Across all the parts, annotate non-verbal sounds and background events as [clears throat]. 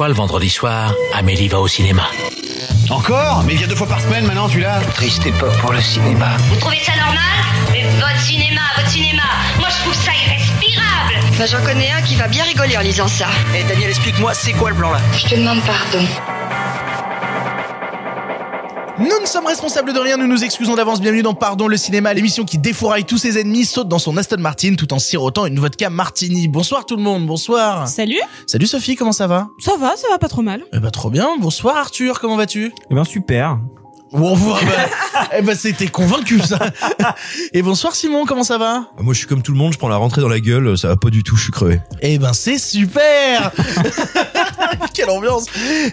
fois, le vendredi soir, Amélie va au cinéma. Encore Mais il vient deux fois par semaine maintenant, celui-là Triste époque pour le cinéma. Vous trouvez ça normal Mais votre cinéma, votre cinéma, moi je trouve ça irrespirable Bah j'en connais un qui va bien rigoler en lisant ça. Eh Daniel, explique-moi, c'est quoi le plan là? Je te demande pardon. Nous ne sommes responsables de rien, nous nous excusons d'avance. Bienvenue dans Pardon le cinéma, l'émission qui défouraille tous ses ennemis, saute dans son Aston Martin tout en sirotant une vodka martini. Bonsoir tout le monde, bonsoir. Salut, Salut Sophie, comment ça va? Ça va, ça va pas trop mal. Eh bah trop bien. Bonsoir Arthur, comment vas-tu? Eh ben super. Bon, bon, ah bah, [laughs] eh bah c'était convaincu ça. [laughs] Et bonsoir Simon, comment ça va? Moi, je suis comme tout le monde, je prends la rentrée dans la gueule, ça va pas du tout, je suis crevé. Eh ben c'est super [laughs] [laughs] Quelle ambiance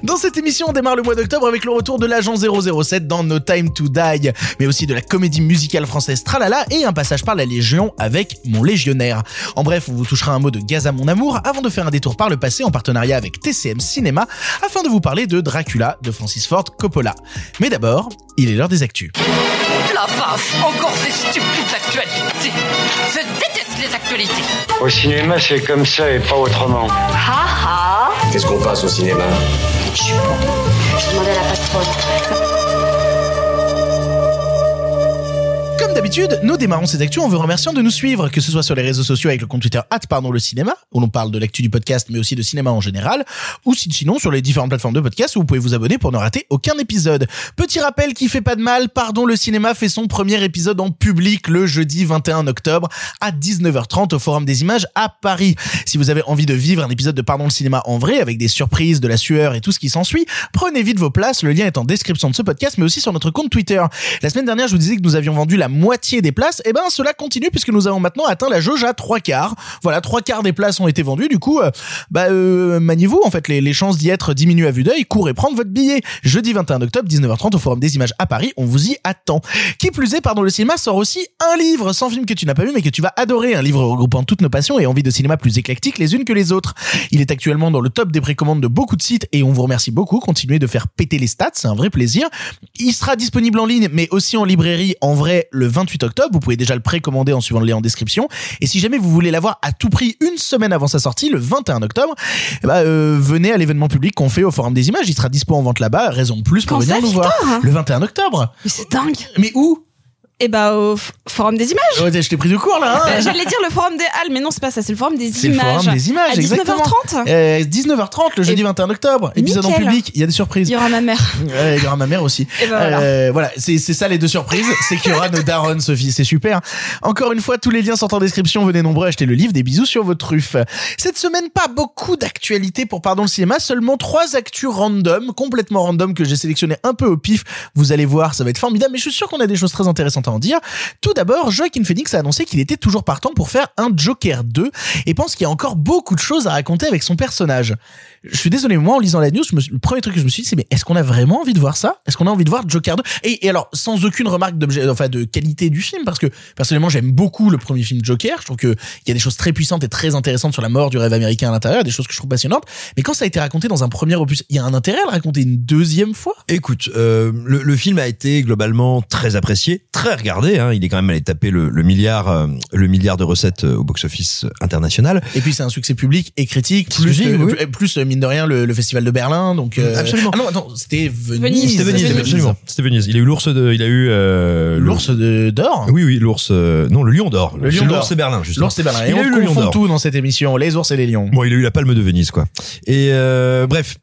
Dans cette émission, on démarre le mois d'octobre avec le retour de l'agent 007 dans No Time to Die, mais aussi de la comédie musicale française Tralala et un passage par la Légion avec Mon Légionnaire. En bref, on vous touchera un mot de Gaz à mon amour avant de faire un détour par le passé en partenariat avec TCM Cinéma afin de vous parler de Dracula de Francis Ford Coppola. Mais d'abord, il est l'heure des actus. La vache, encore des stupides actualités. Je déteste les actualités. Au cinéma, c'est comme ça et pas autrement. Qu'est-ce qu'on passe au cinéma? Je demandais à la patronne. Comme d'habitude, nous démarrons ces actus en vous remerciant de nous suivre, que ce soit sur les réseaux sociaux avec le compte Twitter pardon le cinéma, où l'on parle de l'actu du podcast, mais aussi de cinéma en général, ou si- sinon sur les différentes plateformes de podcast où vous pouvez vous abonner pour ne rater aucun épisode. Petit rappel qui fait pas de mal, pardon le cinéma fait son premier épisode en public le jeudi 21 octobre à 19h30 au Forum des Images à Paris. Si vous avez envie de vivre un épisode de Pardon le cinéma en vrai, avec des surprises, de la sueur et tout ce qui s'ensuit, prenez vite vos places, le lien est en description de ce podcast, mais aussi sur notre compte Twitter. La semaine dernière, je vous disais que nous avions vendu la moitié des places. Et ben, cela continue puisque nous avons maintenant atteint la jauge à trois quarts. Voilà, trois quarts des places ont été vendues. Du coup, euh, bah, euh, maniez-vous. En fait, les, les chances d'y être diminuent à vue d'œil. Courez prendre votre billet. Jeudi 21 octobre, 19h30 au Forum des Images à Paris. On vous y attend. Qui plus est, pardon, le cinéma sort aussi un livre sans film que tu n'as pas vu mais que tu vas adorer. Un livre regroupant toutes nos passions et envies de cinéma plus éclectiques les unes que les autres. Il est actuellement dans le top des précommandes de beaucoup de sites et on vous remercie beaucoup. Continuez de faire péter les stats, c'est un vrai plaisir. Il sera disponible en ligne mais aussi en librairie en vrai le 28 octobre. Vous pouvez déjà le précommander en suivant le lien en description. Et si jamais vous voulez l'avoir à tout prix une semaine avant sa sortie, le 21 octobre, eh bah, euh, venez à l'événement public qu'on fait au Forum des Images. Il sera dispo en vente là-bas. Raison de plus pour Quand venir ça, nous voir. Victor Le 21 octobre. Mais c'est dingue. Mais où? Et bah au forum des images. Ouais, Je t'ai pris de court là. hein Bah, J'allais dire le forum des halles, mais non, c'est pas ça, c'est le forum des C'est le images. forum des images, à exactement. 19h30. Euh, 19h30 le jeudi 21 octobre. Épisode en public. Il y a des surprises. Il y aura ma mère. [laughs] Il y aura ma mère aussi. Et ben voilà. Euh, voilà, c'est ça les deux surprises, c'est qu'il y aura nos darons, Sophie, c'est super. Encore une fois, tous les liens sont en description, venez nombreux acheter le livre, des bisous sur vos truffes. Cette semaine, pas beaucoup d'actualités pour Pardon le cinéma, seulement trois actus random, complètement random que j'ai sélectionné un peu au pif. Vous allez voir, ça va être formidable, mais je suis sûr qu'on a des choses très intéressantes dire. Tout d'abord, Joaquin Phoenix a annoncé qu'il était toujours partant pour faire un Joker 2 et pense qu'il y a encore beaucoup de choses à raconter avec son personnage. Je suis désolé, moi en lisant la news, le premier truc que je me suis dit, c'est mais est-ce qu'on a vraiment envie de voir ça? Est-ce qu'on a envie de voir Joker 2 et, alors sans aucune remarque de qualité du film, parce que personnellement j'aime beaucoup le premier film Joker. Je trouve que il y a des choses très puissantes et très intéressantes sur la mort du rêve américain à l'intérieur, des choses que je trouve passionnantes. Mais quand ça a été raconté dans un premier opus, il y a un intérêt à le raconter une deuxième fois? Écoute, euh, le film a été globalement très apprécié, très regardé. Hein, il est quand même allé taper le, le milliard, euh, le milliard de recettes euh, au box-office international. Et puis c'est un succès public et critique, C'est plus, oui. plus, plus, euh, mine de rien le, le festival de Berlin. Donc euh, Absolument. Ah non, attends, c'était Venise. C'était Venise, Venise. absolument. C'était Venise. Il a eu l'ours de, il a eu euh, L'ours de- d'or. Oui, oui, l'ours. euh, non, le lion d'or. Le lion C'est d'or. L'ours c'est Berlin, justement. L'ours et Berlin. Il a eu le lion d'or. tout dans cette émission, les ours et les lions. Bon, il a eu la palme de Venise, quoi. Et euh, bref.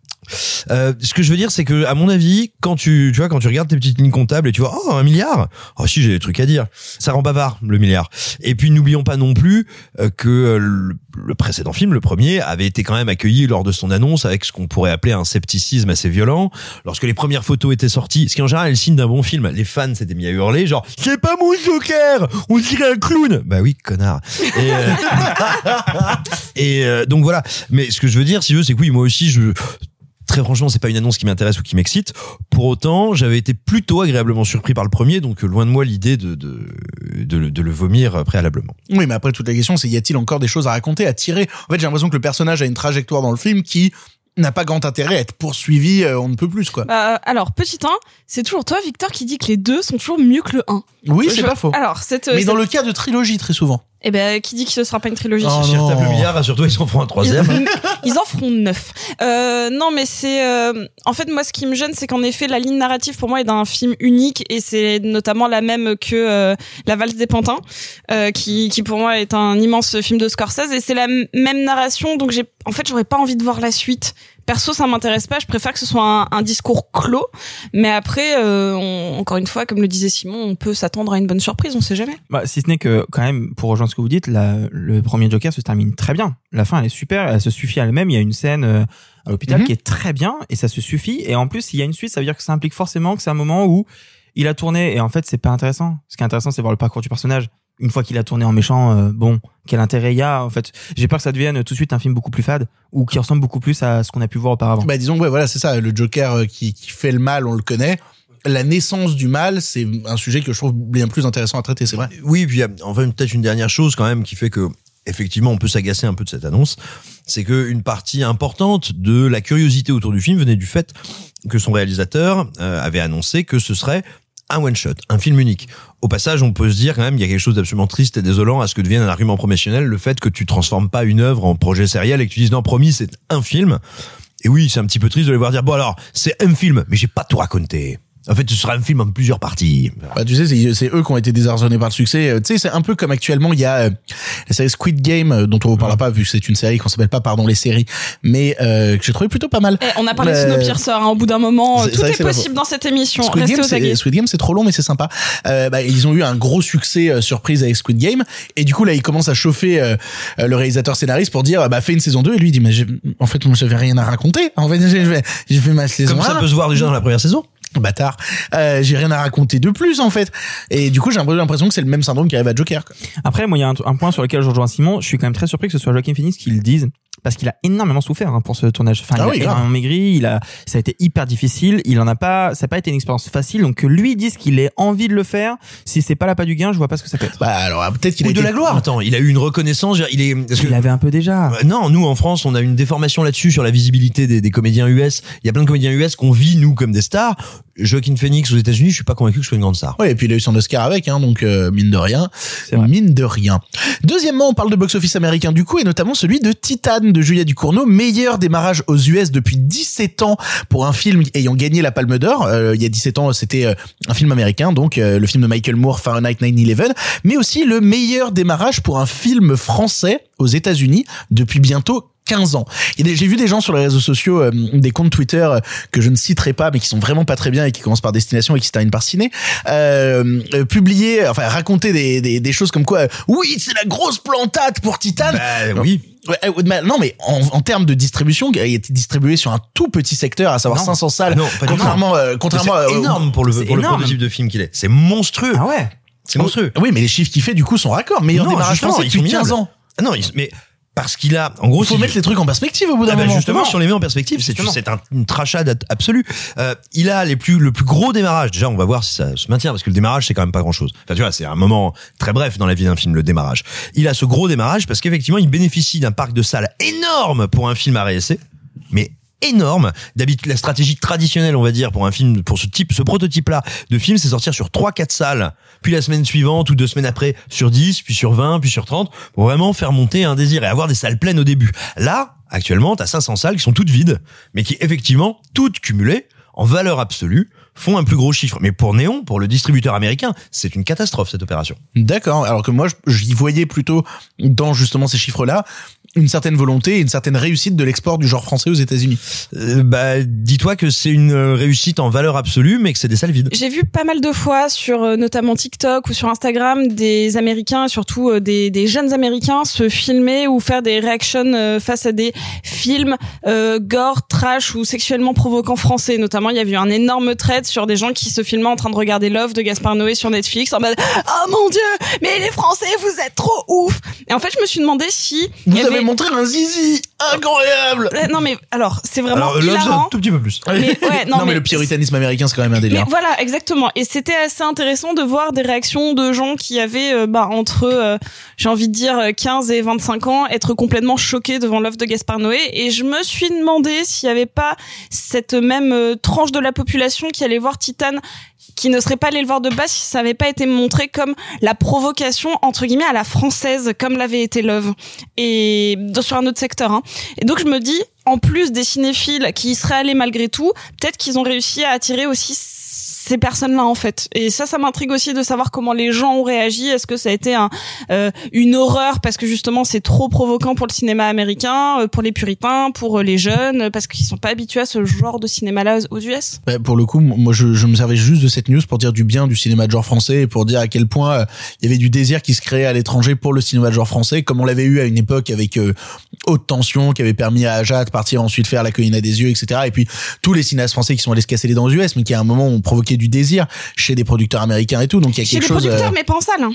Euh, ce que je veux dire, c'est que, à mon avis, quand tu, tu vois, quand tu regardes tes petites lignes comptables et tu vois, oh, un milliard. Oh, si, j'ai des trucs à dire. Ça rend bavard, le milliard. Et puis, n'oublions pas non plus euh, que euh, le, le précédent film, le premier, avait été quand même accueilli lors de son annonce avec ce qu'on pourrait appeler un scepticisme assez violent. Lorsque les premières photos étaient sorties, ce qui en général est le signe d'un bon film, les fans s'étaient mis à hurler, genre, c'est pas mon Joker! On dirait un clown! Bah oui, connard. Et, euh, [laughs] et euh, donc voilà. Mais ce que je veux dire, si tu veux, c'est que oui, moi aussi, je très franchement, c'est pas une annonce qui m'intéresse ou qui m'excite. Pour autant, j'avais été plutôt agréablement surpris par le premier, donc euh, loin de moi l'idée de de, de, le- de le vomir euh, préalablement. Oui, mais après toute la question, c'est y a-t-il encore des choses à raconter, à tirer? En fait, j'ai l'impression que le personnage a une trajectoire dans le film qui n'a pas grand intérêt à être poursuivi, euh, on ne peut plus quoi. Bah, alors, petit 1, c'est toujours toi, Victor, qui dit que les deux sont toujours mieux que le 1. Oui, c'est pas faux. Alors, cette, Mais cette- dans le cas de trilogie, très souvent. Eh ben, qui dit que ce sera pas une trilogie Oh, le milliard, rassure-toi, ils en feront un troisième. Ils, [laughs] ils en feront neuf. Euh, non, mais c'est euh, en fait moi ce qui me gêne, c'est qu'en effet la ligne narrative pour moi est d'un film unique et c'est notamment la même que euh, La valse des pantins, euh, qui qui pour moi est un immense film de Scorsese et c'est la même narration, donc j'ai en fait j'aurais pas envie de voir la suite. Perso, ça m'intéresse pas. Je préfère que ce soit un, un discours clos. Mais après, euh, on- encore une fois, comme le disait Simon, on peut s'attendre à une bonne surprise. On sait jamais. Bah, si ce n'est que, quand même, pour rejoindre ce que vous dites, la- le premier Joker se termine très bien. La fin, elle est super, elle se suffit à elle-même. Il y a une scène euh, à l'hôpital Mhm. qui est très bien et ça se suffit. Et en plus, s'il y a une suite, ça veut dire que ça implique forcément que c'est un moment où il a tourné et en fait, c'est pas intéressant. Ce qui est intéressant, c'est voir le parcours du personnage. Une fois qu'il a tourné en méchant, euh, bon, quel intérêt il y a En fait, j'ai peur que ça devienne tout de suite un film beaucoup plus fade ou qui ressemble beaucoup plus à ce qu'on a pu voir auparavant. Bah disons ouais voilà c'est ça le Joker euh, qui, qui fait le mal on le connaît. La naissance du mal c'est un sujet que je trouve bien plus intéressant à traiter c'est vrai. Oui, puis il y a enfin peut-être une dernière chose quand même qui fait que effectivement on peut s'agacer un peu de cette annonce, c'est que une partie importante de la curiosité autour du film venait du fait que son réalisateur euh, avait annoncé que ce serait un one shot, un film unique. Au passage, on peut se dire quand même il y a quelque chose d'absolument triste et désolant à ce que devienne un argument promotionnel le fait que tu transformes pas une œuvre en projet sériel et que tu dises non promis c'est un film. Et oui, c'est un petit peu triste de les voir dire bon alors c'est un film mais j'ai pas tout raconté. En fait, ce sera un film en plusieurs parties. Bah, tu sais, c'est eux qui ont été désarçonnés par le succès. Euh, Tu sais, c'est un peu comme actuellement, il y a euh, la série Squid Game, euh, dont on vous parlera pas, vu que c'est une série qu'on s'appelle pas, pardon, les séries, mais euh, que j'ai trouvé plutôt pas mal. Eh, on a parlé de Euh, Snowpiercer. Hein, au bout d'un moment, tout est, possible dans cette émission. Squid Restez Game, c'est, Squid Game, c'est trop long, mais c'est sympa. Euh, bah, ils ont eu un gros succès euh, surprise avec Squid Game, et du coup là, ils commencent à chauffer euh, euh, le réalisateur scénariste pour dire, bah fais une saison 2 et lui il dit, mais j'ai- en fait, moi j'avais rien à raconter. En fait, [laughs] j'ai fait, j'ai fait ma saison Comme ça 1. peut se voir déjà dans la première saison. Bâtard. Euh, j'ai rien à raconter de plus en fait. Et du coup, j'ai un peu l'impression que c'est le même syndrome qui arrive à Joker. quoi. Après, moi, il y a un, un point sur lequel je rejoins Simon. Je suis quand même très surpris que ce soit Joaquin Phoenix qui le dise. Parce qu'il a énormément souffert hein, pour ce tournage. Enfin, Ah il oui, a énormément maigri. Il a, ça a été hyper difficile. Il en a pas, ça n'a pas été une expérience facile. Donc que lui dise qu'il ait envie de le faire, si c'est pas la pas du gain, je vois pas ce que ça peut être. Bah alors peut-être qu'il Ou a de été- la gloire. Attends, il a eu une reconnaissance. Il est. que- Il l'avait un peu déjà. Euh, Non, nous en France, on a une déformation là-dessus sur la visibilité des, des comédiens US. Il y a plein de comédiens US qu'on vit nous comme des stars. Joaquin Phoenix aux États-Unis, je suis pas convaincu que ce soit une grande star. Ouais, et puis il a eu son Oscar avec, hein, donc euh, mine de rien, mine de rien. Deuxièmement, on parle de box-office américain du coup, et notamment celui de Titane de Julia Ducournau, meilleur démarrage aux US depuis 17 ans pour un film ayant gagné la Palme d'Or. Euh, il y a 17 ans, c'était euh, un film américain, donc euh, le film de Michael Moore, Fahrenheit 9/11, mais aussi le meilleur démarrage pour un film français aux États-Unis depuis bientôt 15 ans. J'ai vu des gens sur les réseaux sociaux, euh, des comptes Twitter euh, que je ne citerai pas, mais qui sont vraiment pas très bien et qui commencent par destination et qui se terminent par ciné, euh, euh, publier, enfin raconter des, des, des choses comme quoi, euh, oui, c'est la grosse plantade pour Titan. Bah oui. Euh, bah, non, mais en, en termes de distribution, il a été distribué sur un tout petit secteur, à savoir Non. 500 salles. Ah non, contrairement, euh, contrairement, C'est euh, énorme pour le, pour le énorme. prototype de film qu'il est. C'est monstrueux. Ah ouais. C'est monstrueux. Oui, mais les chiffres qu'il fait du coup sont raccords. Meilleur Non, démarrage justement, français ils sont depuis 15 minables. ans. Ah non, mais parce qu'il a, en gros, Il faut si- mettre les trucs en perspective au bout d'un Ah bah moment. justement, si on les met en perspective, c'est c'est un- une trachade absolue. Euh, il a les plus le plus gros démarrage. Déjà, on va voir si ça se maintient parce que le démarrage c'est quand même pas grand chose. Enfin, tu vois, c'est un moment très bref dans la vie d'un film, le démarrage. Il a ce gros démarrage parce qu'effectivement, il bénéficie d'un parc de salles énorme pour un film à réessayer, mais énorme. D'habitude, la stratégie traditionnelle, on va dire, pour un film, pour ce type, ce prototype-là de film, c'est sortir sur 3-4 salles, puis la semaine suivante ou deux semaines après sur 10, puis sur 20, puis sur 30, pour vraiment faire monter un désir et avoir des salles pleines au début. Là, actuellement, t'as 500 salles qui sont toutes vides, mais qui, effectivement, toutes cumulées, en valeur absolue, font un plus gros chiffre. Mais pour Néon, pour le distributeur américain, c'est une catastrophe, cette opération. D'accord. Alors que moi, j'y voyais plutôt dans justement ces chiffres-là une certaine volonté et une certaine réussite de l'export du genre français aux États-Unis. Euh, bah, dis-toi que c'est une euh, réussite en valeur absolue, mais que c'est des salles vides. J'ai vu pas mal de fois sur euh, notamment TikTok ou sur Instagram des Américains, surtout euh, des, des jeunes Américains, se filmer ou faire des réactions face à des films euh, gore, trash ou sexuellement provoquants français. Notamment, il y avait eu un énorme thread sur des gens qui se filmaient en train de regarder Love de Gaspard Noé sur Netflix en mode Oh mon dieu, mais les Français, vous êtes trop ouf Et en fait, je me suis demandé si... il Vous y avez avait- montré un zizi incroyable. Euh, Non mais alors, c'est vraiment Alors, hilarant. un tout petit peu plus. Mais, ouais, [laughs] non, non, mais, mais le puritanisme américain, c'est quand même un Mais délire. voilà, exactement. Et c'était assez intéressant de voir des réactions de gens qui avaient euh, bah, entre, euh, j'ai envie de dire, euh, 15 et 25 ans, être complètement choqués devant l'œuvre de Gaspard Noé. Et je me suis demandé s'il n'y avait pas cette même euh, tranche de la population qui allait voir Titan qui ne serait pas allé le voir de base si ça n'avait pas été montré comme la provocation entre guillemets à la française comme l'avait été Love et sur un autre secteur hein. et donc je me dis en plus des cinéphiles qui y seraient allés malgré tout peut-être qu'ils ont réussi à attirer aussi ces personnes-là en fait. Et ça ça m'intrigue aussi de savoir comment les gens ont réagi. Est-ce que ça a été un, euh, une horreur parce que justement c'est trop provoquant pour le cinéma américain euh, pour les puritains pour euh, les jeunes parce qu'ils sont pas habitués à ce genre de cinéma-là aux US Bah, pour le coup, moi, je, je me servais juste de cette news pour dire du bien du cinéma de genre français et pour dire à quel point euh, il y avait du désir qui se créait à l'étranger pour le cinéma de genre français, comme on l'avait eu à une époque avec euh, Haute Tension, qui avait permis à Aja de partir ensuite faire La Colline à des yeux, etc. Et puis tous les cinéastes français qui sont allés se casser les dents aux US, mais qui à un moment ont provoqué du désir chez des producteurs américains et tout. Donc il y a chez quelque chose. producteurs euh, mais pas en salle hein.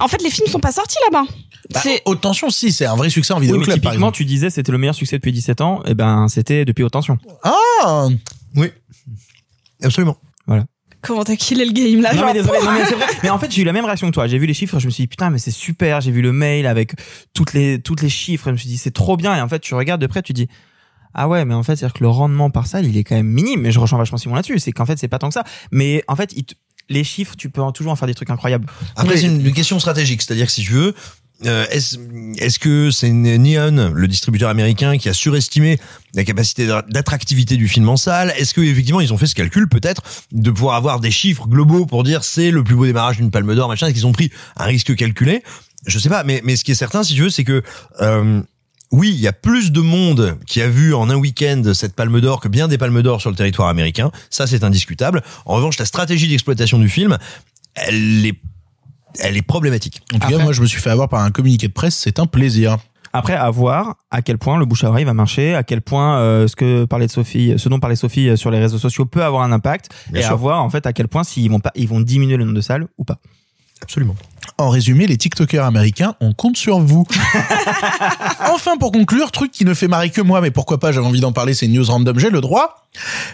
en fait les films sont pas sortis là-bas bah, c'est Haute Tension, si, c'est un vrai succès en Oui, vidéo mais club, par typiquement, exemple. tu disais c'était le meilleur succès depuis 17 ans. Et ben, c'était depuis Haute Tension. Ah Oui. Absolument. comment t'as killé le game là non, genre, mais désolé, non, mais c'est vrai. [laughs] Mais en fait, j'ai eu la même réaction que toi. J'ai vu les chiffres, je me suis dit putain, mais c'est super. J'ai vu le mail avec toutes les toutes les chiffres. Je me suis dit c'est trop bien. Et en fait, tu regardes de près, tu dis ah ouais, mais en fait, c'est-à-dire que le rendement par salle, il est quand même minime. Mais je rejoins vachement Simon là-dessus. C'est qu'en fait, c'est pas tant que ça. Mais en fait, il les chiffres, tu peux en- toujours en faire des trucs incroyables. Après, Oui. c'est une question stratégique, c'est-à-dire que si tu veux, euh, est-ce que c'est Neon, le distributeur américain, qui a surestimé la capacité d'a- d'attractivité du film en salle Est-ce que effectivement ils ont fait ce calcul peut-être de pouvoir avoir des chiffres globaux pour dire c'est le plus beau démarrage d'une Palme d'Or, machin Est-ce qu'ils ont pris un risque calculé? Je sais pas, mais mais ce qui est certain, si tu veux, c'est que euh, oui, il y a plus de monde qui a vu en un week-end cette palme d'or que bien des palmes d'or sur le territoire américain. Ça, c'est indiscutable. En revanche, la stratégie d'exploitation du film, elle est, elle est problématique. En tout cas, moi, je me suis fait avoir par un communiqué de presse, c'est un plaisir. Après, à voir à quel point le bouche à oreille va marcher, à quel point euh, ce que parlait de Sophie, ce dont parlait Sophie euh, sur les réseaux sociaux peut avoir un impact, Bien et sûr. à voir en fait à quel point s'ils vont pas, ils vont diminuer le nombre de salles ou pas. Absolument. En résumé, les TikTokers américains, on compte sur vous. [laughs] enfin, pour conclure, truc qui ne fait marrer que moi, mais pourquoi pas, j'avais envie d'en parler, c'est news random, j'ai le droit.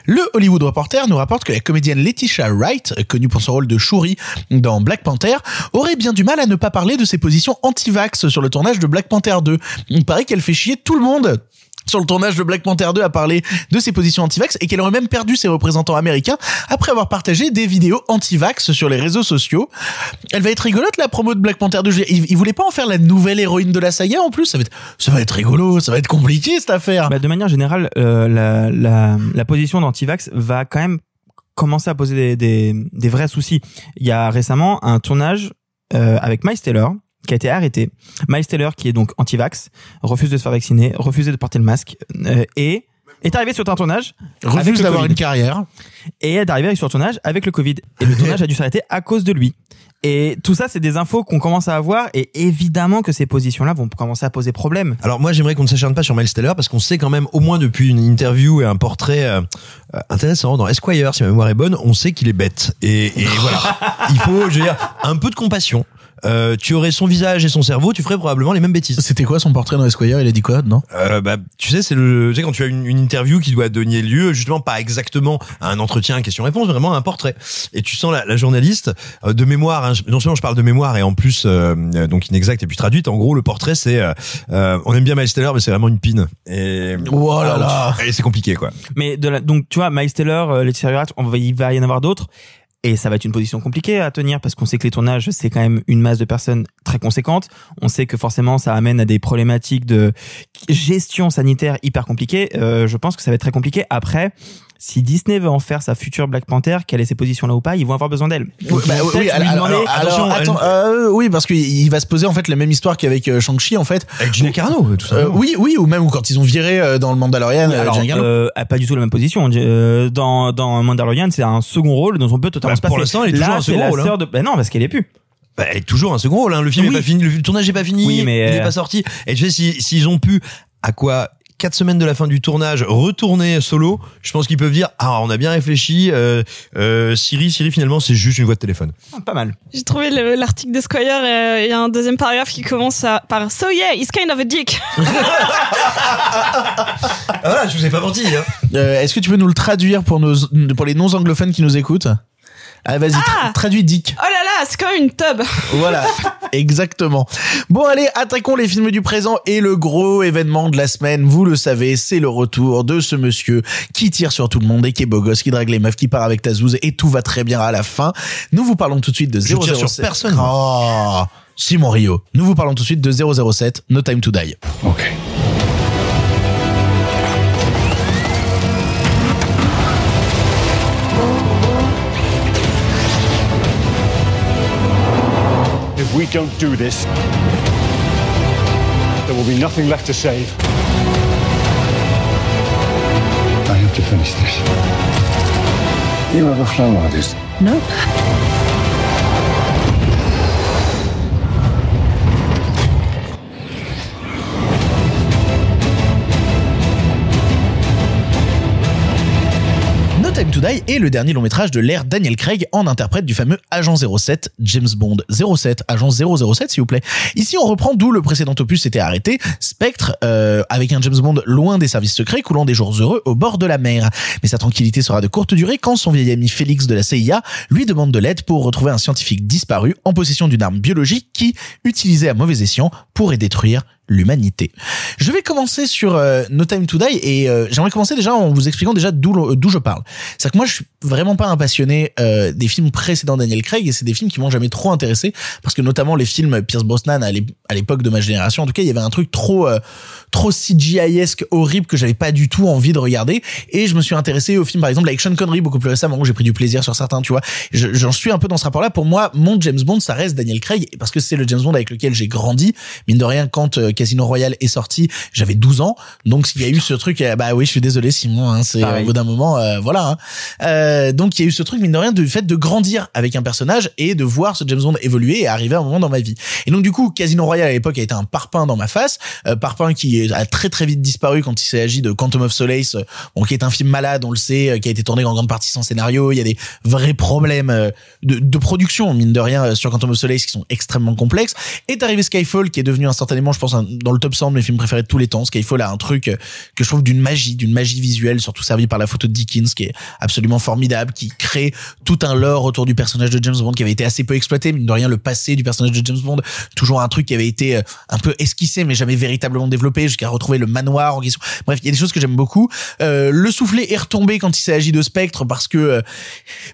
Le Hollywood Reporter nous rapporte que la comédienne Letitia Wright, connue pour son rôle de Shuri dans Black Panther, aurait bien du mal à ne pas parler de ses positions anti-vax sur le tournage de Black Panther 2. Il paraît qu'elle fait chier tout le monde sur le tournage de Black Panther 2 à parler de ses positions anti-vax et qu'elle aurait même perdu ses représentants américains après avoir partagé des vidéos anti-vax sur les réseaux sociaux. Elle va être rigolote la promo de Black Panther 2. Je veux dire, Il, voulait pas en faire la nouvelle héroïne de la saga en plus. Ça va être, ça va être rigolo, ça va être compliqué cette affaire. Bah, de manière générale, euh, la, la, la position d'anti-vax va quand même commencer à poser des, des, des vrais soucis. Il y a récemment un tournage euh, avec Miles Taylor qui a été arrêté. Miles Taylor, qui est donc anti-vax, refuse de se faire vacciner, refuse de porter le masque euh, et est arrivé sur un tournage Refuse d'avoir Covid. une carrière. et est arrivé sur le tournage avec le Covid. Et le tournage a dû s'arrêter à cause de lui. Et tout ça, c'est des infos qu'on commence à avoir et évidemment que ces positions-là vont commencer à poser problème. Alors moi j'aimerais qu'on ne s'acharne pas sur Miles Teller parce qu'on sait quand même au moins depuis une interview et un portrait euh, euh, intéressant dans Esquire si ma mémoire est bonne, on sait qu'il est bête et, et voilà. [laughs] Il faut je veux dire un peu de compassion. Euh, tu aurais son visage et son cerveau, tu ferais probablement les mêmes bêtises. C'était quoi son portrait dans Esquire? Il a dit quoi non? Euh, bah, tu sais, c'est le, tu sais, quand tu as une, une interview qui doit donner lieu, justement, pas exactement à un entretien, question-réponse, mais vraiment à un portrait. Et tu sens la, la journaliste, euh, de mémoire, hein, non seulement je parle de mémoire et en plus, euh, donc inexact et puis traduite, en gros, le portrait, c'est, on aime bien Miles Teller, mais c'est vraiment une pine. Et, Oh là là. Et c'est compliqué, quoi. Mais de la, donc tu vois, Miles Taylor, euh, Laetitia Wright, on va, il va y en avoir d'autres. Et ça va être une position compliquée à tenir parce qu'on sait que les tournages, c'est quand même une masse de personnes très conséquente. On sait que forcément, ça amène à des problématiques de gestion sanitaire hyper compliquées. Euh, je pense que ça va être très compliqué. Après, si Disney veut en faire sa future Black Panther, quelle est ses positions là ou pas, ils vont avoir besoin d'elle. Oui, bah, alors, alors, euh, parce qu'il il va se poser en fait la même histoire qu'avec euh, Shang-Chi en fait. Avec Gina Carano, tout ça. Euh, oui, oui, ou même quand ils ont viré euh, dans le Mandalorian. Oui, euh, alors, Gina Carano. euh, a pas du tout la même position. Euh, dans dans Mandalorian, c'est un second rôle dont on peut totalement Bah, se passer. pour l'instant, elle est Là, toujours un second rôle, hein. de. Bah non, parce qu'elle est plus. Bah, elle est toujours un second rôle, hein. Le film Oui. est pas fini, le tournage est pas fini, Oui, mais, il est euh, pas sorti. Et tu sais, si- s'ils ont pu, à quoi, quatre semaines de la fin du tournage, retourner solo, je pense qu'ils peuvent dire, ah, on a bien réfléchi, euh, euh, Siri, Siri, finalement, c'est juste une voix de téléphone. Ah, pas mal. J'ai trouvé le- l'article d'Esquire et il y a un deuxième paragraphe qui commence à- par So yeah, he's kind of a dick. [laughs] Ah, voilà, je vous ai pas menti, hein. Euh, Est-ce que tu peux nous le traduire pour nos pour les non anglophones qui nous écoutent? Ah, vas-y, tra- Ah traduis Dick. Oh là là, c'est quand même une tub. [laughs] Voilà, exactement. Bon, allez, attaquons les films du présent et le gros événement de la semaine, vous le savez, c'est le retour de ce monsieur qui tire sur tout le monde et qui est beau gosse, qui drague les meufs, qui part avec ta zouze et tout va très bien à la fin. Nous vous parlons tout de suite de Je tire 007. sur personne. Oh, Simon Rio. Nous vous parlons tout de suite de 007, No Time to Die. Ok. We don't do this, there will be nothing left to save. I have to finish this. You ever flown like this? No. To Die est le dernier long métrage de l'ère Daniel Craig en interprète du fameux Agent 07, James Bond 07, Agent 007 s'il vous plaît. Ici on reprend d'où le précédent opus s'était arrêté, Spectre, euh, avec un James Bond loin des services secrets, coulant des jours heureux au bord de la mer. Mais sa tranquillité sera de courte durée quand son vieil ami Félix de la CIA lui demande de l'aide pour retrouver un scientifique disparu en possession d'une arme biologique qui, utilisée à mauvais escient, pourrait détruire l'humanité. Je vais commencer sur euh, No Time to Die et euh, j'aimerais commencer déjà en vous expliquant déjà d'où d'où je parle. C'est que moi je suis vraiment pas un passionné euh, des films précédents Daniel Craig et c'est des films qui m'ont jamais trop intéressé parce que notamment les films Pierce Brosnan à l'ép- à l'époque de ma génération en tout cas il y avait un truc trop trop CGI-esque horrible que j'avais pas du tout envie de regarder et je me suis intéressé aux films par exemple avec Sean Connery beaucoup plus récemment où j'ai pris du plaisir sur certains tu vois Je- j'en suis un peu dans ce rapport là pour moi mon James Bond ça reste Daniel Craig parce que c'est le James Bond avec lequel j'ai grandi mine de rien quand Casino Royale est sorti j'avais 12 ans. Donc il y a eu ce truc euh, bah oui je suis désolé Simon hein, c'est au bout d'un moment euh, voilà hein. Euh, donc il y a eu ce truc mine de rien du fait de grandir avec un personnage et de voir ce James Bond évoluer et arriver à un moment dans ma vie. Et donc du coup Casino Royale à l'époque a été un parpaing dans ma face euh, parpaing qui a très très vite disparu quand il agi de Quantum of Solace bon, qui est un film malade on le sait qui a été tourné en grande partie sans scénario. Il y a des vrais problèmes de, de production mine de rien sur Quantum of Solace qui sont extrêmement complexes. Est arrivé Skyfall qui est devenu instantanément je pense un- dans le top 100 de mes films préférés de tous les temps Skyfall a un truc euh, que je trouve d'une magie d'une magie visuelle surtout servi par la photo de Dickens qui est absolument formidable qui crée tout un lore autour du personnage de James Bond qui avait été assez peu exploité. Mine de rien le passé du personnage de James Bond toujours un truc qui avait été euh, un peu esquissé mais jamais véritablement développé jusqu'à retrouver le manoir en question. Bref il y a des choses que j'aime beaucoup. Euh, le soufflet est retombé quand il s'agit de Spectre parce que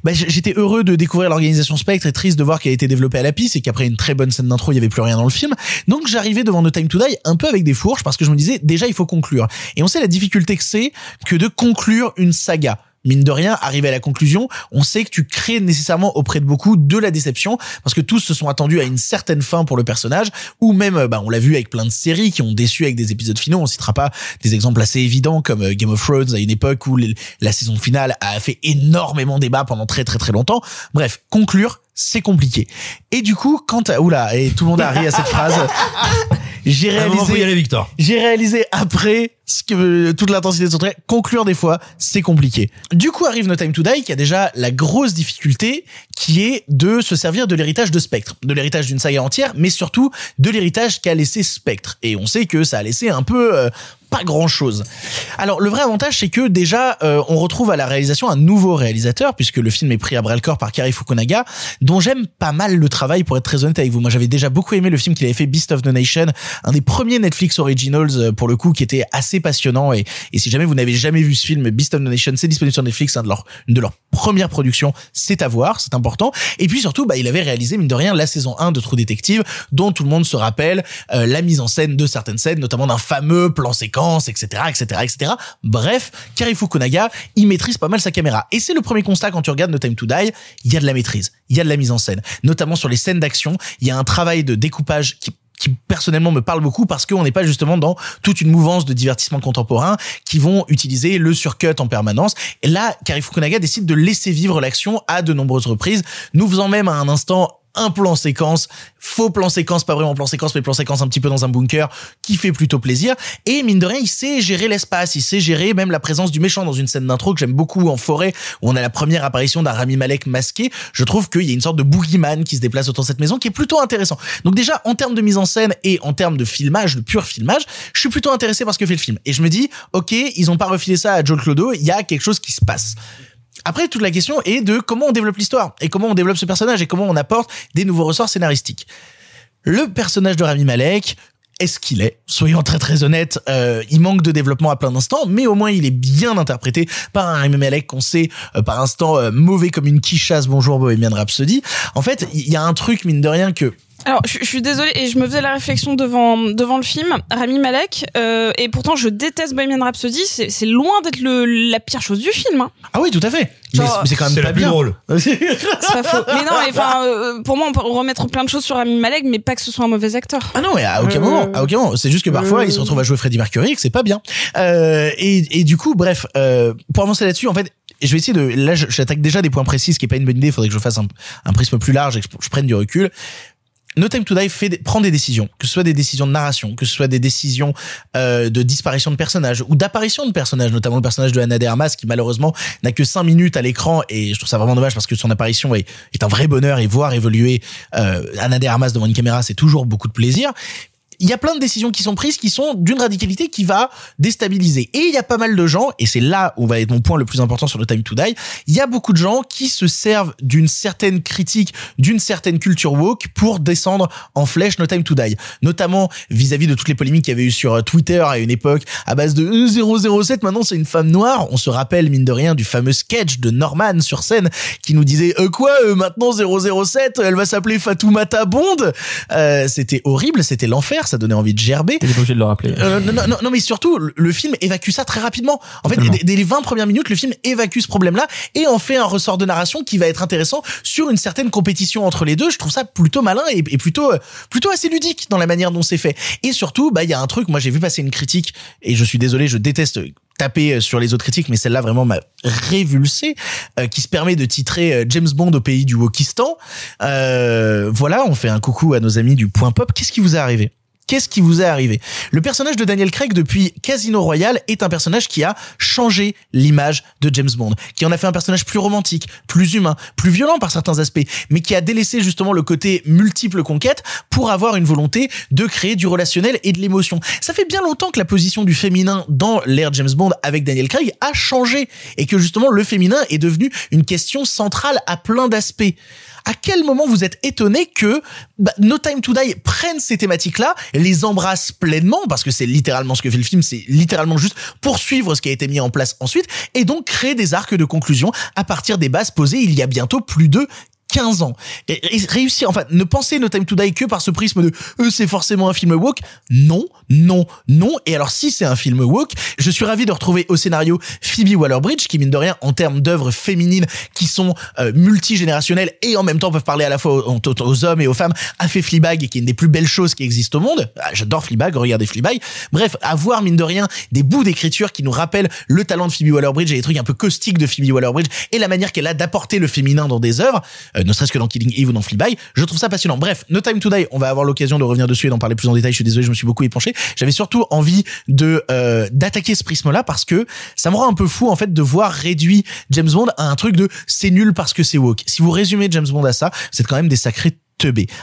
bah, j'étais heureux de découvrir l'organisation Spectre et triste de voir qu'elle a été développée à la piste et qu'après une très bonne scène d'intro il y avait plus rien dans le film. Donc j'arrivais devant No Time to Die un peu avec des fourches parce que je me disais déjà il faut conclure et on sait la difficulté que c'est que de conclure une saga mine de rien, arriver à la conclusion, on sait que tu crées nécessairement auprès de beaucoup de la déception parce que tous se sont attendus à une certaine fin pour le personnage ou même, euh, bah, on l'a vu avec plein de séries qui ont déçu avec des épisodes finaux. On citera pas des exemples assez évidents comme euh, Game of Thrones à une époque où la saison finale a fait énormément débat pendant très très très longtemps. Bref, conclure, c'est compliqué. Et du coup, quand oula, et tout le monde a ri à cette phrase. [laughs] J'ai moment, faut y réalisé, aller, Victor. j'ai réalisé après ce que toute l'intensité de son trait. Conclure des fois, c'est compliqué. Du coup arrive No Time to Die qui a déjà la grosse difficulté qui est de se servir de l'héritage de Spectre, de l'héritage d'une saga entière, mais surtout de l'héritage qu'a laissé Spectre. Et on sait que ça a laissé un peu euh, pas grand chose. Alors le vrai avantage c'est que déjà euh, on retrouve à la réalisation un nouveau réalisateur puisque le film est pris à bras le corps par Kari Fukunaga dont j'aime pas mal le travail pour être très honnête avec vous. Moi j'avais déjà beaucoup aimé le film qu'il avait fait Beast of the Nation, un des premiers Netflix originals euh, pour le coup qui était assez passionnant et, si jamais vous n'avez jamais vu ce film Beast of the Nation c'est disponible sur Netflix un de leurs une de leurs premières productions c'est à voir c'est important. Et puis surtout bah il avait réalisé mine de rien la saison 1 de True Detective dont tout le monde se rappelle euh, la mise en scène de certaines scènes notamment d'un fameux plan séquence etc etc etc bref Kari Fukunaga il maîtrise pas mal sa caméra. Et c'est le premier constat quand tu regardes No Time to Die il y a de la maîtrise il y a de la mise en scène. Notamment sur les scènes d'action il y a un travail de découpage qui qui personnellement me parle beaucoup parce qu'on n'est pas justement dans toute une mouvance de divertissement contemporain qui vont utiliser le surcut en permanence. Et là, Kari Fukunaga décide de laisser vivre l'action à de nombreuses reprises, nous faisant même à un instant un plan séquence, faux plan séquence, pas vraiment plan séquence, mais plan séquence un petit peu dans un bunker, qui fait plutôt plaisir. Et mine de rien, il sait gérer l'espace, il sait gérer même la présence du méchant dans une scène d'intro que j'aime beaucoup en forêt, où on a la première apparition d'un Rami Malek masqué. Je trouve qu'il y a une sorte de boogeyman qui se déplace autour de cette maison, qui est plutôt intéressant. Donc déjà, en termes de mise en scène et en termes de filmage, de pur filmage, je suis plutôt intéressé par ce que fait le film. Et je me dis, ok, ils ont pas refilé ça à Joel Clodo, il y a quelque chose qui se passe. Après, toute la question est de comment on développe l'histoire et comment on développe ce personnage et comment on apporte des nouveaux ressorts scénaristiques. Le personnage de Rami Malek, est-ce qu'il est? Soyons très très honnêtes, euh, il manque de développement à plein d'instants, mais au moins il est bien interprété par un Rami Malek qu'on sait euh, par instant euh, mauvais comme une quichasse. Bonjour Bohemian Rhapsody. En fait, il y a un truc mine de rien que Alors, je, je suis désolée, et je me faisais la réflexion devant, devant le film, Rami Malek, euh, et pourtant je déteste Bohemian Rhapsody, c'est c'est loin d'être le la pire chose du film. Hein. ah oui, tout à fait. Mais Genre- mais c'est quand même C'est pas la plus bien. drôle. [laughs] C'est pas faux. Mais non, mais enfin, euh, pour moi, on peut remettre plein de choses sur Rami Malek, mais pas que ce soit un mauvais acteur. Ah non, mais à aucun Euh, moment, à aucun moment. C'est juste que parfois, euh, il se retrouve à jouer Freddie Mercury et que c'est pas bien. Euh, et, et du coup, bref, euh, pour avancer là-dessus, en fait, je vais essayer de. Là, je- j'attaque déjà des points précis, ce qui est pas une bonne idée. Il faudrait que je fasse un, un prisme plus large et que je, je prenne du recul. No Time to Die fait prend des décisions, que ce soit des décisions de narration, que ce soit des décisions euh, de disparition de personnages ou d'apparition de personnages, notamment le personnage de Anna de Armas qui malheureusement n'a que 5 minutes à l'écran et je trouve ça vraiment dommage parce que son apparition est, un vrai bonheur et voir évoluer euh, Anna Armas devant une caméra c'est toujours beaucoup de plaisir. Il y a plein de décisions qui sont prises qui sont d'une radicalité qui va déstabiliser. Et il y a pas mal de gens, et c'est là où va être mon point le plus important sur le Time to Die, il y a beaucoup de gens qui se servent d'une certaine critique, d'une certaine culture woke pour descendre en flèche No Time to Die. Notamment vis-à-vis de toutes les polémiques qu'il y avait eu sur euh, Twitter à une époque, à base de euh, 007, maintenant c'est une femme noire. On se rappelle, mine de rien, du fameux sketch de Norman sur scène qui nous disait euh, quoi, euh, maintenant 007, elle va s'appeler Fatoumata Bond? Euh, c'était horrible, c'était l'enfer, ça donnait envie de gerber. T'es obligé de le rappeler. Euh, non, non, non, mais surtout, le- film évacue ça très rapidement. En fait, dès, dès les 20 premières minutes, le film évacue ce problème-là et en fait un ressort de narration qui va être intéressant sur une certaine compétition entre les deux. Je trouve ça plutôt malin et, et plutôt, euh, plutôt assez ludique dans la manière dont c'est fait. Et surtout, bah, il y a un truc, moi j'ai vu passer une critique et je suis désolé, je déteste taper euh, sur les autres critiques, mais celle-là vraiment m'a révulsé, euh, qui se permet de titrer James Bond au pays du Wokistan. Euh, voilà, on fait un coucou à nos amis du Point Pop. Qu'est-ce qui vous est arrivé? Qu'est-ce qui vous est arrivé? Le personnage de Daniel Craig depuis Casino Royale est un personnage qui a changé l'image de James Bond, qui en a fait un personnage plus romantique, plus humain, plus violent par certains aspects, mais qui a délaissé justement le côté multiple conquête pour avoir une volonté de créer du relationnel et de l'émotion. Ça fait bien longtemps que la position du féminin dans l'ère James Bond avec Daniel Craig a changé et que justement le féminin est devenu une question centrale à plein d'aspects à quel moment vous êtes étonné que bah, No Time to Die prenne ces thématiques-là, les embrasse pleinement, parce que c'est littéralement ce que fait le film, c'est littéralement juste poursuivre ce qui a été mis en place ensuite, et donc créer des arcs de conclusion à partir des bases posées il y a bientôt plus de 15 ans. Et, et réussir, enfin, ne penser No Time to Die que par ce prisme de euh, c'est forcément un film woke. Non, non, non. Et alors, si c'est un film woke, je suis ravi de retrouver au scénario Phoebe Waller-Bridge, qui mine de rien, en termes d'œuvres féminines qui sont euh, multigénérationnelles et en même temps peuvent parler à la fois aux, hommes et aux femmes, a fait Fleabag, qui est une des plus belles choses qui existent au monde. Ah, J'adore Fleabag, regardez Fleabag. Bref, avoir mine de rien des bouts d'écriture qui nous rappellent le talent de Phoebe Waller-Bridge et les trucs un peu caustiques de Phoebe Waller-Bridge et la manière qu'elle a d'apporter le féminin dans des œuvres, ne serait-ce que dans Killing Eve ou dans Fleabag, je trouve ça passionnant. Bref, No Time to Die, on va avoir l'occasion de revenir dessus et d'en parler plus en détail. Je suis désolé, je me suis beaucoup épanché. J'avais surtout envie de euh, d'attaquer ce prisme-là parce que ça me rend un peu fou en fait de voir réduit James Bond à un truc de c'est nul parce que c'est woke. Si vous résumez James Bond à ça, c'est quand même des sacrés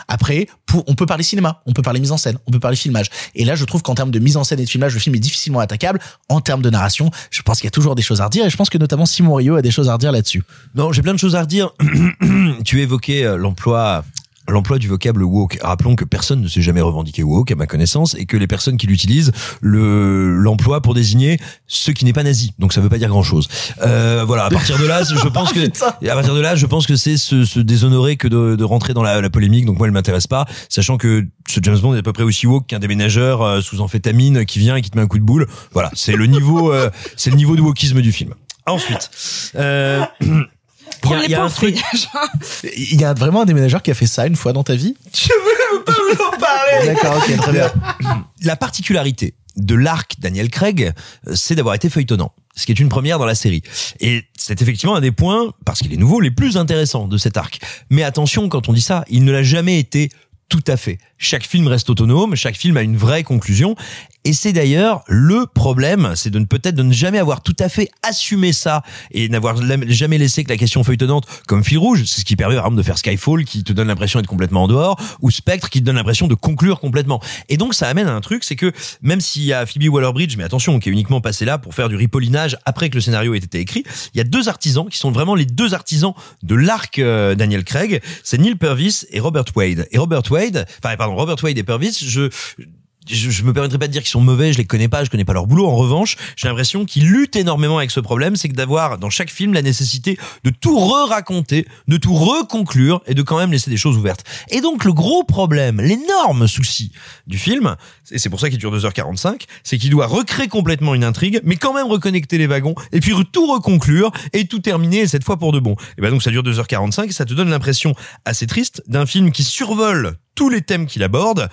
Après, on peut parler cinéma, on peut parler mise en scène, on peut parler filmage. Et là, je trouve qu'en termes de mise en scène et de filmage, le film est difficilement attaquable. En termes de narration, je pense qu'il y a toujours des choses à redire et je pense que notamment Simon Rio a des choses à redire là-dessus. Non, j'ai plein de choses à redire. [clears throat] tu évoquais euh, l'emploi l'emploi du vocable woke. Rappelons que personne ne s'est jamais revendiqué woke à ma connaissance et que les personnes qui l'utilisent le l'emploient pour désigner ce qui n'est pas nazi. Donc ça veut pas dire grand chose. Euh, voilà. À partir de là, [laughs] je pense que à partir de là, je pense que c'est se, se déshonorer que de, de rentrer dans la, la polémique. Donc moi, elle m'intéresse pas, sachant que ce James Bond est à peu près aussi woke qu'un déménageur euh, sous amphétamine qui vient et qui te met un coup de boule. Voilà. C'est le niveau, euh, c'est le niveau de wokisme du film. Ensuite. Euh, [clears throat] il y a-. Il y vraiment un déménageur qui a fait ça une fois dans ta vie [laughs] Je veux pas vous en parler? D'accord, ok, très bien. La particularité de l'arc Daniel Craig, euh, c'est d'avoir été feuilletonnant. Ce qui est une première dans la série. Et c'est effectivement un des points, parce qu'il est nouveau, les plus intéressants de cet arc. Mais attention, quand on dit ça, il ne l'a jamais été tout à fait. Chaque film reste autonome, chaque film a une vraie conclusion. Et c'est d'ailleurs le problème, c'est de ne peut-être de ne jamais avoir tout à fait assumé ça et n'avoir jamais laissé que la question feuilletonnante comme fil rouge. C'est ce qui permet par exemple de faire Skyfall qui te donne l'impression d'être complètement en dehors ou Spectre qui te donne l'impression de conclure complètement. Et donc ça amène à un truc, c'est que même s'il y a Phoebe Waller-Bridge, mais attention, qui est uniquement passé là pour faire du ripollinage après que le scénario ait été écrit, il y a deux artisans qui sont vraiment les deux artisans de l'arc euh, Daniel Craig, c'est Neil Purvis et Robert Wade. Et Robert Wade, enfin pardon, Robert Wade et Purvis, je je, je me permettrai pas de dire qu'ils sont mauvais, je les connais pas, je connais pas leur boulot. En revanche, j'ai l'impression qu'ils luttent énormément avec ce problème, c'est que d'avoir dans chaque film la nécessité de tout re-raconter, de tout reconclure et de quand même laisser des choses ouvertes. Et donc le gros problème, l'énorme souci du film, et c'est pour ça qu'il dure 2h45, c'est qu'il doit recréer complètement une intrigue, mais quand même reconnecter les wagons et puis tout reconclure et tout terminer et cette fois pour de bon. Et ben donc ça dure 2h45 et ça te donne l'impression assez triste d'un film qui survole tous les thèmes qu'il aborde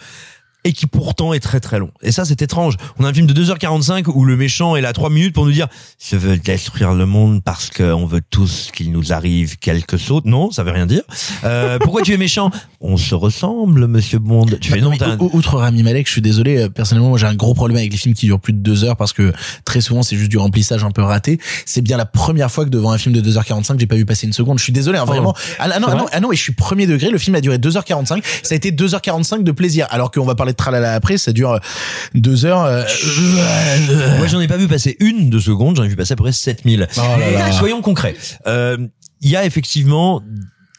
et qui pourtant est très très long. Et ça, c'est étrange. On a un film de 2h45 où le méchant est là 3 minutes pour nous dire je veux détruire le monde parce qu'on veut tous qu'il nous arrive quelque chose. Non, ça veut rien dire. Euh, pourquoi tu es méchant On se ressemble, monsieur Bond. Tu fais Bah, non, mais t'as un- ou- Outre Rami Malek, je suis désolé, euh, personnellement, moi j'ai un gros problème avec les films qui durent plus de deux heures parce que très souvent c'est juste du remplissage un peu raté. C'est bien la première fois que devant un film de 2h45, j'ai pas vu passer une seconde. Je suis désolé, hein, vraiment. Ah, ah non, ah non, ah non, et je suis premier degré, le film a duré 2h45, ça a été 2h45 de plaisir. Alors qu'on va parler de tralala après, ça dure euh, deux heures. euh, Moi, j'en ai pas vu passer une de seconde, j'en ai vu passer à peu près 7000. Oh là là. [laughs] Soyons concrets. Euh, Il y a effectivement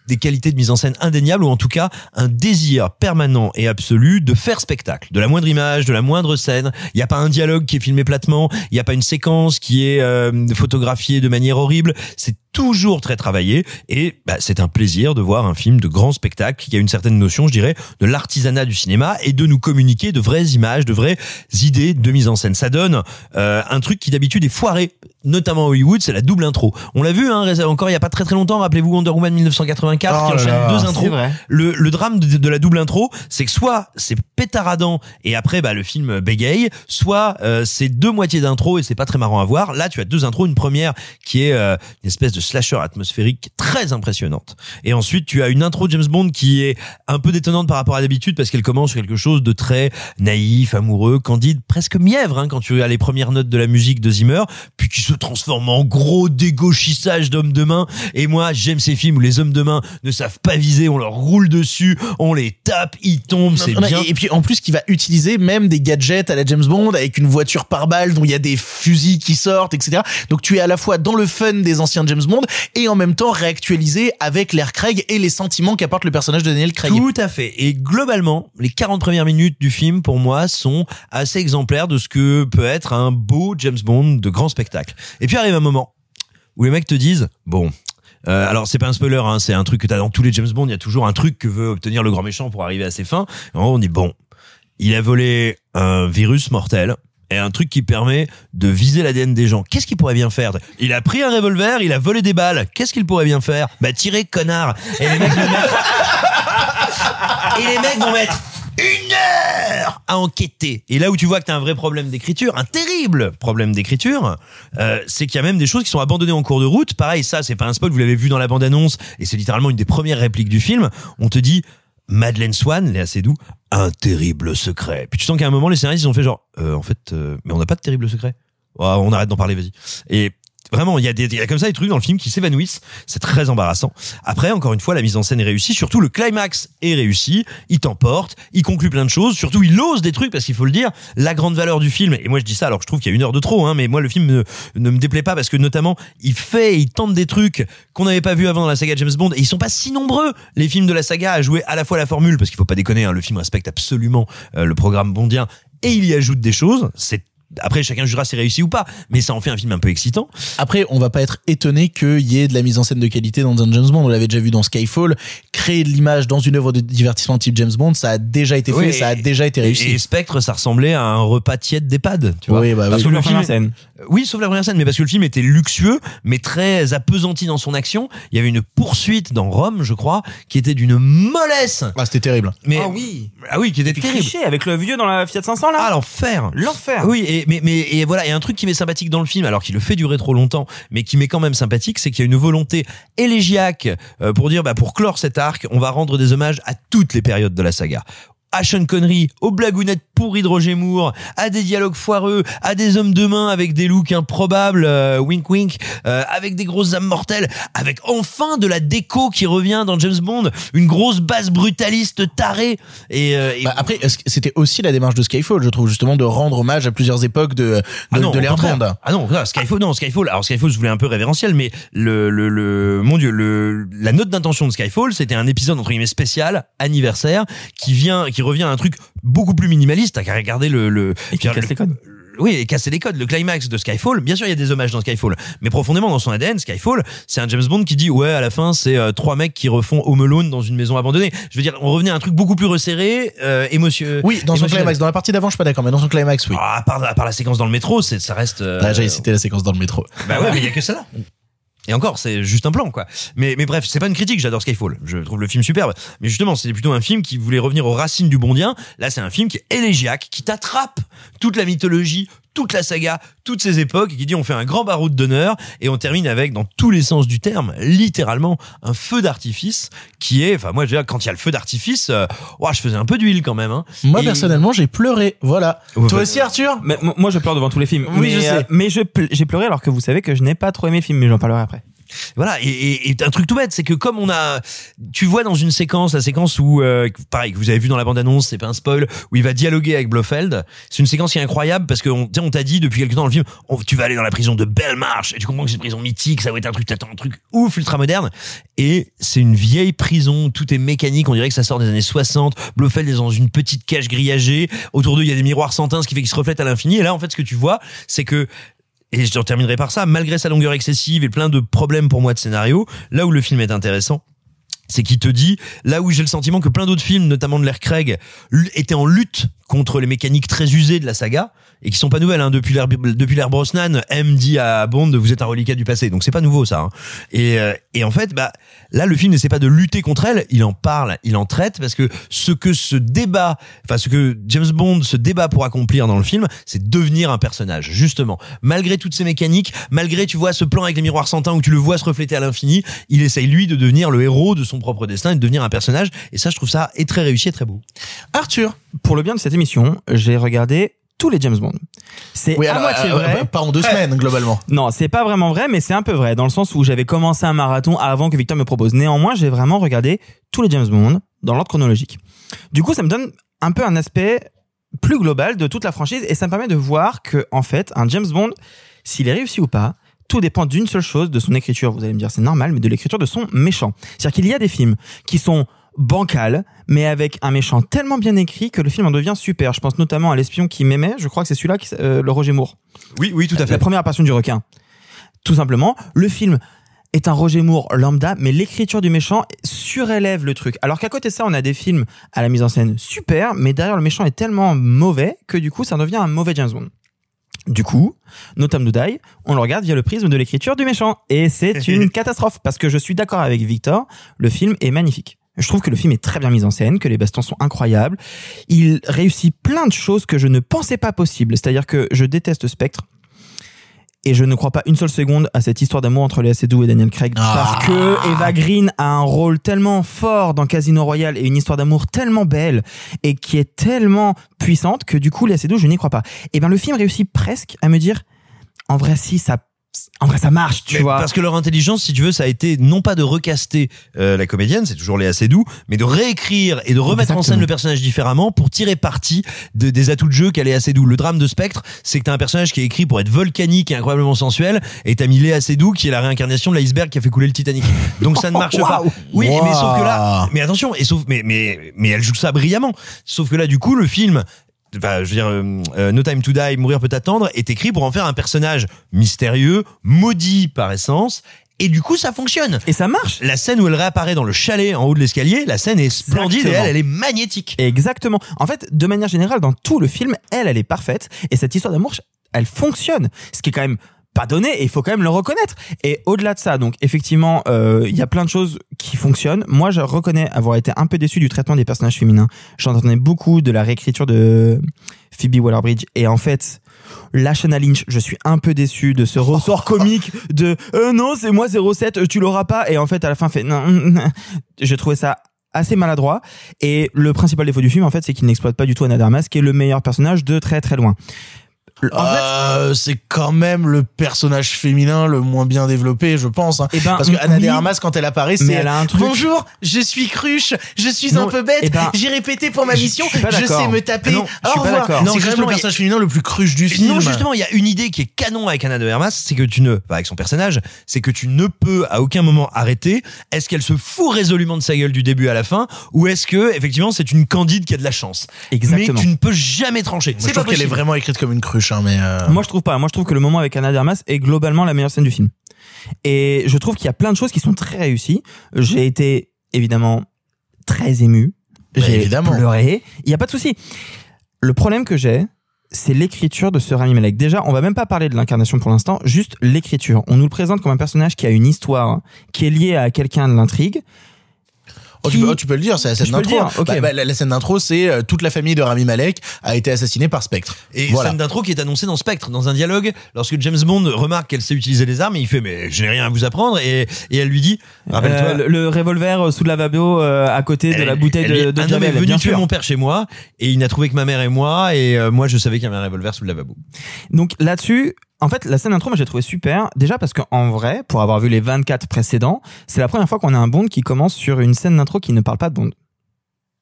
des qualités de mise en scène indéniables ou en tout cas un désir permanent et absolu de faire spectacle. De la moindre image, de la moindre scène. Il n'y a pas un dialogue qui est filmé platement. Il n'y a pas une séquence qui est euh, photographiée de manière horrible. C'est toujours très travaillé et bah, c'est un plaisir de voir un film de grand spectacle qui a une certaine notion, je dirais, de l'artisanat du cinéma et de nous communiquer de vraies images, de vraies idées de mise en scène. Ça donne euh, un truc qui d'habitude est foiré, notamment à Hollywood, c'est la double intro. On l'a vu hein, encore il y a pas très très longtemps. Rappelez-vous Wonder Woman 1984 qui Oh là enchaîne là, deux intros. vrai. Le, le drame de, de la double intro, c'est que soit c'est pétaradant et après bah, le film bégaye, soit euh, c'est deux moitiés d'intro et c'est pas très marrant à voir. Là, tu as deux intros, une première qui est euh, une espèce de slasher atmosphérique très impressionnante. Et ensuite, tu as une intro James Bond qui est un peu détonnante par rapport à d'habitude parce qu'elle commence sur quelque chose de très naïf, amoureux, candide, presque mièvre hein, quand tu as les premières notes de la musique de Zimmer, puis qui se transforme en gros dégauchissage d'hommes de main. Et moi, j'aime ces films où les hommes de main ne savent pas viser, on leur roule dessus, on les tape, ils tombent, c'est bien. Et puis en plus qui va utiliser même des gadgets à la James Bond avec une voiture par balle dont il y a des fusils qui sortent, etc. Donc tu es à la fois dans le fun des anciens James Bond et en même temps réactualisé avec l'air Craig et les sentiments qu'apporte le personnage de Daniel Craig. Tout à fait. Et globalement, les 40 premières minutes du film, pour moi, sont assez exemplaires de ce que peut être un beau James Bond de grand spectacle. Et puis arrive un moment où les mecs te disent, bon, euh, alors c'est pas un spoiler, hein, c'est un truc que t'as dans tous les James Bond, il y a toujours un truc que veut obtenir le grand méchant pour arriver à ses fins. Et on dit, bon, il a volé un virus mortel. Et un truc qui permet de viser l'ADN des gens. Qu'est-ce qu'il pourrait bien faire? Il a pris un revolver, il a volé des balles. Qu'est-ce qu'il pourrait bien faire? Bah tirer, connard. Et les mecs vont mettre [laughs] et les mecs vont mettre une heure à enquêter. Et là où tu vois que t'as un vrai problème d'écriture, un terrible problème d'écriture, euh, c'est qu'il y a même des choses qui sont abandonnées en cours de route. Pareil, ça, c'est pas un spoil, vous l'avez vu dans la bande-annonce, et c'est littéralement une des premières répliques du film. On te dit, Madeleine Swan, Léa Seydoux, un terrible secret. Puis tu sens qu'à un moment, les scénaristes, ils ont fait genre, euh, en fait, euh, mais on n'a pas de terrible secret. Ouais, on arrête d'en parler, vas-y. Et Vraiment, il y, a des, y a comme ça des trucs dans le film qui s'évanouissent. C'est très embarrassant. Après, encore une fois, la mise en scène est réussie. Surtout, le climax est réussi. Il t'emporte. Il conclut plein de choses. Surtout, il ose des trucs parce qu'il faut le dire. La grande valeur du film, et moi je dis ça alors que je trouve qu'il y a une heure de trop, hein, mais moi le film ne, ne me déplaît pas parce que notamment, il fait, il tente des trucs qu'on n'avait pas vu avant dans la saga James Bond. Et ils sont pas si nombreux, les films de la saga, à jouer à la fois la formule, parce qu'il faut pas déconner, hein, le film respecte absolument euh, le programme bondien, et il y ajoute des choses. C'est après, chacun jugera si c'est réussi ou pas, mais ça en fait un film un peu excitant. Après, on va pas être étonné qu'il y ait de la mise en scène de qualité dans un James Bond. On l'avait déjà vu dans Skyfall. Créer de l'image dans une œuvre de divertissement type James Bond, ça a déjà été fait, Oui, ça a déjà été réussi. Et Spectre, ça ressemblait à un repas tiède d'EHPAD, tu vois. Oui, bah Parce oui. que le la scène. oui, sauf la première scène, mais parce que le film était luxueux, mais très appesanti dans son action. Il y avait une poursuite dans Rome, je crois, qui était d'une mollesse. Ah, c'était terrible. Mais Ah oui. ah oui, qui était terrible. cliché avec le vieux dans la Fiat 500 là. Ah l'enfer. L'enfer. Oui, et, mais, mais et voilà, il y a un truc qui m'est sympathique dans le film, alors qu'il le fait durer trop longtemps, mais qui m'est quand même sympathique, c'est qu'il y a une volonté élégiaque euh, pour dire, bah, pour clore cet arc, on va rendre des hommages à toutes les périodes de la saga à Sean Connery, aux blagounettes pourries de Roger Moore, à des dialogues foireux, à des hommes de main avec des looks improbables, euh, wink wink, euh, avec des grosses âmes mortelles, avec enfin de la déco qui revient dans James Bond, une grosse base brutaliste tarée. Et, euh, et- Bah, après, c'était aussi la démarche de Skyfall, je trouve, justement, de rendre hommage à plusieurs époques de, de, Ah non, de l'ère. Bond. Ah non, voilà, Skyfall, non, Skyfall. Alors Skyfall, je voulais un peu révérentiel, mais le, le, le, mon dieu, le, la note d'intention de Skyfall, c'était un épisode entre guillemets spécial, anniversaire, qui vient, qui revient à un truc beaucoup plus minimaliste. T'as qu'à regarder le, le, Et qui casse les codes. oui, et casser les codes. Le climax de Skyfall, bien sûr, il y a des hommages dans Skyfall, mais profondément dans son ADN, Skyfall, c'est un James Bond qui dit ouais, à la fin, c'est euh, trois mecs qui refont Home Alone dans une maison abandonnée. Je veux dire, on revenait à un truc beaucoup plus resserré, euh, émotionnel. Oui, dans son climax. Dans la partie d'avant, je suis pas d'accord, mais dans son climax, oui. Ah, à part, à part la séquence dans le métro, c'est, ça reste. euh, Là, j'avais cité la séquence dans le métro. bah ouais, mais il y a que ça là. Et encore, c'est juste un plan, quoi. Mais, mais bref, c'est pas une critique, j'adore Skyfall. Je trouve le film superbe. Mais justement, c'était plutôt un film qui voulait revenir aux racines du bondien. Là, c'est un film qui est élégiaque, qui t'attrape toute la mythologie, toute la saga, toutes ces époques, et qui dit on fait un grand baroud d'honneur, et on termine avec, dans tous les sens du terme, littéralement, un feu d'artifice, qui est, enfin, moi, je veux dire, quand il y a le feu d'artifice, euh, ouah, je faisais un peu d'huile quand même, hein. Moi, Et- personnellement, j'ai pleuré. Voilà. Ouais, Toi aussi, Arthur? Mais mo- moi, je pleure devant tous les films. Oui, mais, je sais. euh, mais je ple- j'ai pleuré alors que vous savez que je n'ai pas trop aimé le film, mais j'en parlerai après. Voilà, et, et, et un truc tout bête, c'est que comme on a, tu vois dans une séquence, la séquence où, euh, pareil, que vous avez vu dans la bande-annonce, c'est pas un spoil, où il va dialoguer avec Blofeld. C'est une séquence qui est incroyable parce qu'on on t'a dit depuis quelque temps dans le film, oh, tu vas aller dans la prison de Belmarsh et tu comprends que c'est une prison mythique, ça va être un truc, t'attends un truc ouf, ultra moderne. Et c'est une vieille prison, tout est mécanique, on dirait que ça sort des années 60. Blofeld est dans une petite cage grillagée, autour d'eux il y a des miroirs sans teint, ce qui fait qu'ils se reflètent à l'infini. Et là, en fait, ce que tu vois, c'est que et je terminerai par ça, malgré sa longueur excessive et plein de problèmes pour moi de scénario, là où le film est intéressant, c'est qu'il te dit, là où j'ai le sentiment que plein d'autres films, notamment de l'ère Craig, étaient en lutte contre les mécaniques très usées de la saga, et qui sont pas nouvelles, hein, depuis l'ère, depuis l'ère Brosnan, M dit à Bond, vous êtes un reliquat du passé, donc c'est pas nouveau ça. hein. Et, euh, et en fait, bah, là, le film n'essaie pas de lutter contre elle, il en parle, il en traite, parce que ce que ce débat, enfin, ce que James Bond se débat pour accomplir dans le film, c'est devenir un personnage, justement. Malgré toutes ces mécaniques, malgré, tu vois, ce plan avec les miroirs sans teint où tu le vois se refléter à l'infini, il essaye, lui, de devenir le héros de son propre destin et de devenir un personnage. Et ça, je trouve ça est très réussi et très beau. Arthur Pour le bien de cette émission, j'ai regardé tous les James Bond. C'est Oui, à alors, moitié euh, vrai. euh, pas en deux semaines, globalement. [laughs] Non, c'est pas vraiment vrai, mais c'est un peu vrai, dans le sens où j'avais commencé un marathon avant que Victor me propose. Néanmoins, j'ai vraiment regardé tous les James Bond dans l'ordre chronologique. Du coup, ça me donne un peu un aspect plus global de toute la franchise et ça me permet de voir que, en fait, un James Bond, s'il est réussi ou pas, tout dépend d'une seule chose, de son écriture. Vous allez me dire, c'est normal, mais de l'écriture de son méchant. C'est-à-dire qu'il y a des films qui sont bancals, mais avec un méchant tellement bien écrit que le film en devient super. Je pense notamment à l'espion qui m'aimait. Je crois que c'est celui-là, qui, euh, le Roger Moore. Oui, oui, tout à La première apparition du requin. Tout simplement, le film est un Roger Moore lambda, mais l'écriture du méchant surélève le truc. Alors qu'à côté de ça, on a des films à la mise en scène super, mais derrière le méchant est tellement mauvais que du coup, ça devient un mauvais James Bond. Du coup, No Time to Die, on le regarde via le prisme de l'écriture du méchant. Et c'est [laughs] une catastrophe, parce que je suis d'accord avec Victor, le film est magnifique. Je trouve que le film est très bien mis en scène, que les bastons sont incroyables. Il réussit plein de choses que je ne pensais pas possibles. C'est-à-dire que je déteste Spectre. Et je ne crois pas une seule seconde à cette histoire d'amour entre Léa Seydoux et Daniel Craig parce que Eva Green a un rôle tellement fort dans Casino Royale et une histoire d'amour tellement belle et qui est tellement puissante que du coup Léa Seydoux je n'y crois pas. Et ben le film réussit presque à me dire en vrai si ça en vrai ça marche tu Mais vois. Parce que leur intelligence, si tu veux, ça a été non pas de recaster euh, la comédienne, c'est toujours Léa Seydoux, mais de réécrire et de remettre en scène le personnage différemment pour tirer parti de- des atouts de jeu qu'a Léa Seydoux. Le drame de Spectre, c'est que t'as un personnage qui est écrit pour être volcanique et incroyablement sensuel, et t'as mis Léa Seydoux qui est la réincarnation de l'iceberg qui a fait couler le Titanic. Donc ça ne marche [laughs] pas. Oui, mais sauf que là, mais attention, et sauf, mais mais mais elle joue ça brillamment. Sauf que là, du coup, le film enfin, je veux dire, euh, euh, No Time to Die, Mourir peut attendre, est écrit pour en faire un personnage mystérieux, maudit par essence. Et du coup, ça fonctionne. Et ça marche. La scène où elle réapparaît dans le chalet en haut de l'escalier, la scène est splendide et elle, elle est magnétique. Exactement. En fait, de manière générale, dans tout le film, elle, elle est parfaite. Et cette histoire d'amour, elle fonctionne. Ce qui est quand même pas donné et il faut quand même le reconnaître. Et au-delà de ça, donc effectivement, euh, il y a plein de choses qui fonctionnent. Moi, je reconnais avoir été un peu déçu du traitement des personnages féminins. J'entendais beaucoup de la réécriture de Phoebe Waller-Bridge et en fait, Lashana Lynch, je suis un peu déçu de ce ressort [laughs] comique de euh, non, c'est moi 07, euh, tu l'auras pas et en fait à la fin fait non. Je trouvais ça assez maladroit. Et le principal défaut du film, en fait, c'est qu'il n'exploite pas du tout Anna de Armas, qui est le meilleur personnage de très très loin. Euh, c'est quand même le personnage féminin le moins bien développé, je pense. hein. Eh ben, Parce que Anna oui. de Armas, quand elle apparaît, c'est elle a un truc- Bonjour, je suis cruche, je suis Non, un peu bête, eh ben, j'ai répété pour ma mission, je sais me taper. Non, je Au revoir. C'est Non, quand même justement, le a- personnage féminin le plus cruche du film. Non, justement, il y a une idée qui est canon avec Anna de Hermas, c'est que tu ne, enfin, avec son personnage, c'est que tu ne peux à aucun moment arrêter. Est-ce qu'elle se fout résolument de sa gueule du début à la fin, ou est-ce que, effectivement, c'est une candide qui a de la chance? Exactement. Mais tu ne peux jamais trancher. C'est pas qu'elle est vraiment écrite comme une cruche, hein, mais euh, Moi, je trouve pas. Moi, je trouve que le moment avec Anna de Armas est globalement la meilleure scène du film. Et je trouve qu'il y a plein de choses qui sont très réussies. J'ai été évidemment très ému. Bah, J'ai pleuré. Il y a pas de souci. Le problème que j'ai, c'est l'écriture de ce Rami Malek. Déjà, on va même pas parler de l'incarnation pour l'instant, juste l'écriture. On nous le présente comme un personnage qui a une histoire, qui est liée à quelqu'un de l'intrigue. Oh, tu, Qui- peux, oh, tu peux le dire, c'est la scène d'intro. Bah, bah, la, la scène d'intro, c'est euh, toute la famille de Rami Malek a été assassinée par Spectre. Et voilà. scène d'intro qui est annoncée dans Spectre, dans un dialogue, lorsque James Bond remarque qu'elle sait utiliser les armes, et il fait, mais je n'ai rien à vous apprendre, et, et elle lui dit, rappelle-toi, Euh, le, le revolver sous le lavabo euh, à côté de la bouteille elle de, de un homme est venu tuer mon père chez moi et il n'a trouvé que ma mère et moi et euh, moi je savais qu'il y avait un revolver sous le lavabo. Donc là-dessus, en fait, la scène d'intro, moi j'ai trouvé super. Déjà parce qu'en vrai, pour avoir vu les 24 précédents, c'est la première fois qu'on a un Bond qui commence sur une scène d'intro qui ne parle pas de Bond.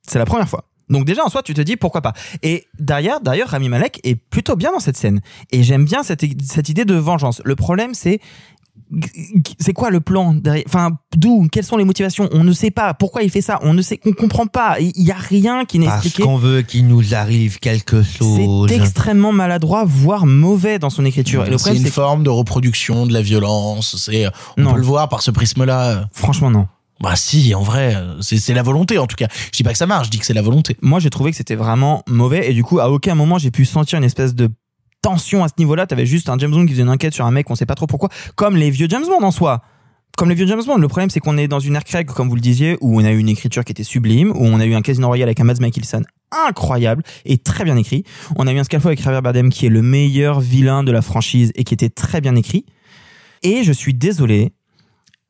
C'est la première fois. Donc déjà en soi, tu te dis pourquoi pas. Et derrière, d'ailleurs, Rami Malek est plutôt bien dans cette scène. Et j'aime bien cette, cette idée de vengeance. Le problème, c'est c'est quoi le plan derrière Enfin, d'où Quelles sont les motivations? On ne sait pas. Pourquoi il fait ça? On ne sait. On comprend pas. Il y a rien qui n'est expliqué. veut qu'il nous arrive quelque C'est extrêmement maladroit, voire mauvais dans son écriture. C'est une forme de reproduction de la violence. C'est, on Non. peut le voir par ce prisme-là. franchement non. Bah si, en vrai, c'est c'est la volonté en tout cas. Je dis pas que ça marche, je dis que c'est la volonté. Moi, j'ai trouvé que c'était vraiment mauvais et du coup, à aucun moment j'ai pu sentir une espèce de tension à ce niveau-là. T'avais juste un James Bond qui faisait une enquête sur un mec, on sait pas trop pourquoi, comme les vieux James Bond en soi. Comme les vieux James Bond. Le problème, c'est qu'on est dans une ère Craig, comme vous le disiez, où on a eu une écriture qui était sublime, où on a eu un Casino Royale avec un Mads Mikkelsen incroyable et très bien écrit. On a eu un Skyfall avec Javier Bardem qui est le meilleur vilain de la franchise et qui était très bien écrit. Et je suis désolé,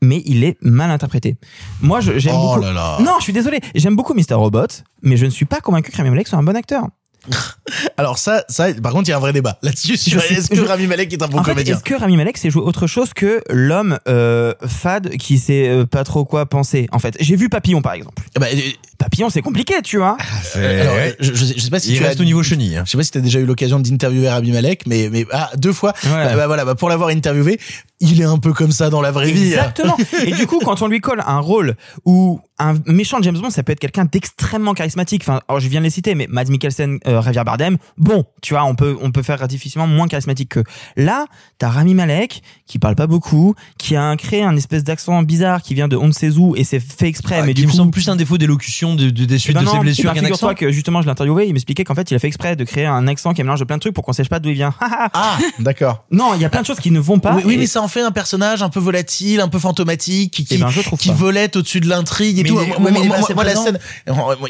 mais il est mal interprété. Moi, j'aime Oh beaucoup. là là. Non, je suis désolé. J'aime beaucoup Mr. Robot, mais je ne suis pas convaincu que Rami Malek soit un bon acteur. [laughs] Alors ça, ça, par contre, il y a un vrai débat là-dessus. sur Est-ce que je- Rami Malek est un bon en fait, comédien est-ce que Rami Malek sait jouer autre chose que l'homme euh, fade qui sait euh, pas trop quoi penser En fait, j'ai vu Papillon par exemple. Eh ben, euh, Papillon, c'est compliqué, tu vois. alors, euh, je, je sais, je sais pas si il tu reste as au niveau chenille. hein. Je sais pas si t'as déjà eu l'occasion d'interviewer Rami Malek, mais mais ah deux fois. Ouais. Bah, bah, voilà, bah, pour l'avoir interviewé, il est un peu comme ça dans la vraie vie. Exactement. [laughs] Et du coup, quand on lui colle un rôle où un méchant James Bond, ça peut être quelqu'un d'extrêmement charismatique. Enfin, alors je viens de les citer, mais Mads Mikkelsen, euh, Javier Bardem, bon, tu vois, on peut on peut faire difficilement moins charismatique que. Là, t'as Rami Malek qui parle pas beaucoup, qui a un- créé un espèce d'accent bizarre qui vient de on ne sait où et c'est fait exprès, Ah, mais qui du me coup. semble plus un défaut d'élocution de, de- des suites Eh ben de ses non, blessures eh ben, qu'un accent. que justement je l'ai interviewé, il m'expliquait qu'en fait il a fait exprès de créer un accent qui mélange de plein de trucs pour qu'on sache pas d'où il vient. [laughs] Ah, d'accord. non, il y a plein de choses qui ne vont pas. Oui, mais ça en fait un personnage un peu volatile, un peu fantomatique, qui, Eh ben, je trouve qui pas. volette au-dessus de l'intrigue et Mais tout. il Moi, mais moi, moi, moi, la scène,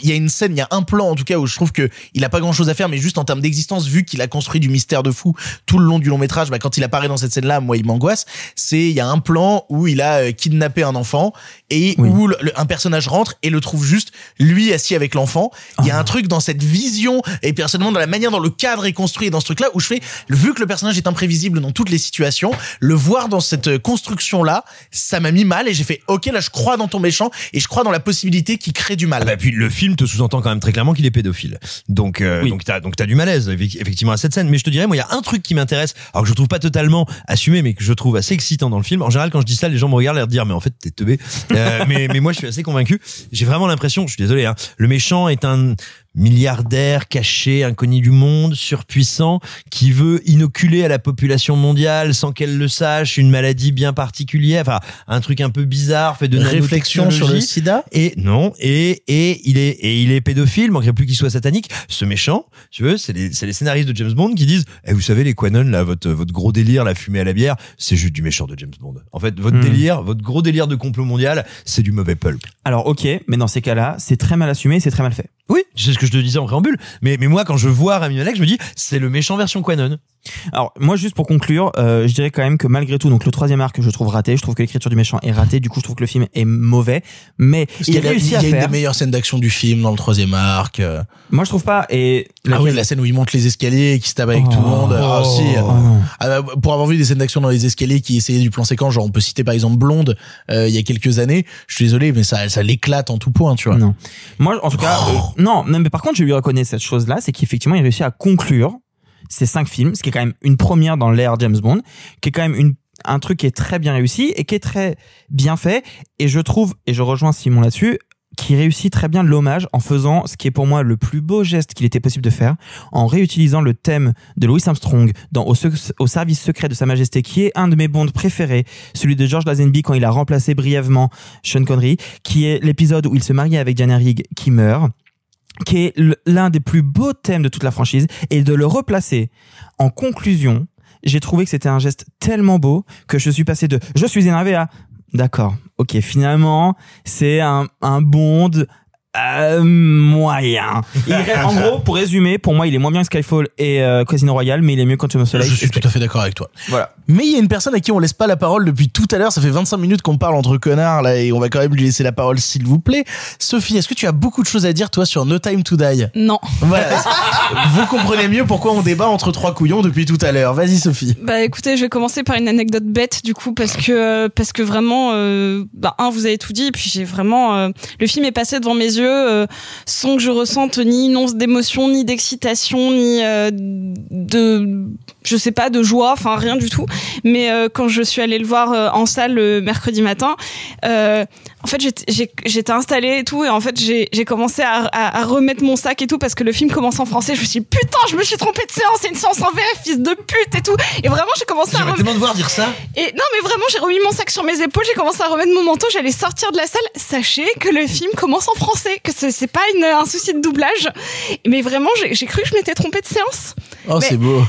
il y a une scène, il y a un plan en tout cas où je trouve que il a pas grand chose à faire, mais juste en termes d'existence, vu qu'il a construit du mystère de fou tout le long du long métrage, bah, quand il apparaît dans cette scène-là, moi, il m'angoisse. C'est, il y a un plan où il a euh, kidnappé un enfant et Oui. où le- un personnage rentre et le trouve juste lui assis avec l'enfant. Il y a Oh. un truc dans cette vision et personnellement dans la manière dont le cadre est construit et dans ce truc-là où je fais, vu que le personnage est imprévisible dans toutes les situations, le voir dans cette euh, construction-là, ça m'a mis mal et j'ai fait, ok, là, je crois dans ton méchant et je crois dans la possibilité qu'il crée du mal. Ah bah, puis le film te sous-entend quand même très clairement qu'il est pédophile. Donc euh, Donc t'as donc t'as du malaise effe- effectivement à cette scène. Mais je te dirais moi il y a un truc qui m'intéresse, alors que je trouve pas totalement assumé, mais que je trouve assez excitant dans le film. En général quand je dis ça, les gens me regardent l'air de dire mais en fait t'es teubé. Euh, [laughs] mais mais moi je suis assez convaincu. J'ai vraiment l'impression, je suis désolé, hein, le méchant est un milliardaire caché, inconnu du monde, surpuissant, qui veut inoculer à la population mondiale sans qu'elle le sache une maladie bien particulière, enfin un truc un peu bizarre fait de Réflexion sur le sida? Et non, et et il est et il est pédophile, manquerait plus qu'il soit satanique. Ce méchant, tu veux, c'est les c'est les scénaristes de James Bond qui disent, eh, vous savez les Quanon là, votre votre gros délire, la fumée à la bière, c'est juste du méchant de James Bond. En fait, votre Hmm. délire, votre gros délire de complot mondial, c'est du mauvais pulp. Alors ok, mais dans ces cas-là, c'est très mal assumé, c'est très mal fait. Oui, c'est ce que je te disais en préambule. Mais mais moi, quand je vois Rami Malek, je me dis, c'est le méchant version Quanon. Alors moi juste pour conclure, euh, je dirais quand même que malgré tout, donc le troisième arc je trouve raté, je trouve que l'écriture du méchant est ratée, du coup je trouve que le film est mauvais, mais Parce il y a, réussit il y a à une faire. des meilleures scènes d'action du film dans le troisième arc. euh. Moi je trouve pas et Ah oui, la scène où il monte les escaliers et qui se tape avec Oh. tout le monde. Ah. Oh, non. Ah, bah, pour avoir vu des scènes d'action dans les escaliers qui essayaient du plan séquence, genre on peut citer par exemple Blonde euh, il y a quelques années. Je suis désolé, mais ça, ça l'éclate en tout point, tu vois. Non. Moi, en tout cas, Oh. euh, non, non, mais par contre, je lui reconnais cette chose-là, c'est qu'effectivement, il réussit à conclure ces cinq films, ce qui est quand même une première dans l'ère James Bond, qui est quand même une, un truc qui est très bien réussi et qui est très bien fait. Et je trouve, et je rejoins Simon là-dessus, qui réussit très bien l'hommage en faisant ce qui est pour moi le plus beau geste qu'il était possible de faire, en réutilisant le thème de Louis Armstrong dans au, service secret de Sa Majesté, qui est un de mes bonds préférés, celui de George Lazenby quand il a remplacé brièvement Sean Connery, qui est l'épisode où il se marie avec Diana Rigg qui meurt qui est l'un des plus beaux thèmes de toute la franchise, et de le replacer en conclusion, j'ai trouvé que c'était un geste tellement beau que je suis passé de je suis énervé à d'accord, ok, finalement, c'est un, un bond euh, moyen. Il reste- en gros, pour résumer, pour moi, il est moins bien que Skyfall et euh, Casino Royale, mais il est mieux que Quantum of Solace. Je suis tout à fait d'accord avec toi. Voilà. Mais il y a une personne à qui on laisse pas la parole depuis tout à l'heure. Ça fait 25 minutes qu'on parle entre connards là et on va quand même lui laisser la parole s'il vous plaît. Sophie, est-ce que tu as beaucoup de choses à dire toi sur No Time to Die? Non. Voilà. [laughs] vous comprenez mieux pourquoi on débat entre trois couillons depuis tout à l'heure. Vas-y Sophie. Bah écoutez, je vais commencer par une anecdote bête du coup parce que euh, parce que vraiment, euh, bah un vous avez tout dit et puis j'ai vraiment euh, le film est passé devant mes yeux euh, sans que je ressente ni une once d'émotion, ni d'excitation, ni euh, de je sais pas de joie, enfin rien du tout. Mais euh, quand je suis allée le voir euh, en salle le mercredi matin, euh, en fait j'étais- installée et tout et en fait j'ai commencé à, à, à remettre mon sac et tout parce que le film commence en français. Je me suis dit, putain, je me suis trompée de séance, c'est une séance en VF, fils de pute et tout. Et vraiment j'ai commencé à remettre te voir dire ça. et non, mais vraiment, j'ai remis mon sac sur mes épaules, j'ai commencé à remettre mon manteau, j'allais sortir de la salle. Sachez que le film commence en français, que c'est pas une, un souci de doublage. Mais vraiment, j'ai cru que je m'étais trompée de séance. Oh c'est beau.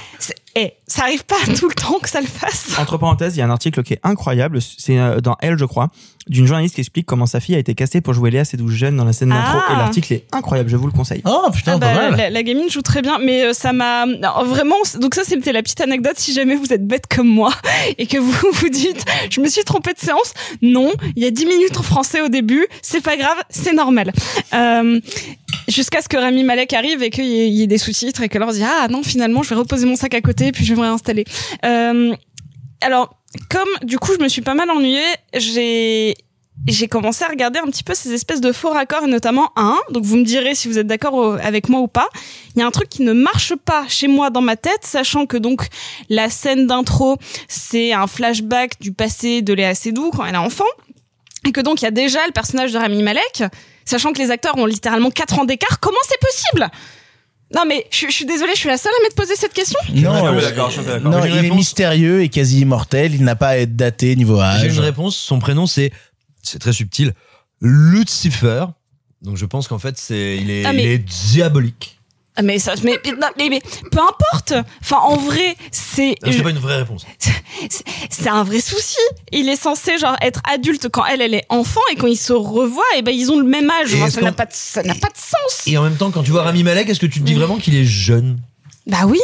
Eh, ça arrive pas [laughs] tout le temps que ça le fasse. Entre parenthèses, il y a un article qui est incroyable, c'est euh, dans Elle, je crois, d'une journaliste qui explique comment sa fille a été castée pour jouer Léa Seydoux jeune dans la scène d'intro. Ah. Et l'article est incroyable, je vous le conseille. Oh putain, Ah pas bah, mal. la, la gamine joue très bien, mais euh, ça m'a vraiment. Donc ça, c'était la petite anecdote. Si jamais vous êtes bête comme moi [laughs] et que vous [laughs] vous dites, je me suis trompée de séance. Non, il y a 10 minutes en français au début. C'est pas grave, c'est normal. Euh, Jusqu'à ce que Rami Malek arrive et qu'il y, ait- des sous-titres et que leur dit ah non finalement je vais reposer mon sac à côté puis je vais me réinstaller. Euh, alors comme du coup je me suis pas mal ennuyée, j'ai j'ai commencé à regarder un petit peu ces espèces de faux raccords et notamment un. Donc vous me direz si vous êtes d'accord au- avec moi ou pas. Il y a un truc qui ne marche pas chez moi dans ma tête, sachant que donc la scène d'intro c'est un flashback du passé de Léa Seydoux quand elle est enfant et que donc il y a déjà le personnage de Rami Malek, sachant que les acteurs ont littéralement 4 ans d'écart. Comment c'est possible? Non mais je, je suis désolée, je suis la seule à m'être posé cette question. Non, euh, d'accord, je suis un peu d'accord. non, J'ai il est mystérieux et quasi immortel. Il n'a pas à être daté niveau J'ai âge. une réponse. Son prénom, c'est, c'est très subtil, Lucifer. Donc je pense qu'en fait, c'est, il est, Ah, mais- il est diabolique. Mais ça, mais, mais, mais peu importe. Enfin, en vrai, c'est C'est pas une vraie réponse. c'est- un vrai souci. Il est censé genre être adulte quand elle elle est enfant et quand ils se revoient, et ben ils ont le même âge. Enfin, ça n'a pas de, ça n'a pas de sens. Et en même temps, quand tu vois Rami Malek, est-ce que tu te dis vraiment qu'il est jeune? Bah oui.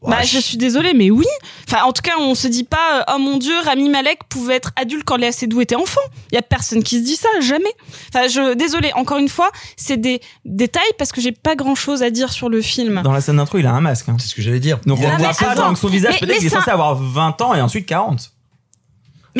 Bah, je suis désolée, mais oui. Enfin, en tout cas, on se dit pas, euh, oh mon dieu, Rami Malek pouvait être adulte quand Léa Seydoux était enfant. Il y a personne qui se dit ça, jamais. Enfin, je, désolée, encore une fois, c'est des détails parce que j'ai pas grand chose à dire sur le film. Dans la scène d'intro, il a un masque. hein. C'est ce que j'allais dire. Donc on voit pas donc son visage, peut-être qu'il est ça- censé avoir 20 ans et ensuite 40.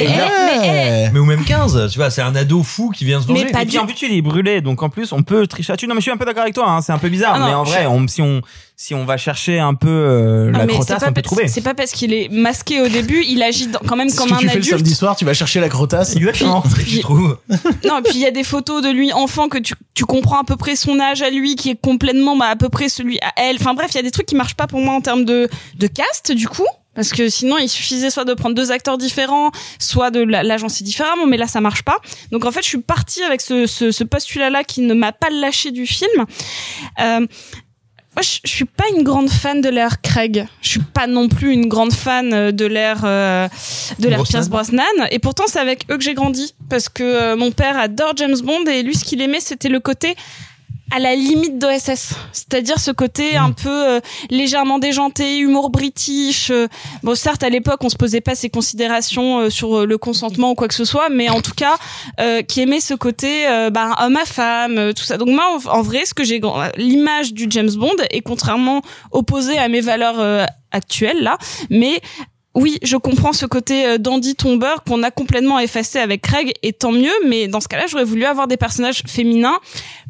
Mais, mais, Mais ou même 15, tu vois, c'est un ado fou qui vient se Mais venger. pas Et du- puis en plus, il est brûlé, donc en plus, on peut tricher là-dessus. Non, mais je suis un peu d'accord avec toi, hein, c'est un peu bizarre, Ah non, mais en je- vrai, on, si on si on va chercher un peu euh, la mais c'est crotasse, pas on peut trouver. C'est pas parce qu'il est masqué au début, il agit dans- quand même comme que un tu fais le adulte. samedi soir, tu vas chercher la crotasse. Exactement. Tu trouves Non, et puis il y a des photos de lui enfant que tu, tu comprends à peu près son âge à lui, qui est complètement bah, à peu près celui à elle. Enfin bref, il y a des trucs qui marchent pas pour moi en termes de, de cast, du coup. Parce que sinon, il suffisait soit de prendre deux acteurs différents, soit de la- l'agencer différemment, mais là, ça marche pas. Donc en fait, je suis partie avec ce, ce, ce postulat-là qui ne m'a pas lâché du film. Euh, moi, je, je suis pas une grande fan de l'ère Craig. Je suis pas non plus une grande fan euh, de l'ère euh, de l'ère. Pierce Brosnan. Et pourtant, c'est avec eux que j'ai grandi parce que euh, mon père adore James Bond et lui, ce qu'il aimait, c'était le côté à la limite d'OSS, c'est-à-dire ce côté un peu euh, légèrement déjanté, humour british. euh, bon, certes, à l'époque, on se posait pas ces considérations euh, sur euh, le consentement ou quoi que ce soit, mais en tout cas, euh, qui aimait ce côté euh, bah, homme à femme, euh, tout ça. Donc moi, en, en vrai, ce que j'ai, l'image du James Bond est contrairement opposée à mes valeurs euh, actuelles là, mais oui, je comprends ce côté dandy tombeur qu'on a complètement effacé avec Craig, et tant mieux, mais dans ce cas-là, j'aurais voulu avoir des personnages féminins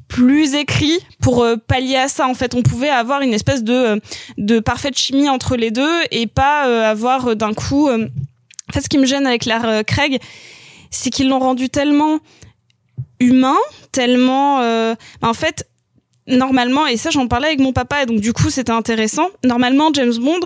plus écrits pour euh, pallier à ça. En fait, on pouvait avoir une espèce de, euh, de parfaite chimie entre les deux et pas euh, avoir d'un coup... En fait, ce qui me gêne avec l'art Craig, c'est qu'ils l'ont rendu tellement humain, tellement... En fait, normalement, et ça j'en parlais avec mon papa, et donc du coup c'était intéressant, normalement James Bond,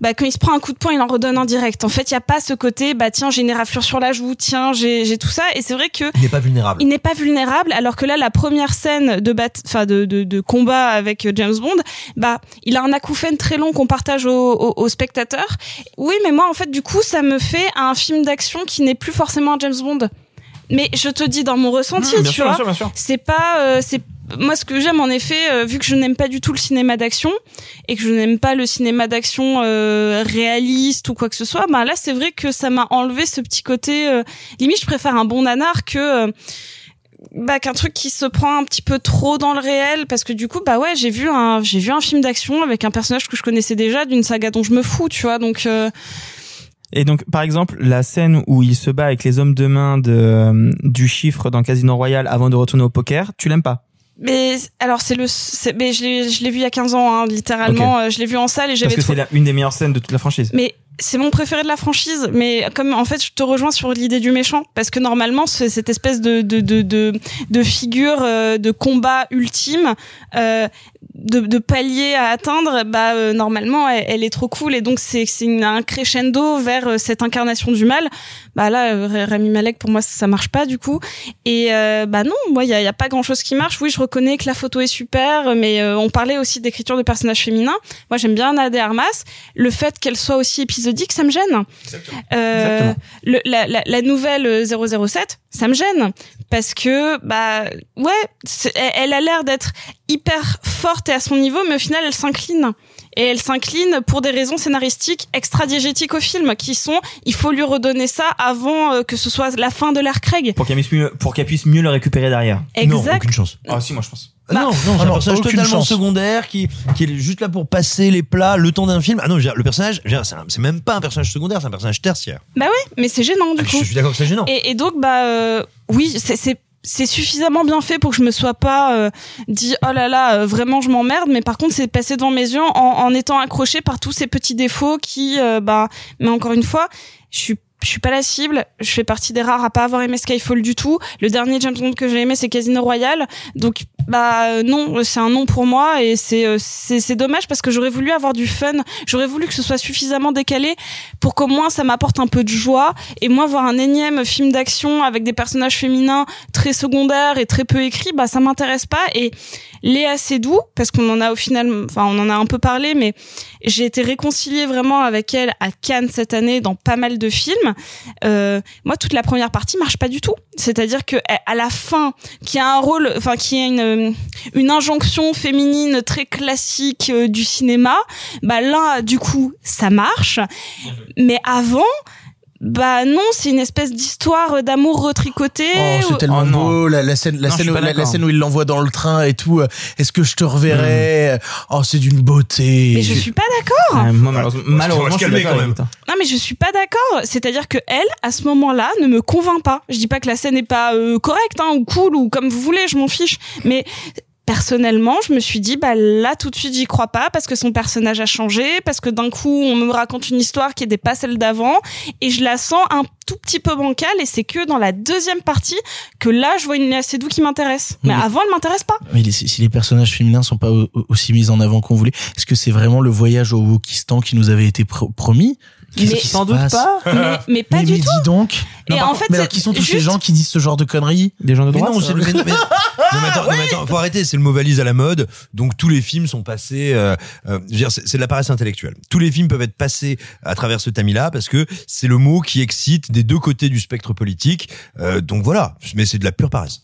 bah, quand il se prend un coup de poing, il en redonne en direct. En fait, il y a pas ce côté, bah tiens, j'ai une éraflure sur la joue, tiens, j'ai j'ai tout ça. Et c'est vrai que Il n'est pas vulnérable. il n'est pas vulnérable, alors que là, la première scène de bat, enfin de, de, de combat avec euh, James Bond, bah il a un acouphène très long qu'on partage aux au, aux spectateurs. Oui, mais moi en fait, du coup, ça me fait un film d'action qui n'est plus forcément un James Bond. Mais je te dis dans mon ressenti, Mmh, bien tu sûr, vois, bien sûr, bien sûr. c'est pas, euh, c'est moi ce que j'aime en effet, euh, vu que je n'aime pas du tout le cinéma d'action et que je n'aime pas le cinéma d'action euh, réaliste ou quoi que ce soit, bah là c'est vrai que ça m'a enlevé ce petit côté. euh, limite, je préfère un bon nanar que euh, bah qu'un truc qui se prend un petit peu trop dans le réel parce que du coup bah ouais j'ai vu un j'ai vu un film d'action avec un personnage que je connaissais déjà d'une saga dont je me fous tu vois donc euh, Et donc, par exemple, la scène où il se bat avec les hommes de main de, du chiffre dans Casino Royale avant de retourner au poker, tu l'aimes pas? Mais alors c'est le mais je l'ai je l'ai vu il y a 15 ans hein, littéralement euh, je l'ai vu en salle et Parce j'avais que trop c'est une des meilleures scènes de toute la franchise. Mais c'est mon préféré de la franchise. Mais comme en fait, je te rejoins sur l'idée du méchant parce que normalement, c'est cette espèce de de de de, de figure euh, de combat ultime. Euh, de, de palier à atteindre, bah euh, normalement elle, elle est trop cool et donc c'est c'est une- un crescendo vers euh, cette incarnation du mal. Bah là, euh, Rami Malek pour moi ça, ça marche pas du coup. Et euh, bah non, moi il y a, y a pas grand chose qui marche. Oui, je reconnais que la photo est super, mais euh, on parlait aussi d'écriture de personnages féminins. Moi j'aime bien Anna de Armas. Le fait qu'elle soit aussi épisodique, ça me gêne. Euh, Exactement. le- la, la, la nouvelle euh, 007, ça me gêne parce que bah ouais, elle a l'air d'être hyper forte et à son niveau, mais au final elle s'incline. Et elle s'incline pour des raisons scénaristiques extra-diégétiques au film, qui sont il faut lui redonner ça avant euh, que ce soit la fin de l'ère Craig. Pour qu'elle puisse mieux, pour qu'elle puisse mieux le récupérer derrière. Non, Exact. aucune chance. Ah si, moi je pense. Ah non, non, c'est ah un non, personnage totalement chance. secondaire qui, qui est juste là pour passer les plats le temps d'un film. Ah non, le personnage, c'est même pas un personnage secondaire, c'est un personnage tertiaire. Bah oui, mais c'est gênant du Ah, coup. je suis d'accord que c'est gênant. Et, et donc bah euh, oui, c'est c'est suffisamment bien fait pour que je me sois pas euh, dit oh là là euh, vraiment je m'emmerde. Mais par contre c'est passé devant mes yeux en, en étant accroché par tous ces petits défauts qui euh, bah mais encore une fois je suis je suis pas la cible, je fais partie des rares à pas avoir aimé Skyfall du tout. Le dernier James Bond que j'ai aimé c'est Casino Royale. Donc bah euh, non, c'est un non pour moi et c'est euh, c'est c'est dommage parce que j'aurais voulu avoir du fun, j'aurais voulu que ce soit suffisamment décalé pour qu'au moins ça m'apporte un peu de joie et moi voir un énième film d'action avec des personnages féminins très secondaires et très peu écrits, bah ça m'intéresse pas et Léa Seydoux parce qu'on en a au final enfin on en a un peu parlé mais j'ai été réconciliée vraiment avec elle à Cannes cette année dans pas mal de films. Euh, moi, toute la première partie marche pas du tout. C'est-à-dire que à la fin, qui a un rôle, enfin qui a une une injonction féminine très classique euh, du cinéma, bah là, du coup, ça marche. Mais avant. Bah non, c'est une espèce d'histoire d'amour retricoté. Oh, c'est tellement Oh, beau la, la scène, la Non, scène, où, pas la, la d'accord. scène où il l'envoie dans le train et tout. euh, Est-ce que je te reverrai Oh, c'est d'une beauté. Mais je suis pas d'accord. Ah, moi, malheureusement, malheureusement, je suis quand même. Non mais je suis pas d'accord. C'est-à-dire que elle, à ce moment-là, ne me convainc pas. Je dis pas que la scène n'est pas euh, correcte hein, ou cool ou comme vous voulez, je m'en fiche. Mais personnellement, je me suis dit bah là tout de suite j'y crois pas parce que son personnage a changé, parce que d'un coup on me raconte une histoire qui n'était pas celle d'avant et je la sens un tout petit peu bancale et c'est que dans la deuxième partie que là je vois une Léa Seydoux qui m'intéresse. Mais avant elle m'intéresse pas. Mais les- si les personnages féminins sont pas au- au- aussi mis en avant qu'on voulait, est-ce que c'est vraiment le voyage au Wokistan qui nous avait été pro- promis Qu'est-ce Mais- qui Sans doute pas. [laughs] Mais, mais pas mais, du mais tout. dis donc. Et en fait, mais alors qui sont tous ces gens qui disent ce genre de conneries Des gens de droite. non, c'est [laughs] mais- non, mais attends, non, mais attends, faut arrêter, c'est le mot valise à la mode. Donc tous les films sont passés, euh, euh, je veux dire, c'est c'est de la paresse intellectuelle. Tous les films peuvent être passés à travers ce tamis-là parce que c'est le mot qui excite des deux côtés du spectre politique. Euh, donc voilà, mais c'est de la pure paresse.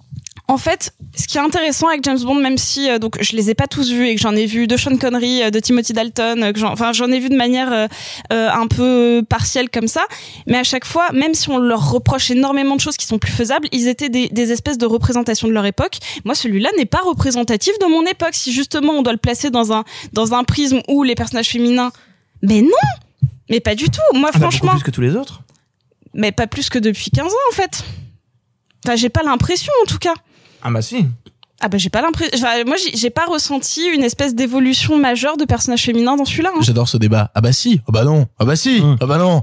En fait, ce qui est intéressant avec James Bond, même si euh, donc je les ai pas tous vus et que j'en ai vu de Sean Connery, euh, de Timothy Dalton, euh, que j'en, enfin j'en ai vu de manière euh, un peu partielle comme ça, mais à chaque fois, même si on leur reproche énormément de choses qui sont plus faisables, ils étaient des, des espèces de représentations de leur époque. Moi, celui-là n'est pas représentatif de mon époque. Si justement on doit le placer dans un dans un prisme où les personnages féminins, mais non, mais pas du tout. Moi, Ah bah, franchement, plus que tous les autres. mais pas plus que depuis 15 ans en fait. Enfin, j'ai pas l'impression en tout cas. Ah bah si. Ah bah j'ai pas l'impression. Enfin, moi j'ai j'ai pas ressenti une espèce d'évolution majeure de personnages féminins dans celui-là. hein. J'adore ce débat. Ah bah si, ah bah non, ah bah si, Hum. ah bah non.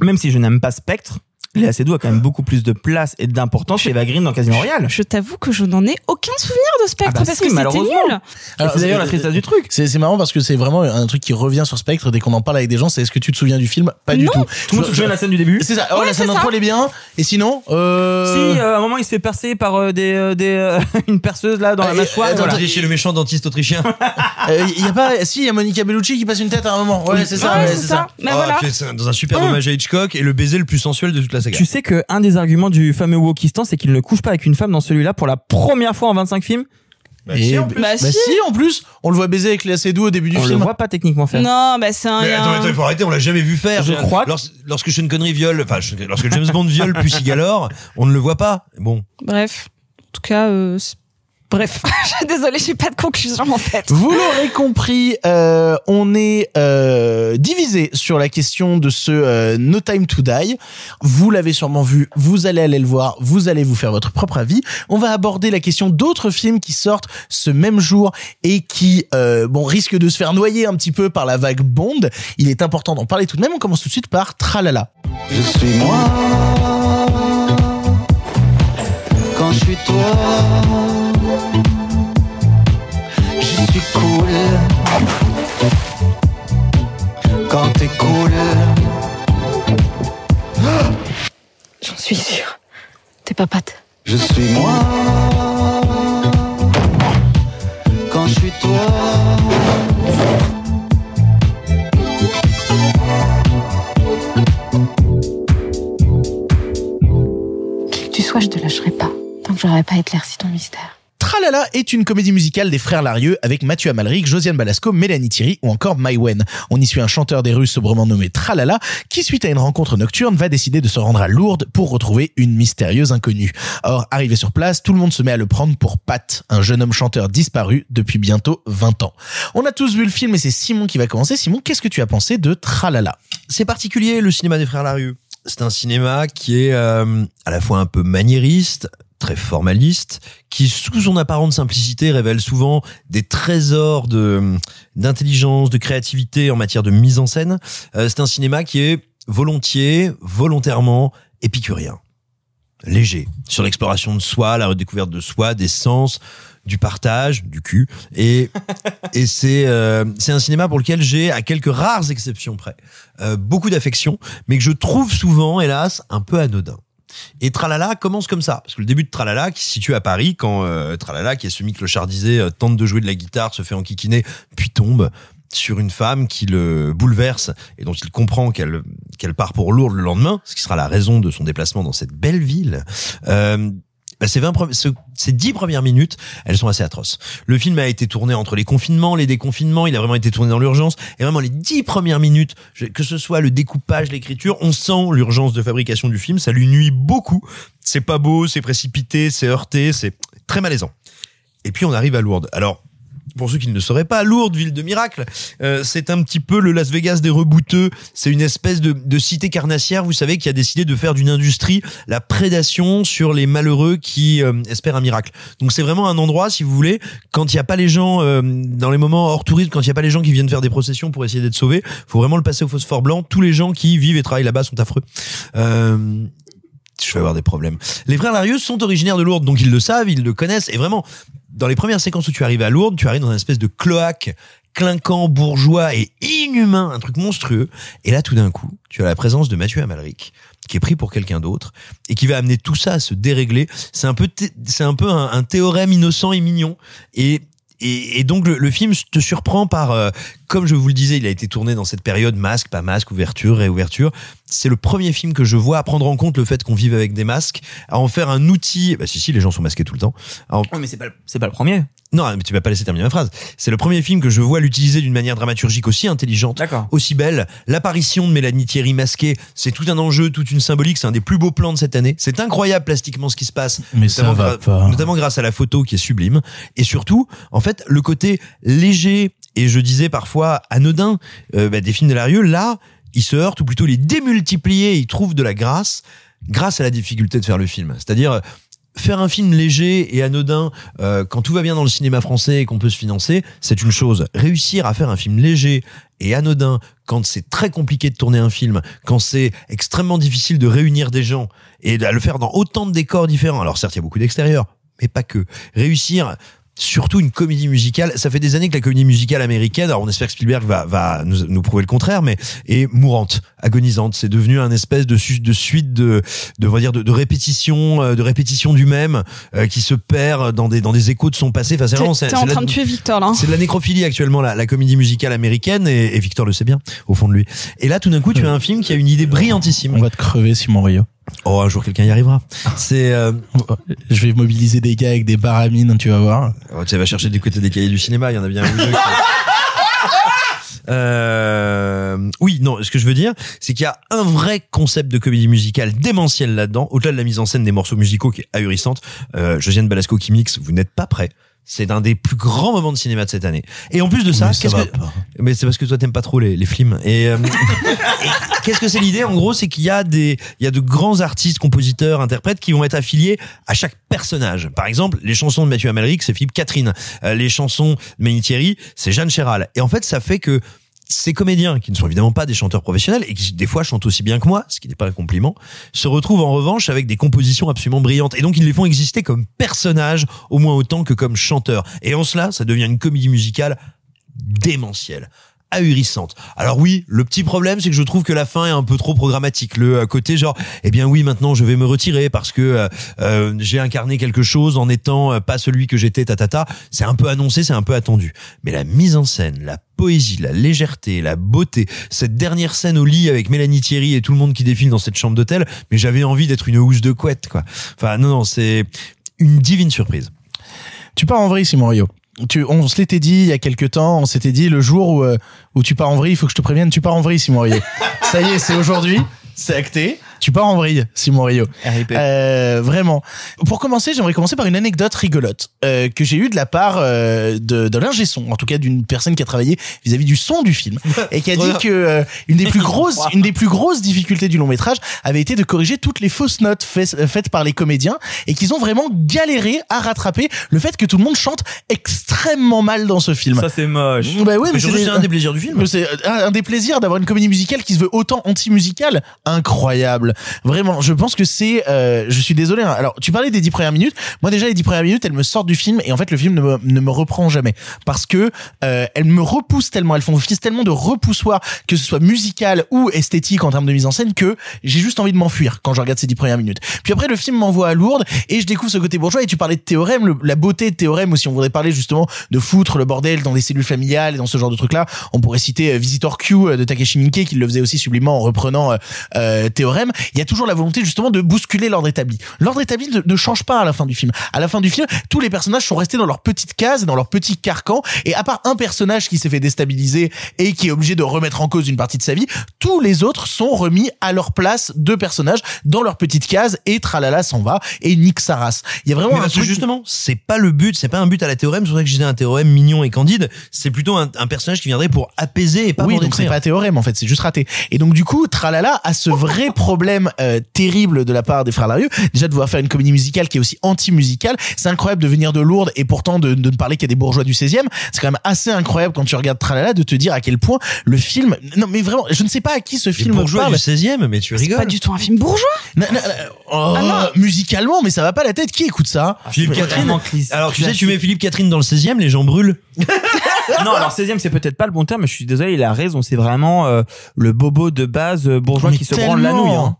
Même si je n'aime pas Spectre, Léa Seydoux a quand même beaucoup plus de place et d'importance qu'Eva Green dans Casino Royale. Je t'avoue que je n'en ai aucun souvenir de Spectre Ah bah parce si, que c'était nul. Alors, c'est d'ailleurs la tristesse du truc. C'est c'est marrant parce que c'est vraiment un truc qui revient sur Spectre dès qu'on en parle avec des gens. C'est est-ce que tu te souviens du film? Pas du tout. Tout le monde se souvient de la scène du début. C'est ça. Oh, Ouais, la scène d'intro elle est bien. Et sinon, euh... Si, euh, à un moment, il se fait percer par euh, des, euh, des, euh, [laughs] une perceuse là dans la mâchoire. attends, voilà. chez le méchant dentiste autrichien. [laughs] Il y a pas. Si, il y a Monica Bellucci qui passe une tête à un moment. Ouais, c'est ça. C'est ça. Ah, dans un super hommage à Hitchcock et le baiser le plus sensuel de toute la Tu sais que un des arguments du fameux Wokistan, c'est qu'il ne couche pas avec une femme dans celui-là pour la première fois en 25 films. Bah, Et- si, en plus. Bah, Bah si. si, en plus, on le voit baiser avec Léa Seydoux au début du On le film. voit pas techniquement faire. Non, bah c'est un. Mais attends, attends, il faut arrêter, on l'a jamais vu faire. Je crois que- Lors- lorsque Sean Connery viole, enfin, lorsque James Bond viole Pussy Galore, on ne le voit pas. Bon. Bref, en tout cas, euh, bref. [laughs] Désolée, j'ai pas de conclusion en fait. Vous l'aurez compris, euh, on est euh, divisé sur la question de ce euh, No Time to Die. Vous l'avez sûrement vu, vous allez aller le voir, vous allez vous faire votre propre avis. On va aborder la question d'autres films qui sortent ce même jour et qui euh, bon risquent de se faire noyer un petit peu par la vague Bond. Il est important d'en parler tout de même. On commence tout de suite par Tralala. Je suis moi quand je suis toi. Quand t'es cool. J'en suis sûre. T'es pas pâte. Je suis moi quand je suis toi. Qui que tu sois, je te lâcherai pas. Tant que j'aurai pas éclairci ton mystère. Tralala est une comédie musicale des frères Larieux avec Mathieu Amalric, Josiane Balasco, Mélanie Thierry ou encore Maïwen. On y suit un chanteur des rues sobrement nommé Tralala qui, suite à une rencontre nocturne, va décider de se rendre à Lourdes pour retrouver une mystérieuse inconnue. Or, arrivé sur place, tout le monde se met à le prendre pour Pat, un jeune homme chanteur disparu depuis bientôt 20 ans. On a tous vu le film et c'est Simon qui va commencer. Simon, qu'est-ce que tu as pensé de Tralala? C'est particulier, le cinéma des frères Larieux. C'est un cinéma qui est euh, à la fois un peu maniériste, très formaliste, qui sous son apparente simplicité révèle souvent des trésors de d'intelligence, de créativité en matière de mise en scène. Euh, c'est un cinéma qui est volontiers, volontairement épicurien, léger, sur l'exploration de soi, la redécouverte de soi, des sens, du partage, du cul, et et c'est euh, c'est un cinéma pour lequel j'ai, à quelques rares exceptions près, euh, beaucoup d'affection, mais que je trouve souvent, hélas, un peu anodin. Et Tralala commence comme ça, parce que le début de Tralala, qui se situe à Paris, quand euh, Tralala, qui est semi-clochardisé, euh, tente de jouer de la guitare, se fait enquiquiner, puis tombe sur une femme qui le bouleverse et dont il comprend qu'elle qu'elle part pour Lourdes le lendemain, ce qui sera la raison de son déplacement dans cette belle ville. Euh, bah, ces, 20 pre- ce- ces 10 premières minutes, elles sont assez atroces. Le film a été tourné entre les confinements, les déconfinements, il a vraiment été tourné dans l'urgence. Et vraiment, les 10 premières minutes, que ce soit le découpage, l'écriture, on sent l'urgence de fabrication du film, ça lui nuit beaucoup. C'est pas beau, c'est précipité, c'est heurté, c'est très malaisant. Et puis on arrive à Lourdes. Alors, pour ceux qui ne le sauraient pas, Lourdes, ville de miracle, euh, c'est un petit peu le Las Vegas des rebouteux. C'est une espèce de, de cité carnassière, vous savez, qui a décidé de faire d'une industrie la prédation sur les malheureux qui euh, espèrent un miracle. Donc c'est vraiment un endroit, si vous voulez, quand il n'y a pas les gens, euh, dans les moments hors tourisme, quand il n'y a pas les gens qui viennent faire des processions pour essayer d'être sauvés, faut vraiment le passer au phosphore blanc. Tous les gens qui vivent et travaillent là-bas sont affreux. Je vais avoir des problèmes. Les frères Larieux sont originaires de Lourdes, donc ils le savent, ils le connaissent, et vraiment, dans les premières séquences où tu arrives à Lourdes, tu arrives dans une espèce de cloaque clinquant, bourgeois et inhumain, un truc monstrueux. Et là, tout d'un coup, tu as la présence de Mathieu Amalric, qui est pris pour quelqu'un d'autre et qui va amener tout ça à se dérégler. C'est un peu, c'est un peu un théorème innocent et mignon. Et et, et donc le, le film te surprend par, euh, comme je vous le disais, il a été tourné dans cette période masque, pas masque, ouverture, réouverture. C'est le premier film que je vois à prendre en compte le fait qu'on vive avec des masques, à en faire un outil. Bah si si, les gens sont masqués tout le temps. En- Oui, mais c'est pas, c'est pas le premier. Non, mais tu vas pas laisser terminer ma phrase. C'est le premier film que je vois l'utiliser d'une manière dramaturgique aussi intelligente, aussi belle. L'apparition de Mélanie Thierry masquée, c'est tout un enjeu, toute une symbolique. C'est un des plus beaux plans de cette année. C'est incroyable plastiquement ce qui se passe. Mais ça notamment, va gra- pas. notamment grâce à la photo qui est sublime. Et surtout, en fait, le côté léger et je disais parfois anodin euh, bah, des films de Larieux, là, ils se heurtent ou plutôt les démultiplier. Ils trouvent de la grâce grâce à la difficulté de faire le film. C'est-à-dire faire un film léger et anodin euh, quand tout va bien dans le cinéma français et qu'on peut se financer, c'est une chose. Réussir à faire un film léger et anodin quand c'est très compliqué de tourner un film, quand c'est extrêmement difficile de réunir des gens et à le faire dans autant de décors différents. Alors certes, il y a beaucoup d'extérieurs, mais pas que. Réussir surtout une comédie musicale. Ça fait des années que la comédie musicale américaine, alors on espère que Spielberg va, va nous, nous prouver le contraire, mais est mourante, agonisante. C'est devenu un espèce de, su- de suite de, de, on va dire, de, de répétition, euh, de répétition du même, euh, qui se perd dans des, dans des échos de son passé. Enfin, c'est vraiment, c'est en la- train de tuer Victor là. hein. c'est de la nécrophilie actuellement, la, la comédie musicale américaine, et, et Victor le sait bien, au fond de lui. Et là, tout d'un coup, tu as un film qui a une idée brillantissime. On va te crever, Simon Rio. Oh, un jour, quelqu'un y arrivera. C'est, euh, Je vais mobiliser des gars avec des baramines, tu vas voir. oh, tu sais, va chercher du côté des cahiers du cinéma, il y en a bien un [laughs] Euh, oui, non, ce que je veux dire, c'est qu'il y a un vrai concept de comédie musicale démentiel là-dedans, au-delà de la mise en scène des morceaux musicaux qui est ahurissante. Euh, Josiane Balasco qui mixe, vous n'êtes pas prêt. C'est un des plus grands moments de cinéma de cette année. Et en plus de ça, Mais qu'est-ce que... c'est parce que toi t'aimes pas trop les, les films. Et, euh, [laughs] et qu'est-ce que c'est l'idée En gros, c'est qu'il y a des, il y a de grands artistes, compositeurs, interprètes qui vont être affiliés à chaque personnage. Par exemple, les chansons de Mathieu Amalric, c'est Philippe Catherine. Euh, les chansons de Ménie Thierry, c'est Jeanne Chéral. Et en fait, ça fait que ces comédiens, qui ne sont évidemment pas des chanteurs professionnels et qui des fois chantent aussi bien que moi, ce qui n'est pas un compliment, se retrouvent en revanche avec des compositions absolument brillantes. Et donc ils les font exister comme personnages au moins autant que comme chanteurs. Et en cela, ça devient une comédie musicale démentielle ahurissante. Alors oui, le petit problème c'est que je trouve que la fin est un peu trop programmatique. Le côté genre eh bien oui, maintenant je vais me retirer parce que euh, euh, j'ai incarné quelque chose en étant euh, pas celui que j'étais tatata, c'est un peu annoncé, c'est un peu attendu. Mais la mise en scène, la poésie, la légèreté, la beauté, cette dernière scène au lit avec Mélanie Thierry et tout le monde qui défile dans cette chambre d'hôtel, mais j'avais envie d'être une housse de couette quoi. Enfin non non, c'est une divine surprise. Tu pars en vrille, Simon Rio. Tu, on se l'était dit il y a quelques temps, on s'était dit le jour où, euh, où tu pars en vrille, il faut que je te prévienne, tu pars en vrille, Simon. Ça y est, c'est aujourd'hui, c'est acté. Tu pars en vrille, Simon Rio. RIP. Euh, vraiment. Pour commencer, j'aimerais commencer par une anecdote rigolote euh, que j'ai eue de la part euh, de, de l'ingé son, en tout cas d'une personne qui a travaillé vis-à-vis du son du film et qui a dit que euh, une des plus [laughs] grosses, une des plus grosses difficultés du long métrage avait été de corriger toutes les fausses notes fais- faites par les comédiens et qu'ils ont vraiment galéré à rattraper le fait que tout le monde chante extrêmement mal dans ce film. Ça, c'est moche. Bah ouais, mais, Mais c'est un des plaisirs du film. c'est un des plaisirs d'avoir une comédie musicale qui se veut autant anti-musicale. Incroyable. Vraiment, je pense que c'est... euh, je suis désolé. hein. Alors, tu parlais des dix premières minutes. Moi, déjà, les dix premières minutes, elles me sortent du film et en fait, le film ne me, ne me reprend jamais. Parce que euh, elles me repoussent tellement, elles font office tellement de repoussoir, que ce soit musical ou esthétique en termes de mise en scène, que j'ai juste envie de m'enfuir quand je regarde ces dix premières minutes. Puis après, le film m'envoie à Lourdes et je découvre ce côté bourgeois. Et tu parlais de Théorème, la beauté de Théorème, ou si on voudrait parler justement de foutre le bordel dans des cellules familiales et dans ce genre de trucs-là, on pourrait citer euh, Visitor Q euh, de Takeshi Miike qui le faisait aussi sublimement en reprenant euh, euh, Théorème. Il y a toujours la volonté justement de bousculer l'ordre établi. L'ordre établi ne, ne change pas à la fin du film. À la fin du film, tous les personnages sont restés dans leur petite case, dans leur petit carcan, et à part un personnage qui s'est fait déstabiliser et qui est obligé de remettre en cause une partie de sa vie, tous les autres sont remis à leur place de personnages dans leur petite case et tralala s'en va et nique sa race. Il y a vraiment Mais un parce que truc justement, c'est pas le but, c'est pas un but à la théorème, c'est pour ça que je disais un théorème mignon et candide, c'est plutôt un, un personnage qui viendrait pour apaiser et pas oui, pour donc c'est pas théorème en fait, c'est juste raté. Et donc du coup, Tralala a ce vrai problème [laughs] euh, terrible de la part des frères Larieux, déjà de devoir faire une comédie musicale qui est aussi anti-musicale. C'est incroyable de venir de Lourdes et pourtant de, de ne parler qu'à des bourgeois du 16e. C'est quand même assez incroyable quand tu regardes Tralala de te dire à quel point le film. Non mais vraiment, je ne sais pas à qui ce Les film bourgeois parle. du 16e, mais tu C'est rigoles. pas du tout un film bourgeois. Non, non, non, oh, Ah musicalement, mais ça va pas la tête. Qui écoute ça? Philippe c'est Catherine. Alors tu sais, tu mets Philippe Catherine dans le 16e, les gens brûlent. [laughs] non, alors 16e, c'est peut-être pas le bon terme, mais je suis désolé, il a raison. C'est vraiment euh, le bobo de base euh, bourgeois Mais qui se branle la nouille. hein.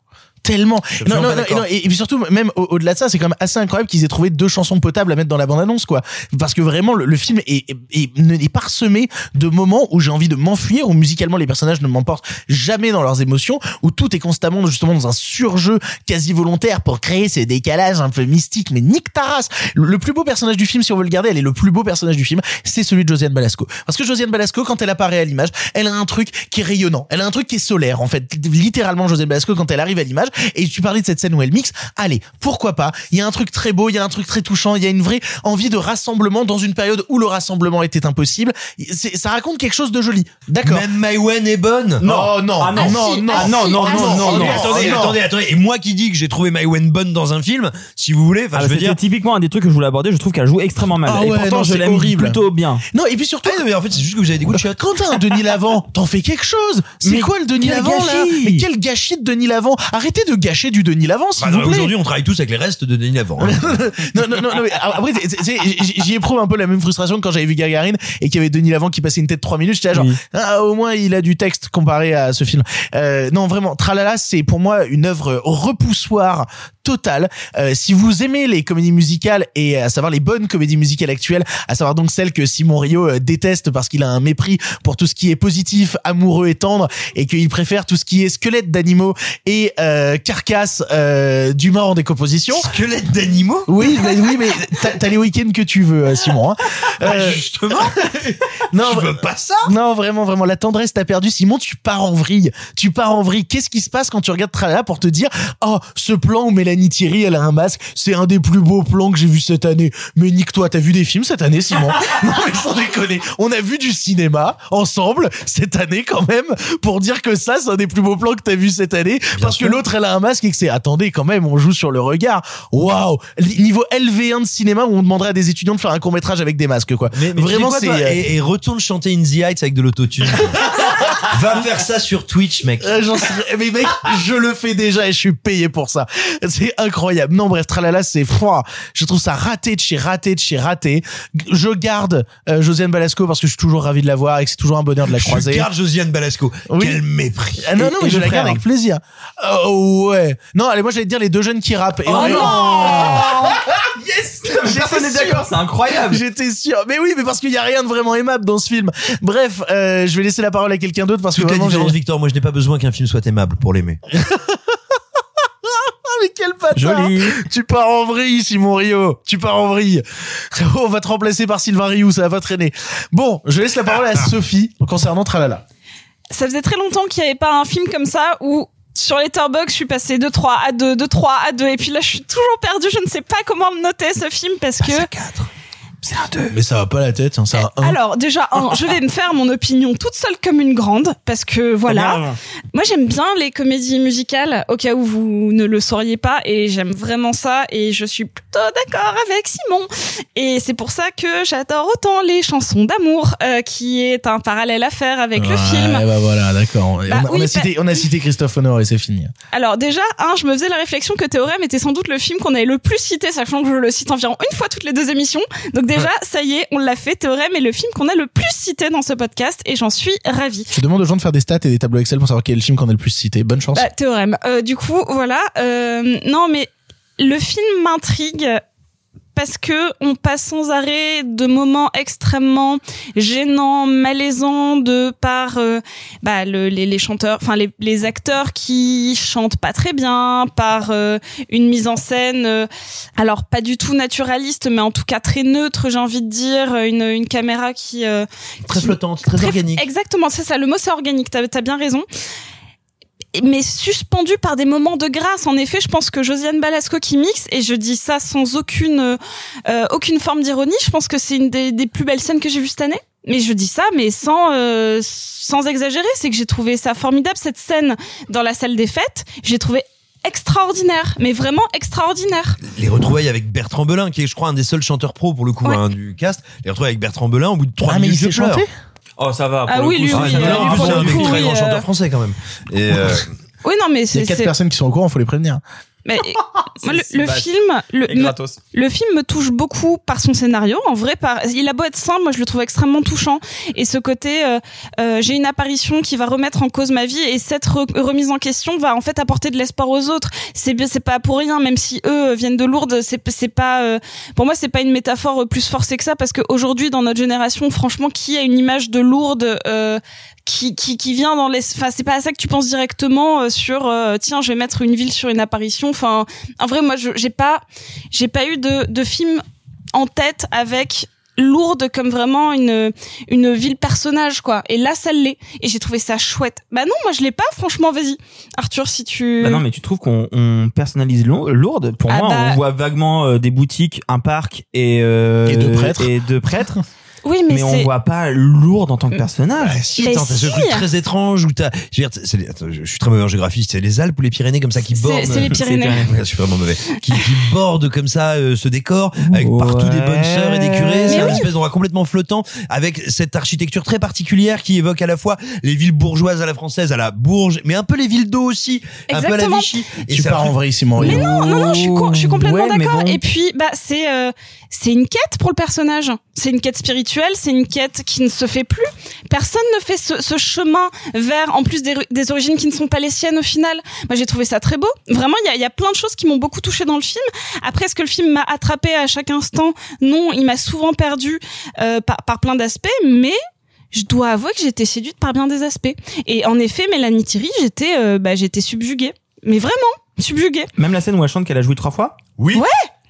Tellement. Non, non, non, non, et, puis surtout, même au- au-delà de ça, c'est quand même assez incroyable qu'ils aient trouvé deux chansons potables à mettre dans la bande-annonce, quoi. Parce que vraiment, le, le film est, est, est, parsemé de moments où j'ai envie de m'enfuir, où musicalement les personnages ne m'emportent jamais dans leurs émotions, où tout est constamment justement dans un surjeu quasi volontaire pour créer ces décalages un peu mystiques, mais nique ta race. Le, le plus beau personnage du film, si on veut le garder, elle est le plus beau personnage du film, c'est celui de Josiane Balasco. Parce que Josiane Balasco, quand elle apparaît à l'image, elle a un truc qui est rayonnant. Elle a un truc qui est solaire, en fait. Littéralement, Josiane Balasco, quand elle arrive à l'image, et tu parlais de cette scène où elle mixe, allez, pourquoi pas? Il y a un truc très beau, il y a un truc très touchant, il y a une vraie envie de rassemblement dans une période où le rassemblement était impossible. C'est- Ça raconte quelque chose de joli. D'accord. Même Maïwen est bonne. Non, non, Ah non, non, non, ah non, non, non, non, non, non. non, Attendez, non. attendez, attendez. Et moi qui dis que j'ai trouvé Maïwen bonne dans un film, si vous voulez, enfin, Ah, je veux dire. typiquement un des trucs que je voulais aborder. Je trouve qu'elle joue extrêmement mal. Ah et ouais, pourtant, non, je l'aime horrible. plutôt bien. Non, et puis surtout. Ah non, mais en fait, c'est juste que vous avez des goûts de t'as un Denis Lavant, t'en fais quelque chose. C'est quoi le Denis Lavant là? Mais quel gâchis de Denis Lavant Arrêtez de gâcher du Denis Lavant, s'il Bah, vous non, plaît. Aujourd'hui, on travaille tous avec les restes de Denis Lavant. hein. [laughs] non, non, non, non, mais après, j'y éprouve un peu la même frustration quand j'avais vu Gagarine et qu'il y avait Denis Lavant qui passait une tête de 3 minutes. J'étais là, genre, Oui. ah, au moins, il a du texte comparé à ce film. Euh, non, vraiment, Tralala, c'est pour moi une œuvre repoussoire totale. Euh, si vous aimez les comédies musicales et à savoir les bonnes comédies musicales actuelles, à savoir donc celles que Simon Rio euh, déteste parce qu'il a un mépris pour tout ce qui est positif, amoureux et tendre et qu'il préfère tout ce qui est squelette d'animaux et euh, carcasse euh, d'humains en décomposition. Squelette d'animaux Oui, mais, oui, mais t'as les week-ends que tu veux, euh, Simon. Hein. Euh, Justement. [laughs] non, Je veux pas ça? non, vraiment, vraiment, la tendresse t'a perdu. Simon, tu pars en vrille. Tu pars en vrille. Qu'est-ce qui se passe quand tu regardes Tralala pour te dire, oh, ce plan où Mélanie Thierry, elle a un masque, c'est un des plus beaux plans que j'ai vu cette année. Mais nique-toi, t'as vu des films cette année, Simon [laughs] Non, mais sans déconner. On a vu du cinéma ensemble cette année quand même pour dire que ça, c'est un des plus beaux plans que t'as vu cette année parce sûr. que l'autre, elle a un masque et que c'est, attendez, quand même, on joue sur le regard. Waouh! Niveau LV1 de cinéma où on demanderait à des étudiants de faire un court métrage avec des masques, quoi. Mais, mais Vraiment, c'est. euh, et, et retourne chanter In the Heights avec de l'autotune. [laughs] Va faire ça sur Twitch, mec. Euh, j'en sais- mais mec, je le fais déjà et je suis payé pour ça. C'est incroyable. Non, bref, tralala, c'est froid. Je trouve ça raté de chez raté de chez raté. Je garde euh, Josiane Balasco parce que je suis toujours ravi de la voir et que c'est toujours un bonheur de la croiser. Je garde Josiane Balasco. Oui. Quel mépris. Ah non, non, mais je la garde avec plaisir. Oh ouais. Non, allez, moi j'allais te dire les deux jeunes qui rappent. Et Oh non [laughs] Yes [laughs] Personne n'est d'accord, c'est incroyable. J'étais sûr. Mais oui, mais parce qu'il y a rien de vraiment aimable dans ce film. Bref, euh, je vais laisser la parole à quelqu'un d'autre parce que Toute la vraiment, différence, j'ai- Victor, moi je n'ai pas besoin qu'un film soit aimable pour l'aimer. Ah, [laughs] mais quel bâtard Joli. Tu pars en vrille, Simon Rio. Tu pars en vrille. [laughs] On va te remplacer par Sylvain Rioux, ça va pas traîner. Bon, je laisse la parole à Sophie concernant Tralala. ça faisait très longtemps qu'il n'y avait pas un film comme ça où sur Letterboxd, je suis passée de 3 à 2, de 3 à 2, et puis là, je suis toujours perdue. Je ne sais pas comment le noter, ce film, parce que... C'est un 2. Mais ça va pas la tête, hein, c'est un 1. Alors, déjà, un, je vais me faire mon opinion toute seule comme une grande, parce que voilà. Moi, j'aime bien les comédies musicales, au cas où vous ne le sauriez pas, et j'aime vraiment ça, et je suis plutôt d'accord avec Simon. Et c'est pour ça que j'adore autant les chansons d'amour, euh, qui est un parallèle à faire avec le film. bah voilà, d'accord. Bah on, a- on oui, a cité, on a cité Christophe Honor et c'est fini. Alors déjà, un, je me faisais la réflexion que Théorème était sans doute le film qu'on avait le plus cité, sachant que je le cite environ une fois toutes les deux émissions. Donc déjà, ça y est, on l'a fait. Théorème est le film qu'on a le plus cité dans ce podcast, et j'en suis ravie. Je demande aux gens de faire des stats et des tableaux Excel pour savoir quel est le film qu'on a le plus cité. Bonne chance. Bah, théorème. Euh, du coup, voilà. Euh, non, mais le film m'intrigue parce que on passe sans arrêt de moments extrêmement gênants, malaisants de par euh, bah, le- les, les chanteurs, enfin les, les acteurs qui chantent pas très bien, par euh, une mise en scène, euh, alors pas du tout naturaliste, mais en tout cas très neutre, j'ai envie de dire, une, une caméra qui Très qui- flottante, très, organique. Exactement, c'est ça. Le mot c'est organique. T'as as bien raison. Mais suspendu par des moments de grâce. En effet, je pense que Josiane Balasco qui mixe, et je dis ça sans aucune euh, aucune forme d'ironie. Je pense que c'est une des, des plus belles scènes que j'ai vues cette année. Mais je dis ça, mais sans euh, sans exagérer, c'est que j'ai trouvé ça formidable cette scène dans la salle des fêtes. J'ai trouvé extraordinaire, mais vraiment extraordinaire. Les retrouvailles avec Bertrand Belin, qui est, je crois, un des seuls chanteurs pro pour le coup Ouais. hein, du cast. Les retrouvailles avec Bertrand Belin, au bout de trois Ah, mais il minutes, je pleure. chanter Oh, ça va. Ah pour le oui, coup, lui, ça oui, va. euh, non, en plus, pour c'est le un mec coup, très oui, grand euh, chanteur français quand même. Et euh, Oui, non, mais Il y c'est a quatre c'est- personnes qui sont au courant, faut les prévenir. Mais [laughs] moi, le, film, le, me, le film me touche beaucoup par son scénario. En vrai, par, il a beau être simple, moi je le trouve extrêmement touchant. Et ce côté, euh, euh, j'ai une apparition qui va remettre en cause ma vie, et cette re- remise en question va en fait apporter de l'espoir aux autres. C'est bien, c'est pas pour rien, même si eux viennent de Lourdes. C'est, c'est pas, euh, pour moi, c'est pas une métaphore euh, plus forcée que ça, parce qu'aujourd'hui, dans notre génération, franchement, qui a une image de Lourdes euh, qui, qui, qui vient dans les enfin c'est pas à ça que tu penses directement euh, sur euh, tiens je vais mettre une ville sur une apparition. Enfin en vrai moi je j'ai pas j'ai pas eu de de film en tête avec lourde comme vraiment une une ville personnage quoi. Et là ça l'est. Et j'ai trouvé ça chouette. Bah non moi je l'ai pas franchement vas-y. Arthur si tu Bah non, mais tu trouves qu'on on personnalise Lou- Lourdes Pour Ah moi, bah- on voit vaguement euh, des boutiques, un parc et euh, Et deux prêtres. Et deux prêtres. [laughs] oui mais, mais on voit pas Lourdes en tant que personnage. Ah, si, Mais attends, t'as ce truc très étrange où t'as, je veux dire, c'est les- attends, je suis très mauvais en géographie, c'est les Alpes ou les Pyrénées comme ça qui bordent. c'est les Pyrénées. Ouais, je suis vraiment mauvais. Qui, qui bordent comme ça euh, ce décor avec partout des bonnes sœurs et des curés. C'est oui. espèce d'endroit complètement flottant avec cette architecture très particulière qui évoque à la fois les villes bourgeoises à la française, à la Bourge, mais un peu les villes d'eau aussi, un peu à la Exactement. Vichy. Tu c'est un pars en vrai ici, Maurice. Mais non, non, non, je suis, co- je suis complètement Ouais, d'accord. bon. Et puis, bah, c'est, euh, c'est une quête pour le personnage. C'est une quête spirituelle, c'est une quête qui ne se fait plus. Personne ne fait ce, ce chemin vers, en plus des, des origines qui ne sont pas les siennes au final. Moi, j'ai trouvé ça très beau. Vraiment, il y a, il y a plein de choses qui m'ont beaucoup touché dans le film. Après, est-ce que le film m'a attrapé à chaque instant? Non, il m'a souvent perdu euh, par, par plein d'aspects, mais je dois avouer que j'étais séduite par bien des aspects. Et en effet, Mélanie Thierry, j'étais, euh, bah, j'étais subjuguée. Mais vraiment, subjuguée. Même la scène où elle chante qu'elle a joué trois fois? Oui.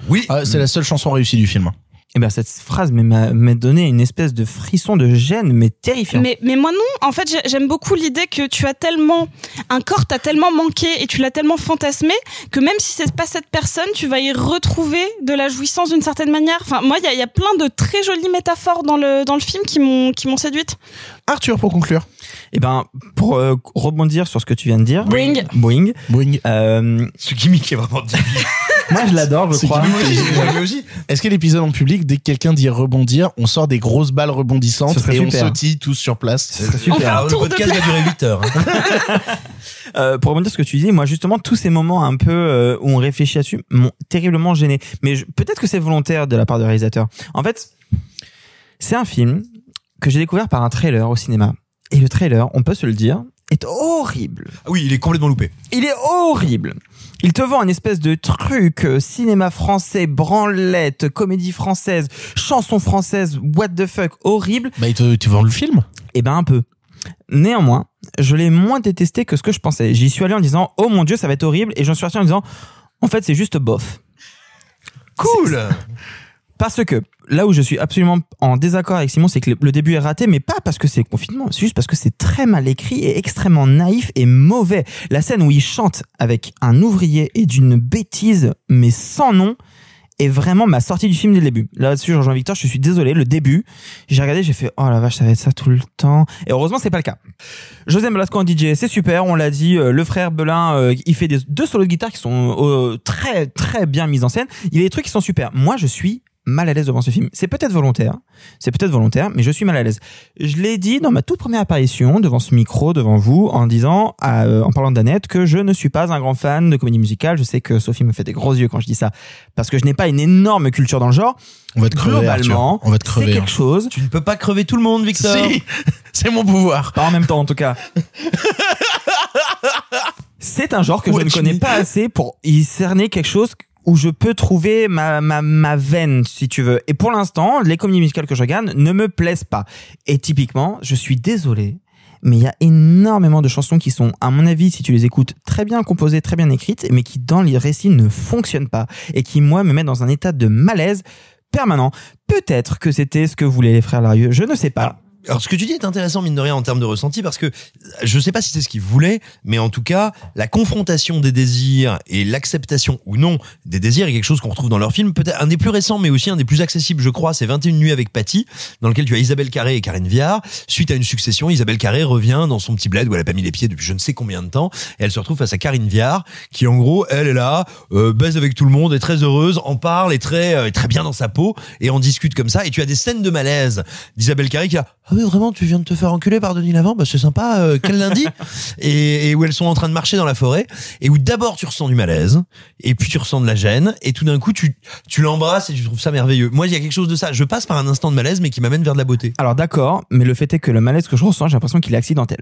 Oui. Ah, c'est la seule chanson réussie du film. Eh ben cette phrase mais m'a donné une espèce de frisson de gêne mais terrifiant. Mais, mais moi non, en fait j'ai- j'aime beaucoup l'idée que tu as tellement, un corps t'a tellement manqué et tu l'as tellement fantasmé que même si c'est pas cette personne, tu vas y retrouver de la jouissance d'une certaine manière. Enfin moi il y a, il y a plein de très jolies métaphores dans le, dans le film qui m'ont qui m'ont séduite. Arthur, pour conclure. Eh ben pour euh, rebondir sur ce que tu viens de dire. Boing. Boing. Boing. Euh, Ce gimmick est vraiment débile. [laughs] moi je l'adore je C'est crois. [laughs] Est-ce que l'épisode en public, dès que quelqu'un dit rebondir, on sort des grosses balles rebondissantes et on super. sautille tous sur place Ce serait super. On Alors, le podcast va durer 8 heures. hein. [laughs] Euh, pour rebondir sur ce que tu disais, moi justement tous ces moments un peu euh, où on réfléchit là-dessus m'ont terriblement gêné. Mais je- peut-être que c'est volontaire de la part du réalisateur. En fait, c'est un film que j'ai découvert par un trailer au cinéma. Et le trailer, on peut se le dire, est horrible. Ah oui, il est complètement loupé. Il est horrible. Il te vend un espèce de truc euh, cinéma français, branlette, comédie française, chanson française, what the fuck, horrible. Bah, tu tu vends le film? Eh ben un peu. Néanmoins, je l'ai moins détesté que ce que je pensais. J'y suis allé en disant oh mon dieu ça va être horrible et j'en suis sorti en disant en fait c'est juste bof. Cool. Parce que là où je suis absolument en désaccord avec Simon, c'est que le- début est raté, mais pas parce que c'est confinement, c'est juste parce que c'est très mal écrit et extrêmement naïf et mauvais. La scène où il chante avec un ouvrier et d'une bêtise, mais sans nom, est vraiment ma sortie du film dès le début. Là-dessus, je rejoins Victor, je suis désolé, le début, j'ai regardé, j'ai fait, oh la vache, ça va être ça tout le temps. Et heureusement, c'est pas le cas. José Blasco en DJ, c'est super, on l'a dit, euh, le frère Belin, euh, il fait deux solos de guitare qui sont euh, très très bien mis en scène. Il y a des trucs qui sont super. Moi, je suis mal à l'aise devant ce film. C'est peut-être volontaire, c'est peut-être volontaire, mais je suis mal à l'aise. Je l'ai dit dans ma toute première apparition devant ce micro, devant vous, en disant, à, euh, en parlant d'Annette, que je ne suis pas un grand fan de comédie musicale. Je sais que Sophie me fait des gros yeux quand je dis ça, parce que je n'ai pas une énorme culture dans le genre. On va te crever, Globalement, Arthur. On va te c'est crever. quelque chose. Tu ne peux pas crever tout le monde, Victor. Si, [laughs] c'est mon pouvoir. Pas en même temps, en tout cas. [laughs] C'est un genre que je ne connais pas assez pour y cerner quelque chose où je peux trouver ma, ma, ma veine, si tu veux. Et pour l'instant, les comédies musicales que je regarde ne me plaisent pas. Et typiquement, je suis désolé, mais il y a énormément de chansons qui sont, à mon avis, si tu les écoutes, très bien composées, très bien écrites, mais qui dans les récits ne fonctionnent pas. Et qui, moi, me mettent dans un état de malaise permanent. Peut-être que c'était ce que voulaient les frères Larieux, je ne sais pas. Alors, ce que tu dis est intéressant, mine de rien, en termes de ressenti, parce que je sais pas si c'est ce qu'ils voulaient, mais en tout cas, la confrontation des désirs et l'acceptation ou non des désirs est quelque chose qu'on retrouve dans leur film. Peut-être un des plus récents, mais aussi un des plus accessibles, je crois, c'est 21 nuits avec Patty, dans lequel tu as Isabelle Carré et Karine Viard. Suite à une succession, Isabelle Carré revient dans son petit bled où elle a pas mis les pieds depuis je ne sais combien de temps, et elle se retrouve face à Karine Viard, qui en gros, elle est là, euh, baise avec tout le monde, est très heureuse, en parle, est très, euh, très bien dans sa peau, et on discute comme ça, et tu as des scènes de malaise d'Isabelle Carré qui a, oui, vraiment, tu viens de te faire enculer par Denis Lavant, bah c'est sympa. euh, quel lundi? [laughs] Et, et où elles sont en train de marcher dans la forêt et où d'abord tu ressens du malaise et puis tu ressens de la gêne et tout d'un coup tu tu l'embrasses et tu trouves ça merveilleux. Moi, il y a quelque chose de ça. Je passe par un instant de malaise, mais qui m'amène vers de la beauté. Alors d'accord, mais le fait est que le malaise que je ressens, j'ai l'impression qu'il est accidentel.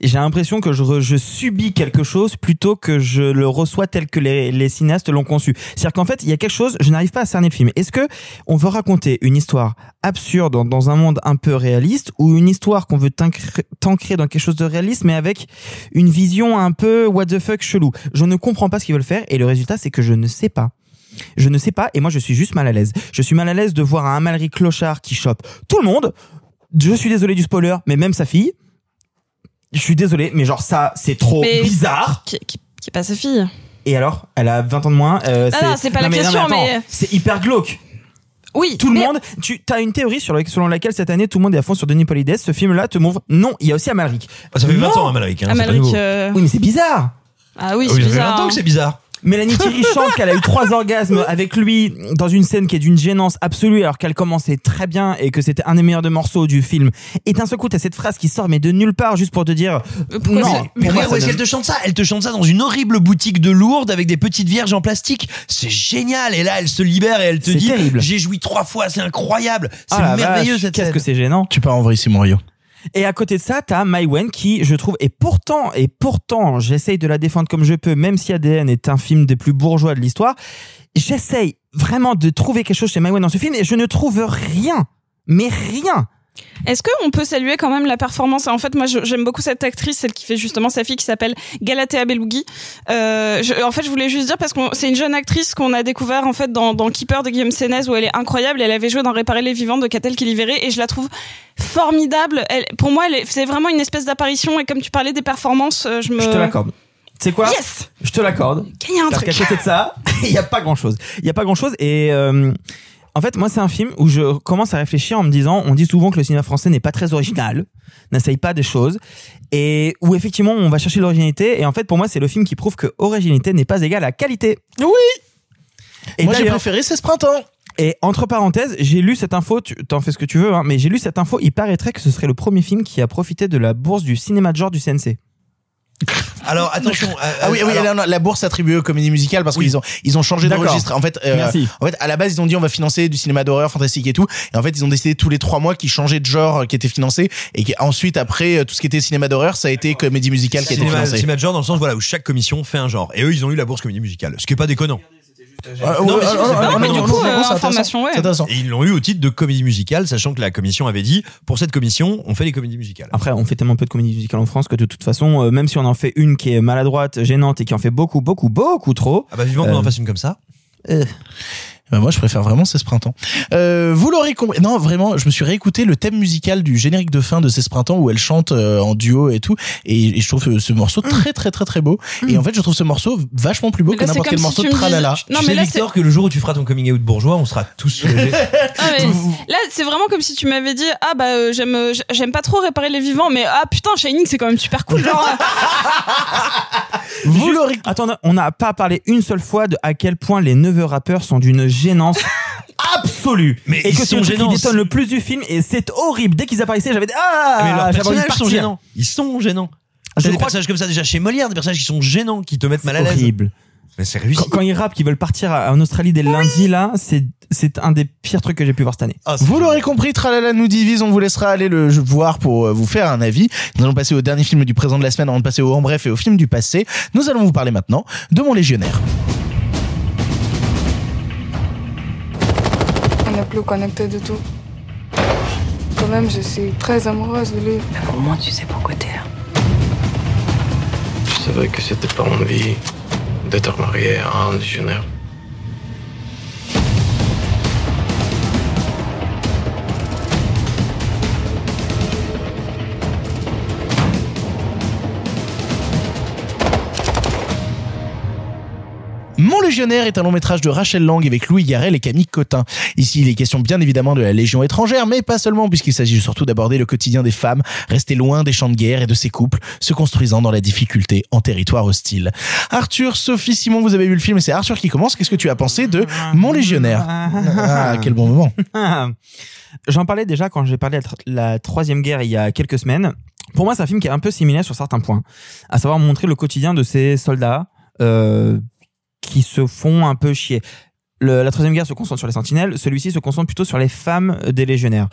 J'ai l'impression que je, je subis quelque chose plutôt que je le reçois tel que les, les cinéastes l'ont conçu. C'est-à-dire qu'en fait, il y a quelque chose, je n'arrive pas à cerner le film. Est-ce que on veut raconter une histoire absurde dans, dans un monde un peu réaliste ou une histoire qu'on veut t'ancrer dans quelque chose de réaliste mais avec une vision un peu what the fuck chelou? Je ne comprends pas ce qu'ils veulent faire et le résultat c'est que je ne sais pas. Je ne sais pas et moi je suis juste mal à l'aise. Je suis mal à l'aise de voir un Amalric clochard qui chope tout le monde. Je suis désolé du spoiler, mais même sa fille. Je suis désolé, mais genre ça, c'est trop Mais- bizarre. Qui, qui, qui est pas sa fille. Et alors, elle a 20 ans de moins. euh, Ah non, c'est pas la question, mais- c'est hyper glauque. Oui. Tout le mais- monde, tu as une théorie sur la- selon laquelle cette année tout le monde est à fond sur Denis Polides. Ce film-là te montre non, il y a aussi Amalric. Ah, ça fait 20 Non. ans, Amalric. Hein, Amalric, euh, Oui, mais c'est bizarre. Ah oui, Ah c'est oui, ça fait bizarre. 20 ans que c'est bizarre. Mélanie Thierry [laughs] chante qu'elle a eu trois orgasmes avec lui dans une scène qui est d'une gênance absolue alors qu'elle commençait très bien et que c'était un des meilleurs de morceaux du film. Et d'un seul coup, t'as cette phrase qui sort mais de nulle part juste pour te dire pourquoi non. c'est- Mais où est-ce qu'elle te chante ça Elle te chante ça dans une horrible boutique de Lourdes avec des petites vierges en plastique. C'est génial. Et là, elle se libère et elle te C'est dit terrible. J'ai joui trois fois, c'est incroyable. C'est Ah la merveilleux cette Qu'est-ce scène. que c'est gênant. Tu pars en vrai, Simon Rio. Et à côté de ça, t'as Maïwen qui, je trouve, et pourtant, et pourtant, j'essaye de la défendre comme je peux, même si ADN est un film des plus bourgeois de l'histoire, j'essaye vraiment de trouver quelque chose chez Maïwen dans ce film et je ne trouve rien. Mais rien. Est-ce qu'on peut saluer quand même la performance? En fait, moi, j'aime beaucoup cette actrice, celle qui fait justement sa fille, qui s'appelle Galatea Belougui. Euh, je- en fait, je voulais juste dire parce que c'est une jeune actrice qu'on a découvert en fait dans, dans Keeper de Guillaume Sénez où elle est incroyable. Elle avait joué dans Réparer les vivants de Catel qui libéré et je la trouve formidable. Elle, pour moi, c'est vraiment une espèce d'apparition et comme tu parlais des performances, euh, je me. Je te l'accorde. C'est quoi? Yes Je te l'accorde. Il y a un Parce truc. qu'à côté de ça, [laughs] il n'y a pas grand chose. Il n'y a pas grand chose. Et euh, en fait, moi, c'est un film où je commence à réfléchir en me disant on dit souvent que le cinéma français n'est pas très original, [laughs] n'essaye pas des choses, et où effectivement, on va chercher l'originalité. Et en fait, pour moi, c'est le film qui prouve que originalité n'est pas égale à qualité. Oui. Et Moi, j'ai préféré C'est ce printemps. Et entre parenthèses, j'ai lu cette info, tu t'en fais ce que tu veux, hein, mais j'ai lu cette info, il paraîtrait que ce serait le premier film qui a profité de la bourse du cinéma de genre du CNC. [laughs] Alors [laughs] attention. euh, Ah oui, euh, oui, alors- la, la bourse attribuée aux comédies musicales parce Oui. qu'ils ont ils ont changé de registre. En fait, euh, Merci. en fait, à la base, ils ont dit on va financer du cinéma d'horreur fantastique et tout. Et en fait, ils ont décidé tous les trois mois qu'ils changeaient de genre euh, qui était financé et ensuite après euh, tout ce qui était cinéma d'horreur, ça a été comédie musicale qui a été cinéma, financé. cinéma de genre dans le sens voilà où chaque commission fait un genre et eux ils ont eu la bourse comédie musicale ce qui est pas déconnant Ah, Non, mais du coup, euh, information, ouais. C'est intéressant. et ils l'ont eu au titre de comédie musicale sachant que la commission avait dit pour cette commission on fait les comédies musicales Après, on fait tellement peu de comédie musicale en France que de toute façon, euh, même si on en fait une qui est maladroite, gênante et qui en fait beaucoup, beaucoup, beaucoup trop, ah bah vivement qu'on Euh, en fasse une comme ça Bah, moi, je préfère vraiment C'est ce printemps. Euh, vous l'aurez compris. Non, vraiment, je me suis réécouté le thème musical du générique de fin de C'est ce printemps où elle chante euh, en duo et tout. Et, et je trouve ce morceau très, très, très, très beau. Et en fait, je trouve ce morceau vachement plus beau Mais que n'importe quel si morceau de Tralala. Non, tu mais sais là, Victor que le jour où tu feras ton coming out bourgeois on sera tous soulagés Ah, mais là, c'est vraiment comme si tu m'avais dit ah bah euh, j'aime euh, j'aime pas trop réparer les vivants, mais ah putain Shining c'est quand même super cool. Genre, [laughs] Vous l'aurez Attends, on n'a pas parlé une seule fois de à quel point les neveux rappeurs sont d'une gênance [laughs] absolue. Mais et ils que c'est sont le truc qui détonne le plus du film et c'est horrible. Dès qu'ils apparaissaient, j'avais dit ah, mais leurs personnages sont gênants ils sont gênants Je T'as des crois personnages comme ça déjà chez Molière des personnages qui sont gênants qui te mettent mal à l'aise Horrible. mais c'est réussi Quand, quand ils rappent qu'ils veulent partir en Australie dès le lundi, là, c'est c'est un des pires trucs que j'ai pu voir cette année. Ah, Vous l'aurez compris, Tralala nous divise, on vous laissera aller le voir pour euh, vous faire un avis. Nous allons passer au dernier film du présent de la semaine avant de passer au en bref et au film du passé. Nous allons vous parler maintenant de Mon Légionnaire. Plus connecté du tout. Quand même, je suis très amoureuse de lui. Au moins, tu sais pourquoi t'es là. Je savais que c'était pas mon vie d'être marié à un légionnaire. Mon Légionnaire est un long métrage de Rachel Lang avec Louis Garrel et Camille Cotin. Ici, il est question bien évidemment de la Légion étrangère, mais pas seulement puisqu'il s'agit surtout d'aborder le quotidien des femmes, restées loin des champs de guerre et de ces couples, se construisant dans la difficulté en territoire hostile. Arthur, Sophie, Simon, vous avez vu le film c'est Arthur qui commence. Qu'est-ce que tu as pensé de Mon Légionnaire Ah, quel bon moment. [laughs] J'en parlais déjà quand j'ai parlé de la troisième guerre il y a quelques semaines. Pour moi, c'est un film qui est un peu similaire sur certains points, à savoir montrer le quotidien de ces soldats euh, qui se font un peu chier. La troisième guerre se concentre sur les sentinelles, celui-ci se concentre plutôt sur les femmes des légionnaires.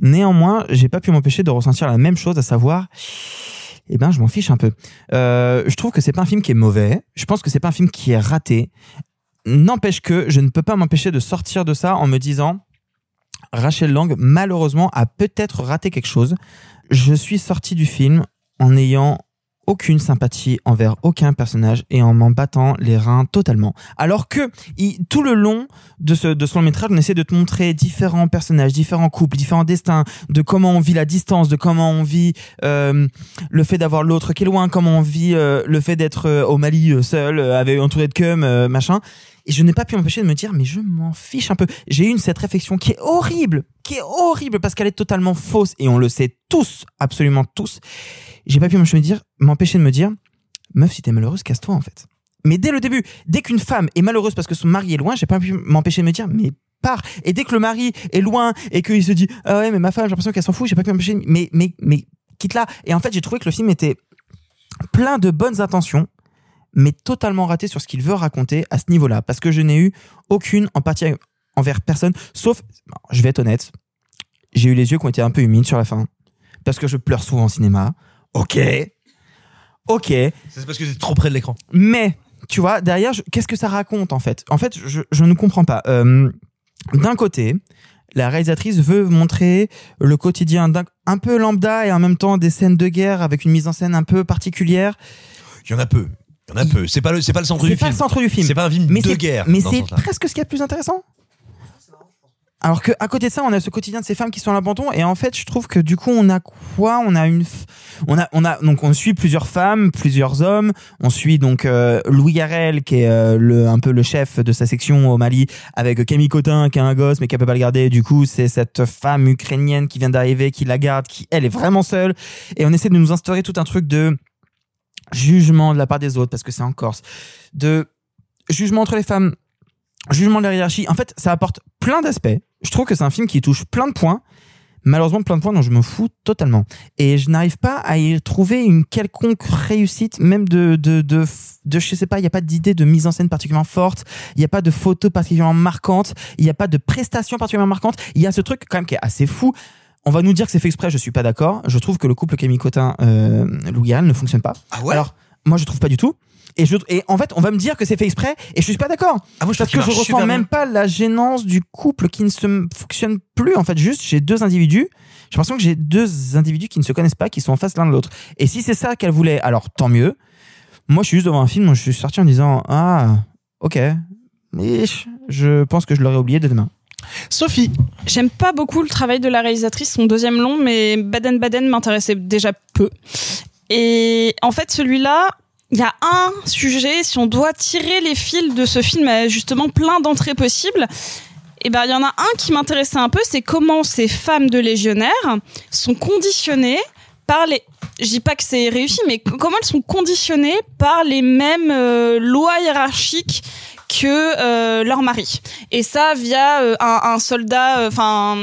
Néanmoins, j'ai pas pu m'empêcher de ressentir la même chose, à savoir, eh ben, je m'en fiche un peu. Euh, je trouve que c'est pas un film qui est mauvais. Je pense que c'est pas un film qui est raté. N'empêche que je ne peux pas m'empêcher de sortir de ça en me disant, Rachel Lang, malheureusement, a peut-être raté quelque chose. Je suis sorti du film en n'ayant aucune sympathie envers aucun personnage et en m'en battant les reins totalement. Alors que tout le long de ce, de ce long métrage, on essaie de te montrer différents personnages, différents couples, différents destins, de comment on vit la distance, de comment on vit euh, le fait d'avoir l'autre qui est loin, comment on vit euh, le fait d'être euh, au Mali euh, seul, euh, avec entouré de cum, machin. Et je n'ai pas pu m'empêcher de me dire, mais je m'en fiche un peu. J'ai eu cette réflexion qui est horrible, qui est horrible parce qu'elle est totalement fausse et on le sait tous, absolument tous. J'ai pas pu m'empêcher de me dire, m'empêcher de me dire, meuf, si t'es malheureuse, casse-toi en fait. Mais dès le début, dès qu'une femme est malheureuse parce que son mari est loin, j'ai pas pu m'empêcher de me dire, mais pars. Et dès que le mari est loin et qu'il se dit, ah ouais, mais ma femme, j'ai l'impression qu'elle s'en fout, j'ai pas pu m'empêcher, mais, mais, mais, quitte là. Et en fait, j'ai trouvé que le film était plein de bonnes intentions, mais totalement raté sur ce qu'il veut raconter à ce niveau-là. Parce que je n'ai eu aucune empathie envers personne, sauf, je vais être honnête, j'ai eu les yeux qui ont été un peu humides sur la fin. Parce que je pleure souvent au cinéma. Ok. Ok. C'est parce que t'es trop près de l'écran. Mais, tu vois, derrière, qu'est-ce que ça raconte en fait? En fait, je, je ne comprends pas. Euh, d'un côté, la réalisatrice veut montrer le quotidien d'un un peu lambda et en même temps des scènes de guerre avec une mise en scène un peu particulière. Il y en a peu. Il y en a peu. C'est pas le, c'est pas le centre du C'est film. pas le centre du film. C'est pas un film mais de c'est- guerre. Mais c'est ce presque ce qu'il y a de plus intéressant. Alors que à côté de ça, on a ce quotidien de ces femmes qui sont à l'abandon et en fait, je trouve que du coup, on a quoi? On a une, on a, on a donc on suit plusieurs femmes, plusieurs hommes. On suit donc euh, Louis Garrel qui est euh, le un peu le chef de sa section au Mali, avec Camille Cotin qui a un gosse mais qui peut pas le garder. Du coup, c'est cette femme ukrainienne qui vient d'arriver, qui la garde, qui elle est vraiment seule. Et on essaie de nous instaurer tout un truc de jugement de la part des autres parce que c'est en Corse, de jugement entre les femmes, jugement de la hiérarchie. En fait, ça apporte plein d'aspects. Je trouve que c'est un film qui touche plein de points. Malheureusement, plein de points dont je me fous totalement. Et je n'arrive pas à y trouver une quelconque réussite, même de, de, de, de je sais pas, il n'y a pas d'idée de mise en scène particulièrement forte, il n'y a pas de photo particulièrement marquante, il n'y a pas de prestation particulièrement marquante. Il y a ce truc quand même qui est assez fou. On va nous dire que c'est fait exprès, je suis pas d'accord. Je trouve que le couple Camille Cotin, euh, Lou Garrel ne fonctionne pas. Ah ouais Alors, moi je trouve pas du tout. Et, je, et en fait, on va me dire que c'est fait exprès et je suis pas d'accord. Ah, moi, je Parce que je ressens même bien. pas la gênance du couple qui ne se fonctionne plus. En fait, juste, j'ai deux individus. J'ai l'impression que j'ai deux individus qui ne se connaissent pas, qui sont en face l'un de l'autre. Et si c'est ça qu'elle voulait, alors tant mieux. Moi, je suis juste devant un film, je suis sorti en disant Ah, ok. Mais je pense que je l'aurais oublié demain. Sophie. J'aime pas beaucoup le travail de la réalisatrice, son deuxième long, mais Baden Baden m'intéressait déjà peu. Et en fait, celui-là, il y a un sujet, si on doit tirer les fils de ce film, justement plein d'entrées possibles. Et ben, il y en a un qui m'intéressait un peu, c'est comment ces femmes de légionnaires sont conditionnées par les. Je dis pas que c'est réussi, mais comment elles sont conditionnées par les mêmes euh, lois hiérarchiques que euh, leur mari. Et ça via euh, un, un soldat, euh, enfin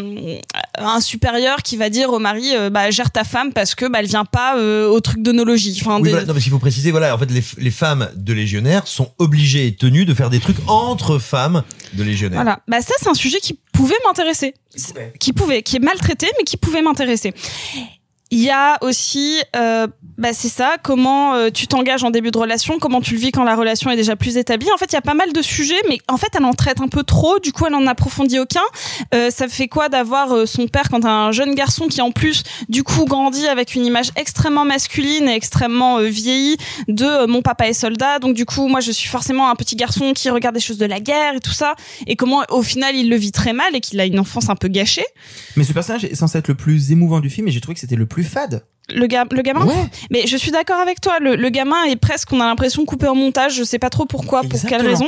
un supérieur qui va dire au mari, bah gère ta femme parce que bah elle vient pas au truc d'onologie. Enfin, Oui, des- voilà, non, parce qu'il faut préciser, voilà, en fait, les, les femmes de légionnaires sont obligées et tenues de faire des trucs entre femmes de légionnaires. Voilà. Bah ça, c'est un sujet qui pouvait m'intéresser. Qui pouvait, qui est maltraité, mais qui pouvait m'intéresser. Il y a aussi, euh, bah c'est ça, comment euh, tu t'engages en début de relation, comment tu le vis quand la relation est déjà plus établie. En fait, il y a pas mal de sujets, mais en fait, elle en traite un peu trop. Du coup, elle en approfondit aucun. Euh, ça fait quoi d'avoir euh, son père quand un jeune garçon qui en plus, du coup, grandit avec une image extrêmement masculine et extrêmement euh, vieillie de euh, mon papa est soldat. Donc du coup, moi, je suis forcément un petit garçon qui regarde des choses de la guerre et tout ça. Et comment, au final, il le vit très mal et qu'il a une enfance un peu gâchée. Mais ce personnage est censé être le plus émouvant du film et j'ai trouvé que c'était le plus fade. Le, ga le gamin Ouais. Mais je suis d'accord avec toi. Le, le gamin est presque, on a l'impression, coupé en montage. Je sais pas trop pourquoi, pour quelle raison.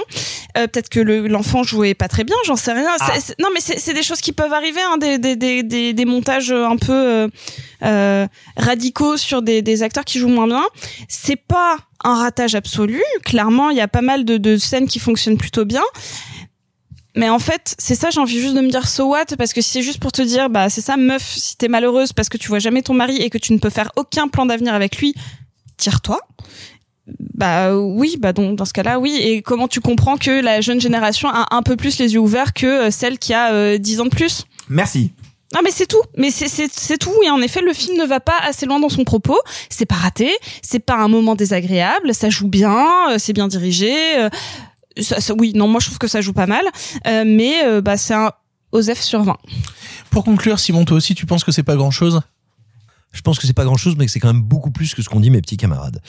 Euh, Peut-être que le- l'enfant jouait pas très bien, j'en sais rien. Ah. Non, mais c'est c'est des choses qui peuvent arriver, hein, des, des, des, des, montages un peu euh, euh, radicaux sur des, des acteurs qui jouent moins bien. C'est pas un ratage absolu. Clairement, il y a pas mal de, de scènes qui fonctionnent plutôt bien. Mais en fait, c'est ça, j'ai envie juste de me dire so what, parce que si c'est juste pour te dire, bah c'est ça, meuf, si t'es malheureuse parce que tu vois jamais ton mari et que tu ne peux faire aucun plan d'avenir avec lui, tire-toi. Bah oui, bah donc dans ce cas-là, oui. Et comment tu comprends que la jeune génération a un peu plus les yeux ouverts que euh, celle qui a euh, 10 ans de plus? Merci. non mais c'est tout, mais c'est tout. Et en effet le film ne va pas assez loin dans son propos, c'est pas raté, c'est pas un moment désagréable, ça joue bien, euh, c'est bien dirigé, euh, ça, ça- oui non moi je trouve que ça joue pas mal, euh, mais euh, bah c'est un OSEF sur 20. Pour conclure, Simon, toi aussi, tu penses que c'est pas grand chose Je pense que c'est pas grand chose, mais que c'est quand même beaucoup plus que ce qu'ont dit mes petits camarades.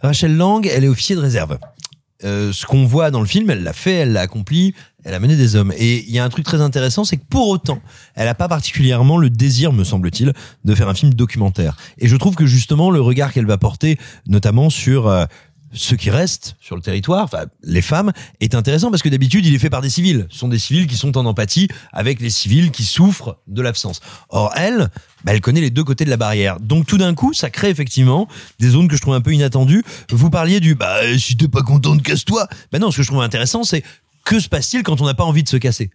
Rachel Lang, elle est officier de réserve. Euh, ce qu'on voit dans le film, elle l'a fait, elle l'a accompli, elle a mené des hommes. Et il y a un truc très intéressant, c'est que pour autant, elle n'a pas particulièrement le désir, me semble-t-il, de faire un film documentaire. Et je trouve que justement, le regard qu'elle va porter, notamment sur euh, ceux qui restent sur le territoire, enfin les femmes, est intéressant parce que d'habitude, il est fait par des civils. Ce sont des civils qui sont en empathie avec les civils qui souffrent de l'absence. Or, elle, bah, elle connaît les deux côtés de la barrière. Donc tout d'un coup, ça crée effectivement des zones que je trouve un peu inattendues. Vous parliez du bah si t'es pas content, casse-toi. Bah non, ce que je trouve intéressant, c'est que se passe-t-il quand on n'a pas envie de se casser?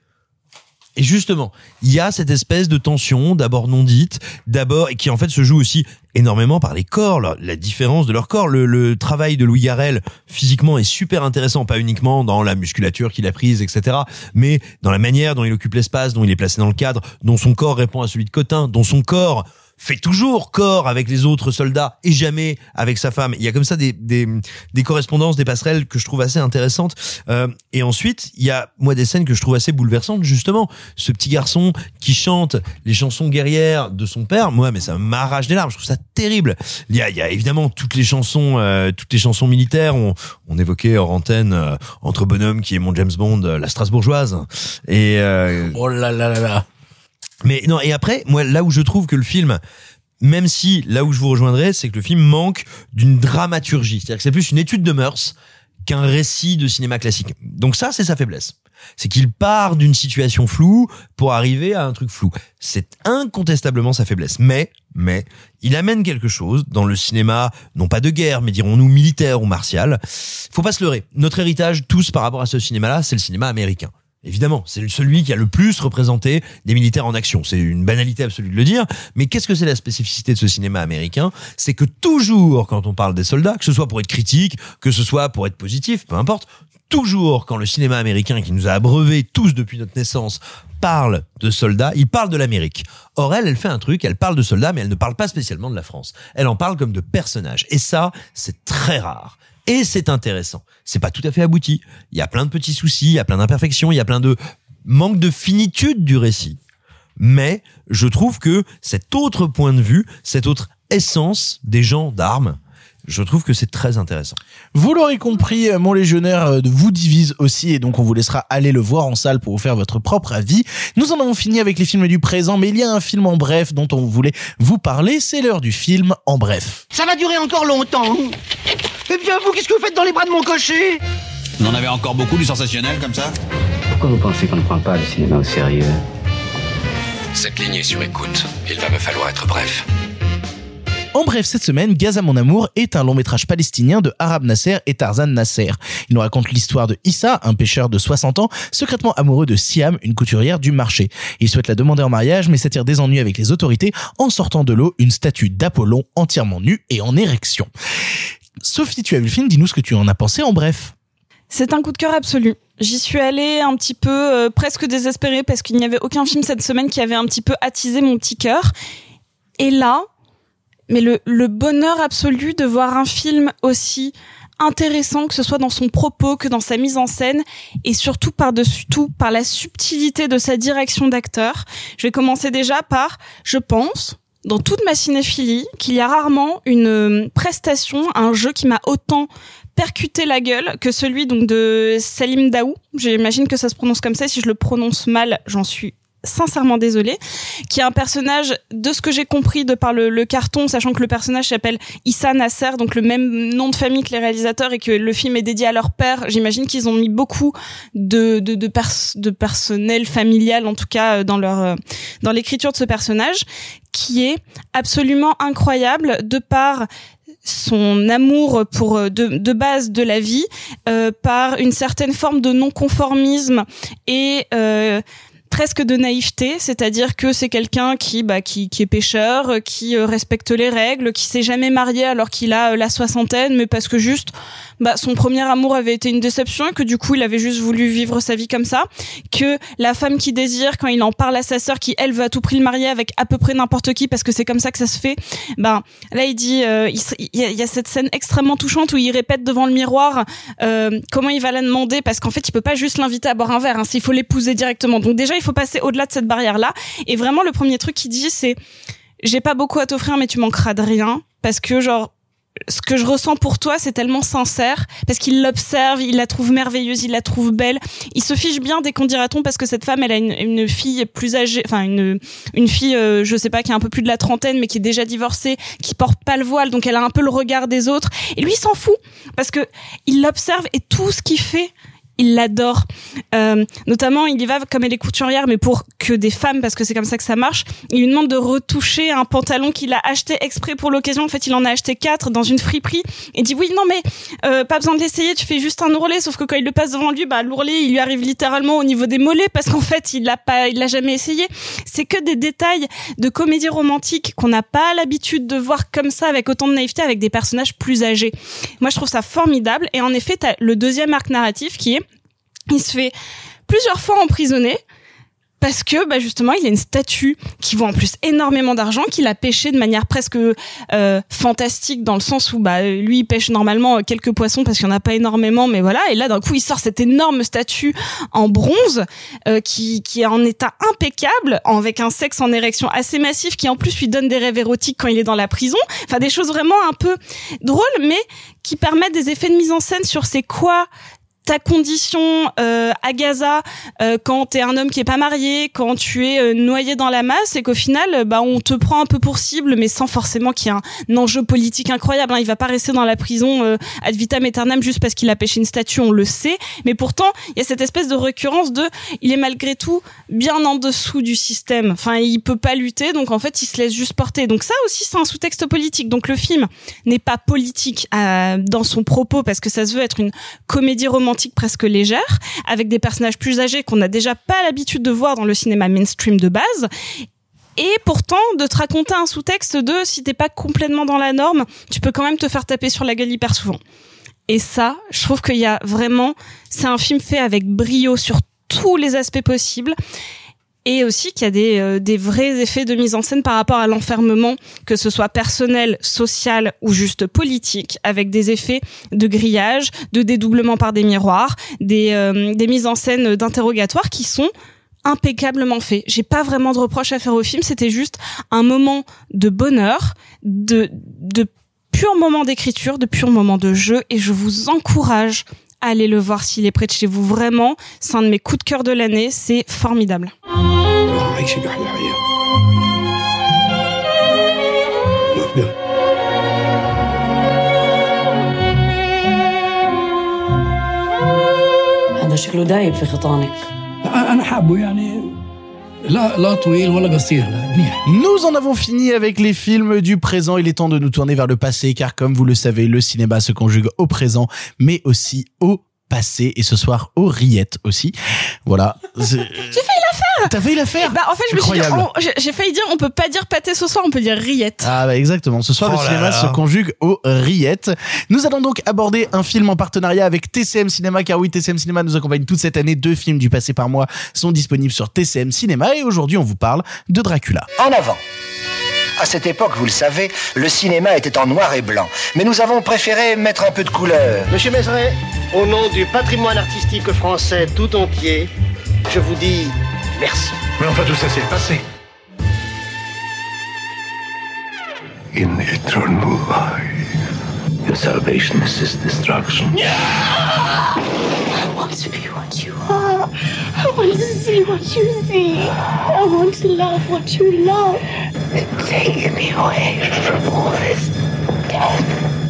Et justement, il y a cette espèce de tension, d'abord non dite, d'abord, et qui en fait se joue aussi énormément par les corps, la, différence de leur corps. Le, le travail de Louis Garrel, physiquement, est super intéressant, pas uniquement dans la musculature qu'il a prise, etc., mais dans la manière dont il occupe l'espace, dont il est placé dans le cadre, dont son corps répond à celui de Cotin, dont son corps fait toujours corps avec les autres soldats et jamais avec sa femme. Il y a comme ça des, des, des correspondances, des passerelles que je trouve assez intéressantes. Euh, et ensuite, il y a moi des scènes que je trouve assez bouleversantes. Justement, ce petit garçon qui chante les chansons guerrières de son père. Moi, mais ça m'arrache des larmes. Je trouve ça terrible. Il y a, il y a évidemment toutes les chansons, euh, toutes les chansons militaires. On, on évoquait hors antenne euh, entre Bonhomme qui est mon James Bond, euh, la Strasbourgeoise. Et euh, oh là là là là. Mais non, et après, moi, là où je trouve que le film, même si là où je vous rejoindrai, c'est que le film manque d'une dramaturgie. C'est-à-dire que c'est plus une étude de mœurs qu'un récit de cinéma classique. Donc ça, c'est sa faiblesse. C'est qu'il part d'une situation floue pour arriver à un truc flou. C'est incontestablement sa faiblesse. Mais, mais, il amène quelque chose dans le cinéma, non pas de guerre, mais dirons-nous militaire ou martial. Faut pas se leurrer. Notre héritage, tous par rapport à ce cinéma-là, c'est le cinéma américain. Évidemment, c'est celui qui a le plus représenté des militaires en action. C'est une banalité absolue de le dire, mais qu'est-ce que c'est la spécificité de ce cinéma américain? C'est que toujours, quand on parle des soldats, que ce soit pour être critique, que ce soit pour être positif, peu importe, toujours quand le cinéma américain qui nous a abreuvés tous depuis notre naissance parle de soldats, il parle de l'Amérique. Or elle, elle fait un truc, elle parle de soldats, mais elle ne parle pas spécialement de la France. Elle en parle comme de personnages. Et ça, c'est très rare. Et c'est intéressant. C'est pas tout à fait abouti. Il y a plein de petits soucis, il y a plein d'imperfections, il y a plein de manque de finitude du récit. Mais je trouve que cet autre point de vue, cette autre essence des gens d'armes, je trouve que c'est très intéressant. Vous l'aurez compris, euh, mon légionnaire euh, vous divise aussi et donc on vous laissera aller le voir en salle pour vous faire votre propre avis. Nous en avons fini avec les films du présent, mais il y a un film en bref dont on voulait vous parler, c'est l'heure du film en bref. Ça va durer encore longtemps. Eh bien, vous, qu'est-ce que vous faites dans les bras de mon cocher? Vous en avez encore beaucoup du sensationnel comme ça? Pourquoi vous pensez qu'on ne prend pas le cinéma au sérieux? Cette ligne est sur écoute. Il va me falloir être bref. En bref, cette semaine, Gaza mon amour est un long métrage palestinien de Arab Nasser et Tarzan Nasser. Il nous raconte l'histoire de Issa, un pêcheur de 60 ans, secrètement amoureux de Siam, une couturière du marché. Il souhaite la demander en mariage, mais s'attire des ennuis avec les autorités en sortant de l'eau une statue d'Apollon entièrement nue et en érection. Sophie, tu as vu le film, dis-nous ce que tu en as pensé en bref. C'est un coup de cœur absolu. J'y suis allée un petit peu euh, presque désespérée parce qu'il n'y avait aucun film cette semaine qui avait un petit peu attisé mon petit cœur. Et là, mais le, le bonheur absolu de voir un film aussi intéressant, que ce soit dans son propos, que dans sa mise en scène, et surtout par-dessus tout, par la subtilité de sa direction d'acteur. Je vais commencer déjà par, je pense, dans toute ma cinéphilie, qu'il y a rarement une euh, prestation, un jeu qui m'a autant percuté la gueule que celui de Salim Daou. J'imagine que ça se prononce comme ça. Si je le prononce mal, j'en suis sincèrement désolée, qui est un personnage, de ce que j'ai compris de par le, le carton, sachant que le personnage s'appelle Issa Nasser, donc le même nom de famille que les réalisateurs et que le film est dédié à leur père, j'imagine qu'ils ont mis beaucoup de, de, de, pers de personnel familial, en tout cas, dans leur, euh, dans l'écriture de ce personnage, qui est absolument incroyable de par son amour pour euh, de, de base de la vie euh, par une certaine forme de non-conformisme et euh, presque de naïveté, c'est-à-dire que c'est quelqu'un qui, bah, qui, est pêcheur, qui euh, respecte les règles, qui s'est jamais marié alors qu'il a euh, la soixantaine, mais parce que juste, bah, son premier amour avait été une déception et que du coup il avait juste voulu vivre sa vie comme ça, que la femme qui désire, quand il en parle à sa sœur, qui elle veut à tout prix le marier avec à peu près n'importe qui parce que c'est comme ça que ça se fait, ben là il dit, euh, il, y, a, cette scène extrêmement touchante où il répète devant le miroir comment il va la demander parce qu'en fait il peut pas juste l'inviter à boire un verre, hein, il faut l'épouser directement. Donc déjà il faut passer au-delà de cette barrière là et vraiment le premier truc qu'il dit c'est j'ai pas beaucoup à t'offrir mais tu manqueras de rien parce que genre ce que je ressens pour toi, c'est tellement sincère parce qu'il l'observe, il la trouve merveilleuse, il la trouve belle. Il se fiche bien dès qu'on dira-t-on parce que cette femme, elle a une, une fille plus âgée, enfin une une fille, euh, je sais pas, qui a un peu plus de la trentaine, mais qui est déjà divorcée, qui porte pas le voile, donc elle a un peu le regard des autres. Et lui, s'en fout parce que il l'observe et tout ce qu'il fait. Il l'adore. Euh, notamment, il y va comme elle est couturière, mais pour que des femmes, parce que c'est comme ça que ça marche. Il lui demande de retoucher un pantalon qu'il a acheté exprès pour l'occasion. En fait, il en a acheté quatre dans une friperie. Et dit oui, non mais euh, pas besoin de l'essayer. Tu fais juste un ourlet. Sauf que quand il le passe devant lui, bah l'ourlet, il lui arrive littéralement au niveau des mollets parce qu'en fait, il l'a pas, il l'a jamais essayé. C'est que des détails de comédie romantique qu'on n'a pas l'habitude de voir comme ça avec autant de naïveté avec des personnages plus âgés. Moi, je trouve ça formidable. Et en effet, t'as le deuxième arc narratif qui est il se fait plusieurs fois emprisonner parce que bah justement il a une statue qui vaut en plus énormément d'argent qu'il a pêché de manière presque euh, fantastique dans le sens où bah lui il pêche normalement euh, quelques poissons parce qu'il n'y en a pas énormément mais voilà. Et là d'un coup il sort cette énorme statue en bronze euh, qui qui est en état impeccable avec un sexe en érection assez massif qui en plus lui donne des rêves érotiques quand il est dans la prison. Enfin des choses vraiment un peu drôles mais qui permettent des effets de mise en scène sur c'est quoi ta condition euh, à Gaza euh, quand t'es un homme qui est pas marié, quand tu es euh, noyé dans la masse et qu'au final euh, bah on te prend un peu pour cible mais sans forcément qu'il y ait un, enjeu politique incroyable. Hein. Il va pas rester dans la prison euh, ad vitam aeternam juste parce qu'il a pêché une statue, on le sait. Mais pourtant il y a cette espèce de récurrence de il est malgré tout bien en dessous du système. Enfin il peut pas lutter donc en fait il se laisse juste porter. Donc ça aussi c'est un sous-texte politique. Donc le film n'est pas politique euh, dans son propos parce que ça se veut être une comédie romantique presque légère, avec des personnages plus âgés qu'on n'a déjà pas l'habitude de voir dans le cinéma mainstream de base. Et pourtant, de te raconter un sous-texte de si t'es pas complètement dans la norme, tu peux quand même te faire taper sur la gueule hyper souvent. Et ça, je trouve qu'il y a vraiment, c'est un film fait avec brio sur tous les aspects possibles et aussi qu'il y a des, euh, des vrais effets de mise en scène par rapport à l'enfermement, que ce soit personnel, social ou juste politique, avec des effets de grillage, de dédoublement par des miroirs, des, euh, des mises en scène d'interrogatoire qui sont impeccablement faits. J'ai pas vraiment de reproche à faire au film, c'était juste un moment de bonheur, de, de pur moment d'écriture, de pur moment de jeu, et je vous encourage à aller le voir s'il est près de chez vous. Vraiment, c'est un de mes coups de cœur de l'année, c'est formidable. عيشي بأحلى حياة نخبر هذا شكله دايب في خطانك أنا حابه يعني لا لا طويل ولا قصير لا منيح Nous en avons fini avec les films du présent. Il est temps de nous tourner vers le passé, car comme vous le savez, le cinéma se conjugue au présent, mais aussi au passé, et ce soir aux rillettes aussi. Voilà. C'est- J'ai failli la la faire T'as failli la faire Bah en fait je me suis dit, Incroyable. on- j'ai- failli dire on peut pas dire pâté ce soir, on peut dire rillette. Ah bah exactement. Ce soir, Oh le là cinéma là. se conjugue aux rillettes. Nous allons donc aborder un film en partenariat avec TCM Cinéma, car oui, TCM Cinéma nous accompagne toute cette année. Deux films du passé par mois sont disponibles sur TCM Cinéma, et aujourd'hui, on vous parle de Dracula. En avant. À cette époque, vous le savez, le cinéma était en noir et blanc. Mais nous avons préféré mettre un peu de couleur. Monsieur Mézeret, au nom du patrimoine artistique français tout entier, je vous dis merci. Mais enfin tout ça c'est le passé In the eternal life Your salvation is his destruction. [laughs] I want to be what you are. I want to see what you see. I want to love what you love. Take me away from all this death.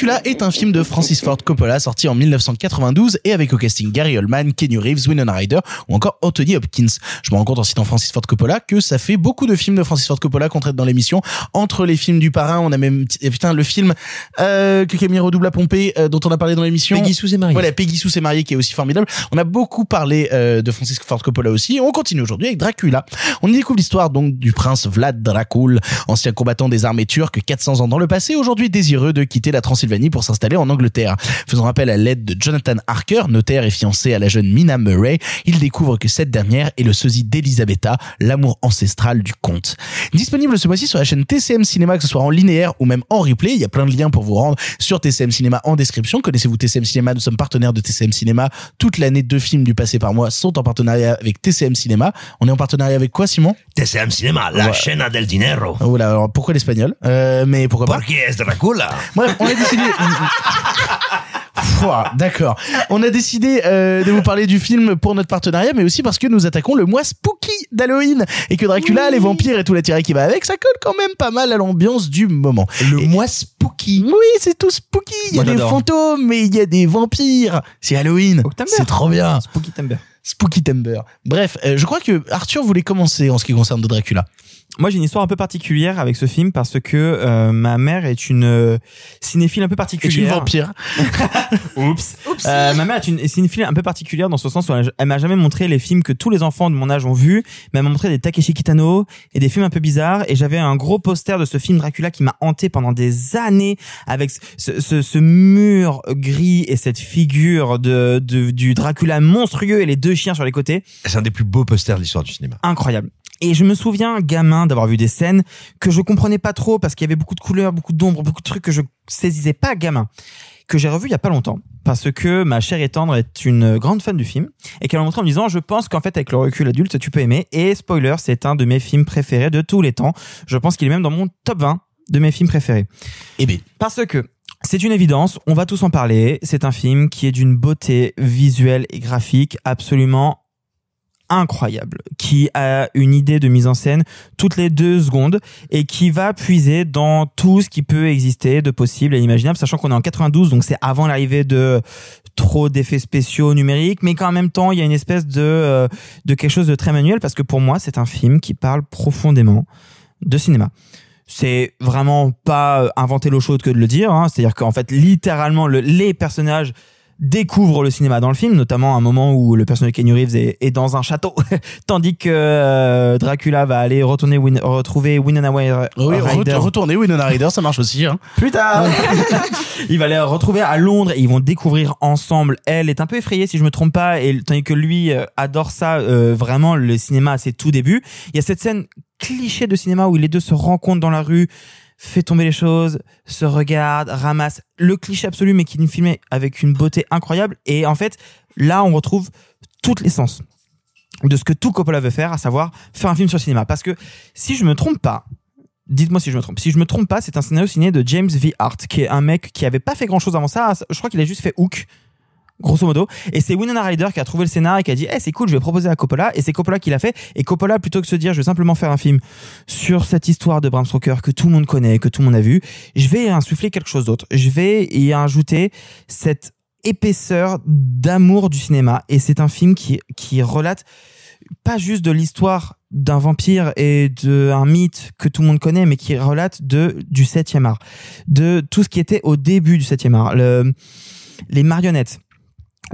Dracula est un film de Francis Ford Coppola sorti en 1992 et avec au casting Gary Oldman, Kenny Reeves, Winona Ryder ou encore Anthony Hopkins. Je me rends compte en citant Francis Ford Coppola que ça fait beaucoup de films de Francis Ford Coppola qu'on traite dans l'émission. Entre les films du parrain, on a même eh, putain le film euh, que Camille redouble à pomper euh, dont on a parlé dans l'émission. Peggy Sue s'est mariée. Voilà, Peggy Sue s'est mariée qui est aussi formidable. On a beaucoup parlé euh, de Francis Ford Coppola aussi. Et on continue aujourd'hui avec Dracula. On y découvre l'histoire donc du prince Vlad Dracul, ancien combattant des armées turques 400 ans dans le passé, aujourd'hui désireux de quitter la Transylvanie pour s'installer en Angleterre. Faisant appel à l'aide de Jonathan Harker, notaire et fiancé à la jeune Mina Murray, il découvre que cette dernière est le sosie d'Elisabetta, l'amour ancestral du comte. Disponible ce mois-ci sur la chaîne TCM Cinéma, que ce soit en linéaire ou même en replay. Il y a plein de liens pour vous rendre sur TCM Cinéma en description. Connaissez-vous TCM Cinéma? Nous sommes partenaires de TCM Cinéma. Toute l'année, deux films du passé par mois sont en partenariat avec TCM Cinéma. On est en partenariat avec quoi, Simon? TCM Cinéma, la Ouais. chaîne del dinero. Oh là, alors pourquoi l'espagnol? Euh, Mais pourquoi pas? Porque es Dracula. Bref, on a décidé. D'accord. On a décidé euh, de vous parler du film pour notre partenariat, mais aussi parce que nous attaquons le mois spooky d'Halloween et que Dracula, les vampires et tout l'attiré qui va avec, ça colle quand même pas mal à l'ambiance du moment. Le mois spooky. Oui, c'est tout spooky. Il y a Moi, des fantômes, mais il y a des vampires. C'est Halloween. C'est trop bien. Spooky Timber. Spooky Timber. Bref, euh, je crois que Arthur voulait commencer en ce qui concerne de Dracula. Moi, j'ai une histoire un peu particulière avec ce film parce que euh, ma mère est une euh, cinéphile un peu particulière. tu vampire. [laughs] Oups. Euh, ma mère est une cinéphile un peu particulière dans ce sens où elle, elle m'a jamais montré les films que tous les enfants de mon âge ont vus, mais elle m'a montré des Takeshi Kitano et des films un peu bizarres. Et j'avais un gros poster de ce film Dracula qui m'a hanté pendant des années avec ce, ce, ce mur gris et cette figure de, de du Dracula monstrueux et les deux chiens sur les côtés C'est un des plus beaux posters de l'histoire du cinéma. incroyable. Et je me souviens, gamin, d'avoir vu des scènes que je comprenais pas trop parce qu'il y avait beaucoup de couleurs, beaucoup d'ombres, beaucoup de trucs que je saisissais pas gamin. Que j'ai revu il y a pas longtemps. Parce que ma chère et tendre est une grande fan du film. Et qu'elle m'a montré en me disant, je pense qu'en fait, avec le recul adulte, tu peux aimer. Et spoiler, c'est un de mes films préférés de tous les temps. Je pense qu'il est même dans mon top 20 de mes films préférés. Eh ben, Parce que c'est une évidence, on va tous en parler. C'est un film qui est d'une beauté visuelle et graphique absolument incroyable, qui a une idée de mise en scène toutes les deux secondes et qui va puiser dans tout ce qui peut exister de possible et imaginable, sachant qu'on est en 92, donc c'est avant l'arrivée de trop d'effets spéciaux numériques, mais qu'en même temps, il y a une espèce de, euh, de quelque chose de très manuel, parce que pour moi, c'est un film qui parle profondément de cinéma c'est vraiment pas euh, inventer l'eau chaude que de le dire. Hein. C'est-à-dire qu'en fait, littéralement, le- les personnages découvrent le cinéma dans le film, notamment à un moment où le personnage de Kenny Reeves est, est dans un château, [laughs] tandis que euh, Dracula va aller retourner Win- retrouver Winona oui, Ryder. ret- retourner Winona Ryder, ça marche aussi. Hein. Plus tard [laughs] Il va les retrouver à Londres et ils vont découvrir ensemble. Elle est un peu effrayée si je me trompe pas, et tandis que lui euh, adore ça euh, vraiment le cinéma à ses tout débuts. Il y a cette scène cliché de cinéma où les deux se rencontrent dans la rue, fait tomber les choses, se regardent, ramassent le cliché absolu mais qui est filmé avec une beauté incroyable. Et en fait, là on retrouve toute l'essence de ce que tout Coppola veut faire, à savoir faire un film sur le cinéma. Parce que si je me trompe pas, dites-moi si je me trompe. Si je me trompe pas, c'est un scénario signé de James V. Hart, qui est un mec qui avait pas fait grand chose avant ça. Je crois qu'il a juste fait Hook. Grosso modo. Et c'est Winona Ryder qui a trouvé le scénario et qui a dit, eh, c'est cool, je vais proposer à Coppola. Et c'est Coppola qui l'a fait. Et Coppola, plutôt que de se dire, je vais simplement faire un film sur cette histoire de Bram Stoker que tout le monde connaît, que tout le monde a vu, je vais insuffler quelque chose d'autre. Je vais y ajouter cette épaisseur d'amour du cinéma. Et c'est un film qui, qui relate pas juste de l'histoire d'un vampire et d'un mythe que tout le monde connaît, mais qui relate de du septième art, de tout ce qui était au début du septième art, le, les marionnettes,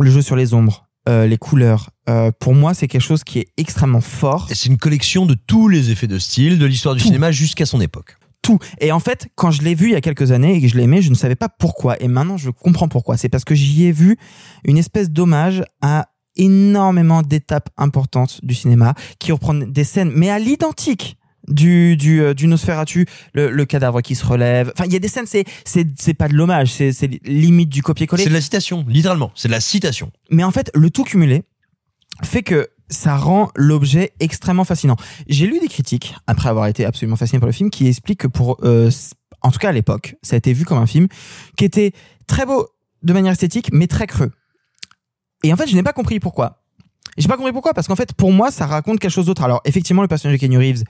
le jeu sur les ombres, euh, les couleurs. Euh, pour moi, c'est quelque chose qui est extrêmement fort. Et c'est une collection de tous les effets de style de l'histoire du cinéma jusqu'à son époque. tout. Et en fait, quand je l'ai vu il y a quelques années et que je l'ai aimé, je ne savais pas pourquoi. Et maintenant, je comprends pourquoi. C'est parce que j'y ai vu une espèce d'hommage à énormément d'étapes importantes du cinéma qui reprennent des scènes, mais à l'identique du du euh, du Nosferatu le, le cadavre qui se relève enfin il y a des scènes c'est c'est c'est pas de l'hommage c'est c'est limite du copier-coller C'est de la citation, littéralement. C'est de la citation. mais en fait, le tout cumulé fait que ça rend l'objet extrêmement fascinant. J'ai lu des critiques, après avoir été absolument fasciné par le film, qui expliquent que pour, euh, en tout cas à l'époque, ça a été vu comme un film qui était très beau de manière esthétique, mais très creux. Et en fait, je n'ai pas compris pourquoi. J'ai pas compris pourquoi, parce qu'en fait, pour moi, ça raconte quelque chose d'autre. Alors, effectivement, le personnage de Kenny Reeves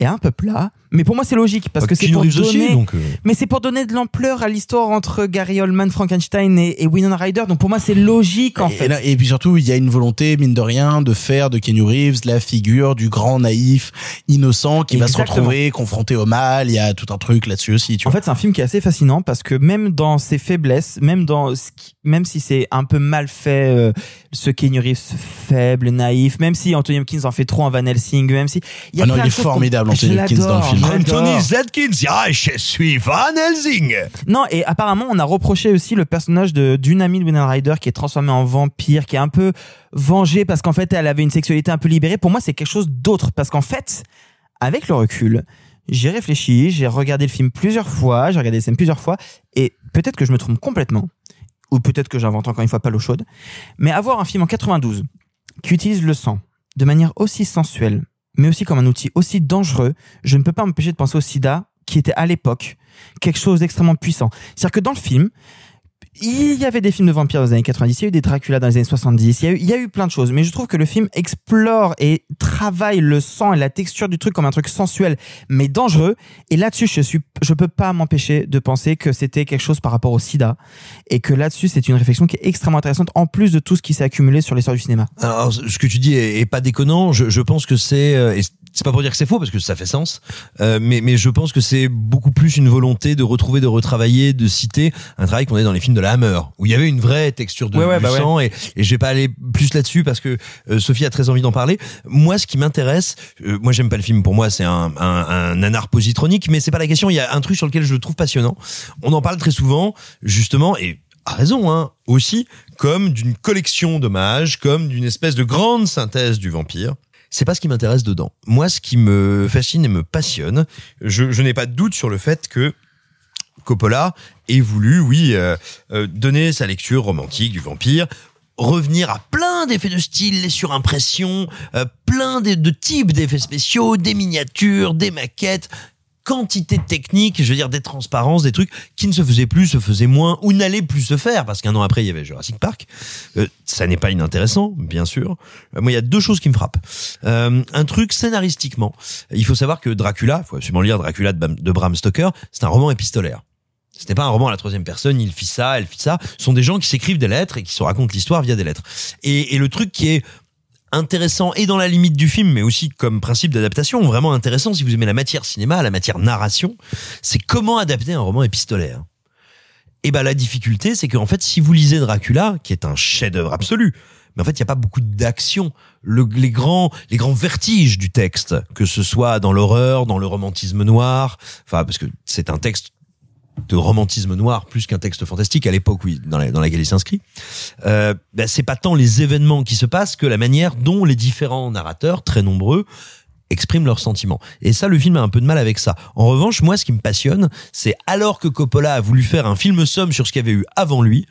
est un peu plat, Mais pour moi, c'est logique parce Bah, que c'est pour aussi, donner. donc, euh. Mais c'est pour donner de l'ampleur à l'histoire entre Gary Oldman, Frankenstein et, et Winona Ryder. Donc pour moi, c'est logique en Et, fait. là- et puis surtout, il y a une volonté, mine de rien, de faire de Keanu Reeves la figure du grand naïf, innocent, qui va se retrouver confronté au mal. Il y a tout un truc là-dessus aussi, tu En vois. fait, c'est un film qui est assez fascinant parce que même dans ses faiblesses, même dans ce qui- même si c'est un peu mal fait, euh, ce Keanu Reeves faible, naïf, même si Anthony Hopkins en fait trop en Van Helsing, même si il y a Ah non, plein il est formidable, Anthony Hopkins, dans le film. Anthony Zedkins, ah, je suis Van Helsing. Non, et apparemment, on a reproché aussi le personnage de d'une amie de Winona Ryder qui est transformée en vampire, qui est un peu vengée parce qu'en fait, elle avait une sexualité un peu libérée. Pour moi, c'est quelque chose d'autre parce qu'en fait, avec le recul, j'ai réfléchi, j'ai regardé le film plusieurs fois, j'ai regardé les scènes plusieurs fois, et peut-être que je me trompe complètement, ou peut-être que j'invente encore une fois pas l'eau chaude, mais avoir un film en 92 qui utilise le sang de manière aussi sensuelle, mais aussi comme un outil aussi dangereux, je ne peux pas m'empêcher de penser au sida, qui était à l'époque quelque chose d'extrêmement puissant. C'est-à-dire que dans le film, il y avait des films de vampires dans les années 90, il y a eu des Dracula dans les années 70, il y a eu, plein de choses, mais je trouve que le film explore et travaille le sang et la texture du truc comme un truc sensuel, mais dangereux. Et là-dessus, je suis, je peux pas m'empêcher de penser que c'était quelque chose par rapport au sida, et que là-dessus, c'est une réflexion qui est extrêmement intéressante, en plus de tout ce qui s'est accumulé sur l'histoire du cinéma. Alors, ce que tu dis est, pas déconnant. Je, pense que c'est, euh, c'est pas pour dire que c'est faux parce que ça fait sens, euh, mais, mais je pense que c'est beaucoup plus une volonté de retrouver, de retravailler, de citer un travail qu'on a dans les films de la Hammer, où il y avait une vraie texture de Ouais, ouais, du bah ouais. sang, et, et je vais pas aller plus là-dessus parce que euh, Sophie a très envie d'en parler. Moi, ce qui m'intéresse, euh, moi j'aime pas le film, pour moi c'est un, un, un nanar positronique, mais c'est pas la question. Il y a un truc sur lequel je le trouve passionnant. On en parle très souvent, justement, et a raison, hein, aussi, comme d'une collection d'hommages, comme d'une espèce de grande synthèse du vampire. C'est pas ce qui m'intéresse dedans. Moi, ce qui me fascine et me passionne, je, je n'ai pas de doute sur le fait que Coppola ait voulu, oui, euh, euh, donner sa lecture romantique du vampire, revenir à plein d'effets de style, les surimpressions, euh, plein de, types d'effets spéciaux, des miniatures, des maquettes, quantité de techniques, je veux dire des transparences, des trucs qui ne se faisaient plus, se faisaient moins ou n'allaient plus se faire parce qu'un an après il y avait Jurassic Park. Ça n'est pas inintéressant, bien sûr. Moi, il y a deux choses qui me frappent. Un truc scénaristiquement, il faut savoir que Dracula, faut absolument lire Dracula de Bram Stoker, c'est un roman épistolaire. Ce n'est pas un roman à la troisième personne, il fit ça, elle fit ça. Ce sont des gens qui s'écrivent des lettres et qui se racontent l'histoire via des lettres. Et, et le truc qui est intéressant et dans la limite du film, mais aussi comme principe d'adaptation, vraiment intéressant si vous aimez la matière cinéma, la matière narration, c'est comment adapter un roman épistolaire. Et ben la difficulté, c'est qu'en fait, si vous lisez Dracula, qui est un chef-d'œuvre absolu, mais en fait, il n'y a pas beaucoup d'action. Le- les grands, les grands vertiges du texte, que ce soit dans l'horreur, dans le romantisme noir, enfin, parce que c'est un texte de romantisme noir plus qu'un texte fantastique à l'époque la- dans laquelle il s'inscrit euh, ben, c'est pas tant les événements qui se passent que la manière dont les différents narrateurs très nombreux expriment leurs sentiments. Et ça le film a un peu de mal avec ça. En revanche moi ce qui me passionne c'est alors que Coppola a voulu faire un film somme sur ce qu'il y avait eu avant lui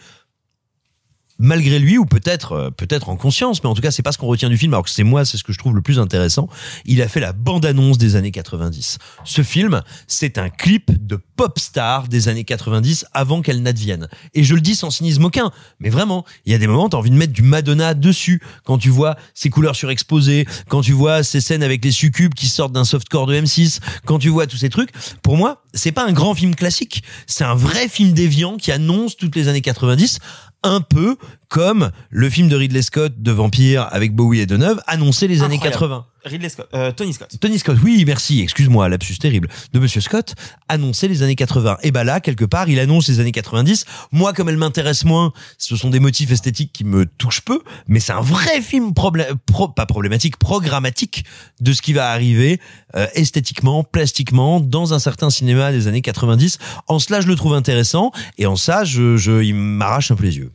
malgré lui ou peut-être euh, peut-être en conscience mais en tout cas c'est pas ce qu'on retient du film alors que c'est moi c'est ce que je trouve le plus intéressant. Il a fait la bande annonce des années 90 ce film c'est un clip de pop star des années 90 avant qu'elle n'advienne. Et je le dis sans cynisme aucun mais vraiment il y a des moments t'as envie de mettre du Madonna dessus. Quand tu vois ces couleurs surexposées quand tu vois ces scènes avec les succubes qui sortent d'un softcore de M6 quand tu vois tous ces trucs pour moi c'est pas un grand film classique. C'est un vrai film déviant qui annonce toutes les années 90 un peu comme le film de Ridley Scott de vampire avec Bowie et Deneuve annonçait les années Incroyable. 80. Ridley Scott, euh, Tony Scott. Tony Scott, oui, merci, excuse-moi, lapsus terrible, de Monsieur Scott, annonçait les années 80. Et bah là, quelque part, il annonce les années 90. Moi, comme elle m'intéresse moins, ce sont des motifs esthétiques qui me touchent peu, mais c'est un vrai film problé- pro- pas problématique, programmatique de ce qui va arriver euh, esthétiquement, plastiquement, dans un certain cinéma des années 90. En cela, je le trouve intéressant, et en ça, je, je, il m'arrache un peu les yeux.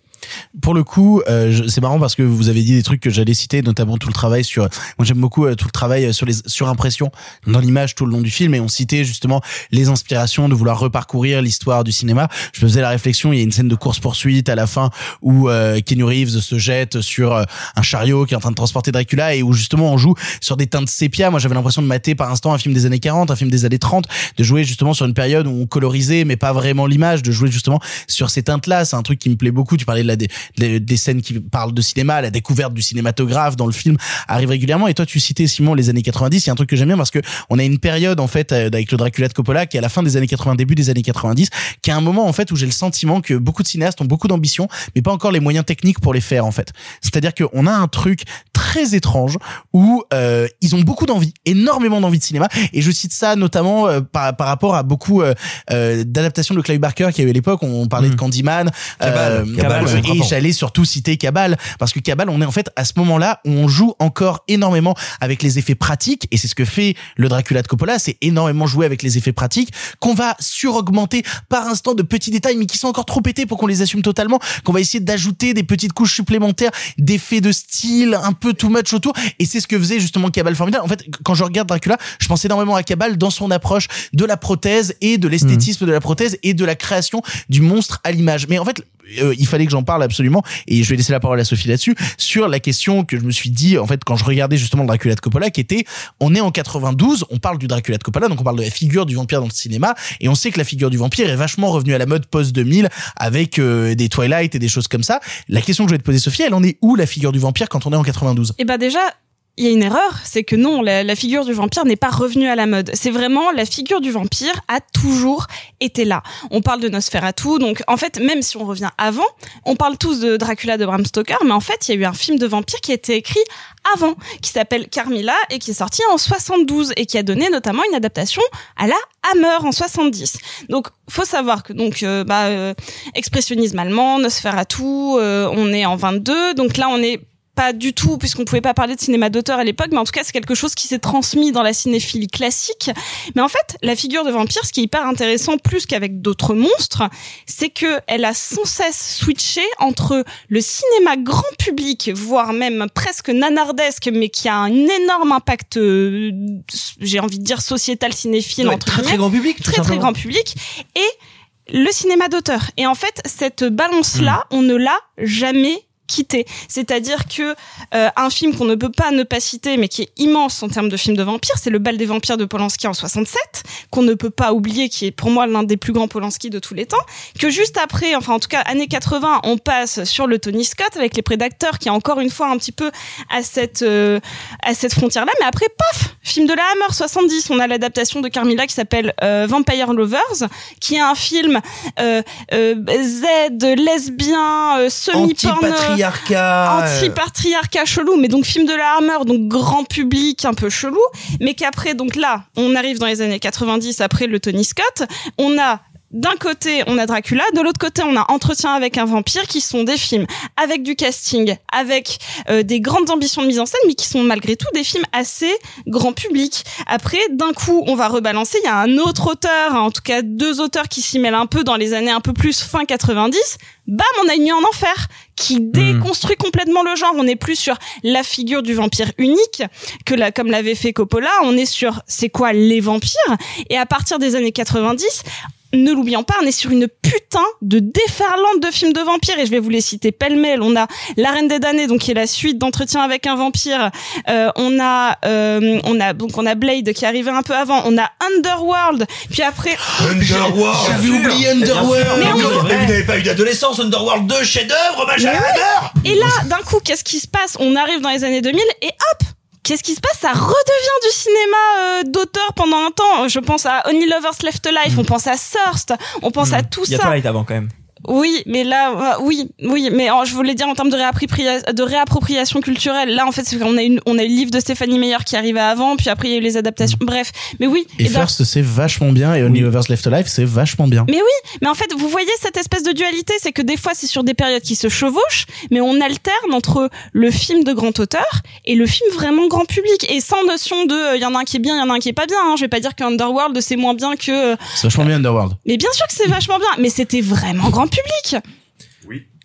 Pour le coup, euh, c'est marrant parce que vous avez dit des trucs que j'allais citer, notamment tout le travail sur. Moi, j'aime beaucoup euh, tout le travail euh, sur les surimpressions dans l'image tout le long du film, et on citait justement les inspirations de vouloir reparcourir l'histoire du cinéma. Je me faisais la réflexion. Il y a une scène de course poursuite à la fin où euh, Reeves se jette sur un chariot qui est en train de transporter Dracula et où justement on joue sur des teintes sépia. Moi, j'avais l'impression de mater par instant un film des années 40, un film des années 30, de jouer justement sur une période où on colorisait mais pas vraiment l'image, de jouer justement sur ces teintes-là. C'est un truc qui me plaît beaucoup. Tu parlais de des, des scènes qui parlent de cinéma, la découverte du cinématographe dans le film arrive régulièrement. Et toi, tu citais Simon les années 90. Il y a un truc que j'aime bien parce que on a une période en fait euh, avec le Dracula de Coppola qui est à la fin des années 80, début des années 90, qui est un moment en fait où j'ai le sentiment que beaucoup de cinéastes ont beaucoup d'ambition, mais pas encore les moyens techniques pour les faire en fait. C'est-à-dire qu'on a un truc très étrange où euh, ils ont beaucoup d'envie, énormément d'envie de cinéma. Et je cite ça notamment euh, par, par rapport à beaucoup euh, d'adaptations de Clive Barker qui a eu à l'époque. On parlait de Candyman. Cabal. Cabal, ouais, et j'allais surtout citer Cabal parce que Cabal, on est en fait à ce moment-là où on joue encore énormément avec les effets pratiques et c'est ce que fait le Dracula de Coppola, c'est énormément jouer avec les effets pratiques qu'on va suraugmenter par instant de petits détails mais qui sont encore trop pétés pour qu'on les assume totalement, qu'on va essayer d'ajouter des petites couches supplémentaires, d'effets de style un peu too much autour et c'est ce que faisait justement Cabal formidable. En fait, quand je regarde Dracula, je pense énormément à Cabal dans son approche de la prothèse et de l'esthétisme de la prothèse et de la création du monstre à l'image. Mais en fait, euh, il fallait que j'en parle absolument et je vais laisser la parole à Sophie là-dessus sur la question que je me suis dit en fait quand je regardais justement Dracula de Coppola qui était on est en 92 on parle du Dracula de Coppola donc on parle de la figure du vampire dans le cinéma et on sait que la figure du vampire est vachement revenue à la mode post 2000 avec euh, des Twilight et des choses comme ça. La question que je vais te poser Sophie elle en est où la figure du vampire quand on est en 92 Et bah déjà, il y a une erreur, c'est que non, la, figure du vampire n'est pas revenue à la mode. C'est vraiment la figure du vampire a toujours été là. On parle de Nosferatu, donc en fait, même si on revient avant, on parle tous de Dracula de Bram Stoker, mais en fait, il y a eu un film de vampire qui a été écrit avant, qui s'appelle Carmilla et qui est sorti en 72 et qui a donné notamment une adaptation à la Hammer en 70. Donc, faut savoir que donc euh, bah, euh, expressionnisme allemand, Nosferatu, euh, on est en 22, donc là on est pas du tout, puisqu'on pouvait pas parler de cinéma d'auteur à l'époque, mais en tout cas, c'est quelque chose qui s'est transmis dans la cinéphilie classique. Mais en fait, la figure de vampire, ce qui est hyper intéressant, plus qu'avec d'autres monstres, c'est que elle a sans cesse switché entre le cinéma grand public, voire même presque nanardesque, mais qui a un énorme impact, euh, j'ai envie de dire sociétal cinéphile, Ouais, entre très, très grand public, Très, très grand public. Et le cinéma d'auteur. Et en fait, cette balance-là, on ne l'a jamais quitté. C'est-à-dire que euh, un film qu'on ne peut pas ne pas citer, mais qui est immense en termes de film de vampires, c'est Le Bal des vampires de Polanski en 67, qu'on ne peut pas oublier, qui est pour moi l'un des plus grands Polanski de tous les temps. Que juste après, enfin en tout cas années 80, on passe sur le Tony Scott avec Les Prédateurs, qui est encore une fois un petit peu à cette euh, cette frontière-là. Mais après, paf, film de la Hammer 70, on a l'adaptation de Carmilla qui s'appelle euh, Vampire Lovers, qui est un film Z, lesbien, semi-porno, Anti-patriarcat, euh. anti-patriarcat chelou, mais donc film de la Hammer, donc grand public un peu chelou, mais qu'après, donc là, on arrive dans les années 90, après le Tony Scott, on a d'un côté, on a Dracula, de l'autre côté, on a Entretien avec un vampire, qui sont des films avec du casting, avec euh, des grandes ambitions de mise en scène, mais qui sont malgré tout des films assez grand public. Après, d'un coup, on va rebalancer. Il y a un autre auteur, hein, en tout cas deux auteurs qui s'y mêlent un peu dans les années un peu plus fin 90. Bam, on a une nuit en enfer qui déconstruit complètement le genre. On n'est plus sur la figure du vampire unique que la, comme l'avait fait Coppola. On est sur c'est quoi les vampires? Et à partir des années 90, ne l'oublions pas, on est sur une putain de déferlante de films de vampires et je vais vous les citer pêle-mêle. On a La Reine des damnés, donc qui est la suite d'Entretien avec un vampire. Euh, on a, euh, on a donc on a Blade qui est arrivé un peu avant. On a Underworld. Puis après. Underworld J'avais oublié Underworld. Mais on- Vous n'avez pas eu d'adolescence, Underworld 2, chef-d'œuvre, ma Mais chère oui. Et là, d'un coup, qu'est-ce qui se passe? On arrive dans les années 2000 et hop Qu'est-ce qui se passe? Ça redevient du cinéma euh, d'auteur pendant un temps. Je pense à Only Lovers Left Alive, on pense à Thirst, on pense à tout Il y a ça. Twilight avant quand même. Oui, mais là, euh, oui, oui, mais euh, je voulais dire en termes de, réappropria- de réappropriation culturelle. Là, en fait, c'est qu'on a une, on a eu le livre de Stéphanie Meyer qui arrivait avant, puis après il y a eu les adaptations. Bref, mais oui. et ben- First c'est vachement bien et Only Lovers Left Alive c'est vachement bien mais oui, mais en fait, vous voyez cette espèce de dualité, c'est que des fois c'est sur des périodes qui se chevauchent, mais on alterne entre le film de grand auteur et le film vraiment grand public, et sans notion de, il y en a un qui est bien, il y en a un qui est pas bien. Hein. Je vais pas dire qu'Underworld c'est moins bien que, c'est vachement bien Underworld mais bien sûr que c'est vachement bien, mais c'était vraiment grand public.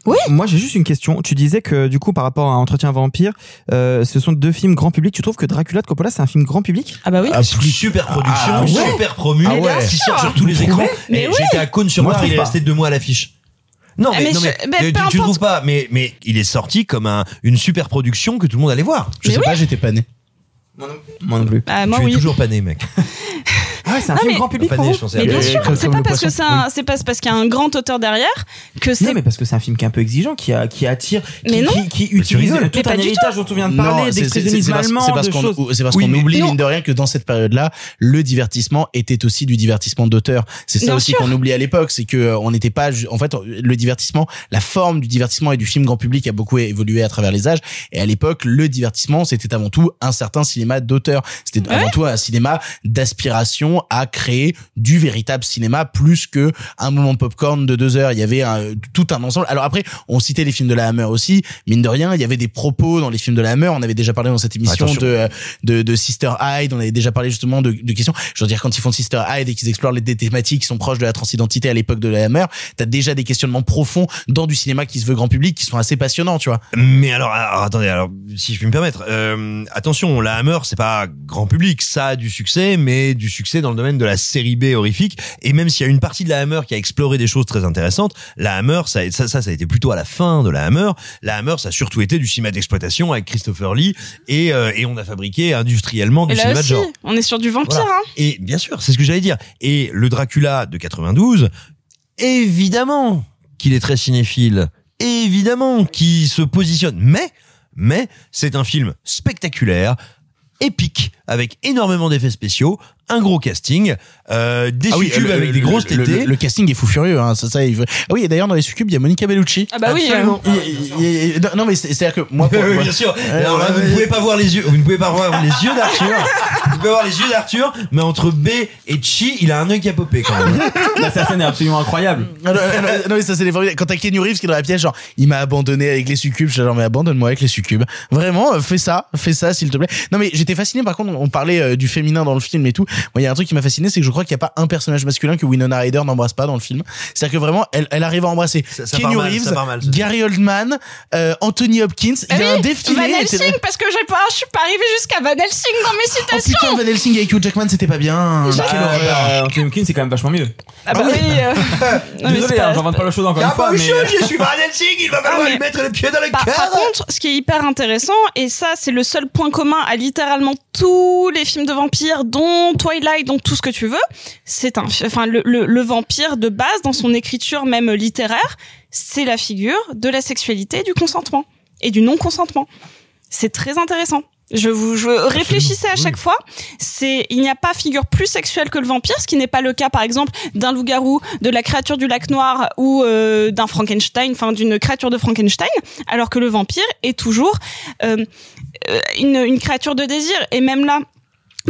Oui. Moi, j'ai juste une question. Tu disais que du coup, par rapport à Entretien vampire, euh, ce sont deux films grand public. Tu trouves que Dracula de Coppola, c'est un film grand public? Ah bah oui. super production, Ah ouais. super promu, Ah ouais. qui Bien sort sur tous les écrans. Mais oui. j'étais à Cône sur Moi, il est resté deux mois à l'affiche. Non Ah, mais, mais non, je- mais, mais tu, tu trouves pas mais mais il est sorti comme un, une super production que tout le monde allait voir. je sais pas j'étais pas né Moi non plus. Bah, moi tu oui. es toujours pas né mec. [laughs] Ah, c'est un Non, film mais- grand public Pas pour vous. Mais bien Euh, sûr, c'est pas parce que c'est un, c'est pas parce qu'il y a un grand auteur derrière que Non, c'est. mais parce que c'est un film qui est un peu exigeant, qui, a, qui attire, qui, Mais non. qui, utilise tout Mais pas un héritage dont on vient de Non, parler, parce- allemand, c'est parce qu'on c'est parce Oui, qu'on oublie Non. mine de rien que dans cette période-là, le divertissement était aussi du divertissement d'auteur. C'est ça aussi qu'on oublie à l'époque, c'est que euh, on n'était pas en fait le divertissement, la forme du divertissement et du film grand public a beaucoup évolué à travers les âges et à l'époque le divertissement c'était avant tout un certain cinéma d'auteur. C'était avant tout un cinéma d'aspiration à créer du véritable cinéma plus que un moment de popcorn de deux heures. Il y avait un- tout un ensemble. Alors après, on citait les films de la Hammer aussi. Mine de rien, il y avait des propos dans les films de la Hammer. On avait déjà parlé dans cette émission de, euh, de de Sister Hyde. On avait déjà parlé justement de, de questions. Je veux dire, quand ils font Sister Hyde et qu'ils explorent les des thématiques qui sont proches de la transidentité à l'époque de la Hammer, t'as déjà des questionnements profonds dans du cinéma qui se veut grand public qui sont assez passionnants, tu vois. Mais alors, alors, attendez, alors si je puis me permettre, euh, attention, la Hammer c'est pas grand public, ça a du succès, mais du succès dans le domaine de la série B horrifique. Et même s'il y a une partie de la Hammer qui a exploré des choses très intéressantes, la Hammer ça, ça, ça, ça a été plutôt à la fin de la Hammer. La Hammer ça a surtout été du cinéma d'exploitation avec Christopher Lee et euh, et on a fabriqué industriellement du Et là cinéma de aussi, genre. on est sur du vampire. Voilà. Hein. Et bien sûr, c'est ce que j'allais dire. Et le Dracula de 92, évidemment qu'il est très cinéphile, évidemment qu'il se positionne, mais, mais c'est un film spectaculaire, épique, avec énormément d'effets spéciaux, un gros casting, euh, des Ah oui, succubes le- avec des grosses le, tétées. le, le casting est fou furieux, hein. Ça, ça, il veut... Ah oui, et d'ailleurs dans les succubes, il y a Monica Bellucci. Ah bah oui. Absolument. euh, Il- il- il- non, mais c'est à dire que moi, pour- [laughs] Oui, moi- bien sûr. Ouais, Alors là, vous ne pouvez pas voir les yeux, vous ne pouvez pas voir les yeux d'Arthur. vous pouvez voir les yeux d'Arthur, mais entre B et Chi, il a un œil qui a popé quand même. [laughs] Sa scène est absolument incroyable. Ah non, non, mais ça c'est les formules. Quand t'as Kenny Reeves qui est dans la pièce, genre, il m'a abandonné avec les succubes. Je suis genre, mais abandonne-moi avec les succubes. Vraiment, euh, fais ça, fais ça, s'il te plaît. Non, mais j'étais fasciné. Par contre, on parlait euh, du féminin dans le film et tout. Moi, il y a un truc qui m'a fasciné, c'est que je crois qu'il n'y a pas un personnage masculin que Winona Ryder n'embrasse pas dans le film. C'est-à-dire que vraiment, elle, elle arrive à embrasser Ça- ça Kenny mal, Reeves, mal. Gary Oldman, euh, Anthony Hopkins. Il y a Ah oui, un défilé. Van Helsing, parce que j'ai pas, je suis pas arrivée jusqu'à Van Helsing dans mes Oh citations. putain, Van Helsing avec Hugh Jackman, c'était pas bien. J'ai- Quelle Ah, horreur. bah, Anthony Hopkins, c'est quand même vachement mieux. ah bah oui. euh, [laughs] Désolé, hein, pas- j'invente pas la chose encore une Ah fois, bah, mais. je, suis Van Helsing, il va falloir mais- lui mettre les pieds dans le Par, par cœur. contre, ce qui est hyper intéressant, et ça, c'est le seul point commun à littéralement tous les films de vampires, dont Twilight, dont tout ce que tu veux, c'est un, fi- enfin, le, le, le vampire de base, dans son écriture même littéraire, c'est la figure de la sexualité, et du consentement et du non-consentement. C'est très intéressant. Je vous je réfléchissais à chaque fois. C'est il n'y a pas figure plus sexuelle que le vampire, ce qui n'est pas le cas par exemple d'un loup-garou, de la créature du lac noir ou euh, d'un Frankenstein, enfin d'une créature de Frankenstein, alors que le vampire est toujours euh, euh, une, une créature de désir. Et même là,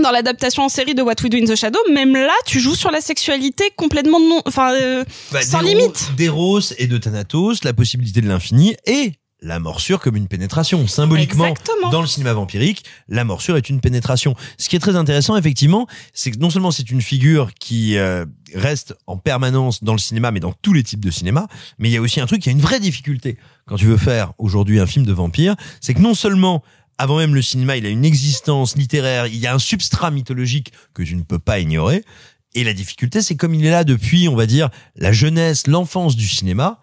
dans l'adaptation en série de What We Do in the Shadow, même là, tu joues sur la sexualité complètement non, enfin euh, Bah, sans limite. D'Eros et de Thanatos, la possibilité de l'infini et la morsure comme une pénétration. Symboliquement, Exactement. dans le cinéma vampirique, la morsure est une pénétration. Ce qui est très intéressant, effectivement, c'est que non seulement c'est une figure qui euh, reste en permanence dans le cinéma, mais dans tous les types de cinéma, mais il y a aussi un truc qui a une vraie difficulté quand tu veux faire aujourd'hui un film de vampire, c'est que non seulement avant même le cinéma, il a une existence littéraire, il y a un substrat mythologique que tu ne peux pas ignorer. Et la difficulté, c'est comme il est là depuis, on va dire, la jeunesse, l'enfance du cinéma,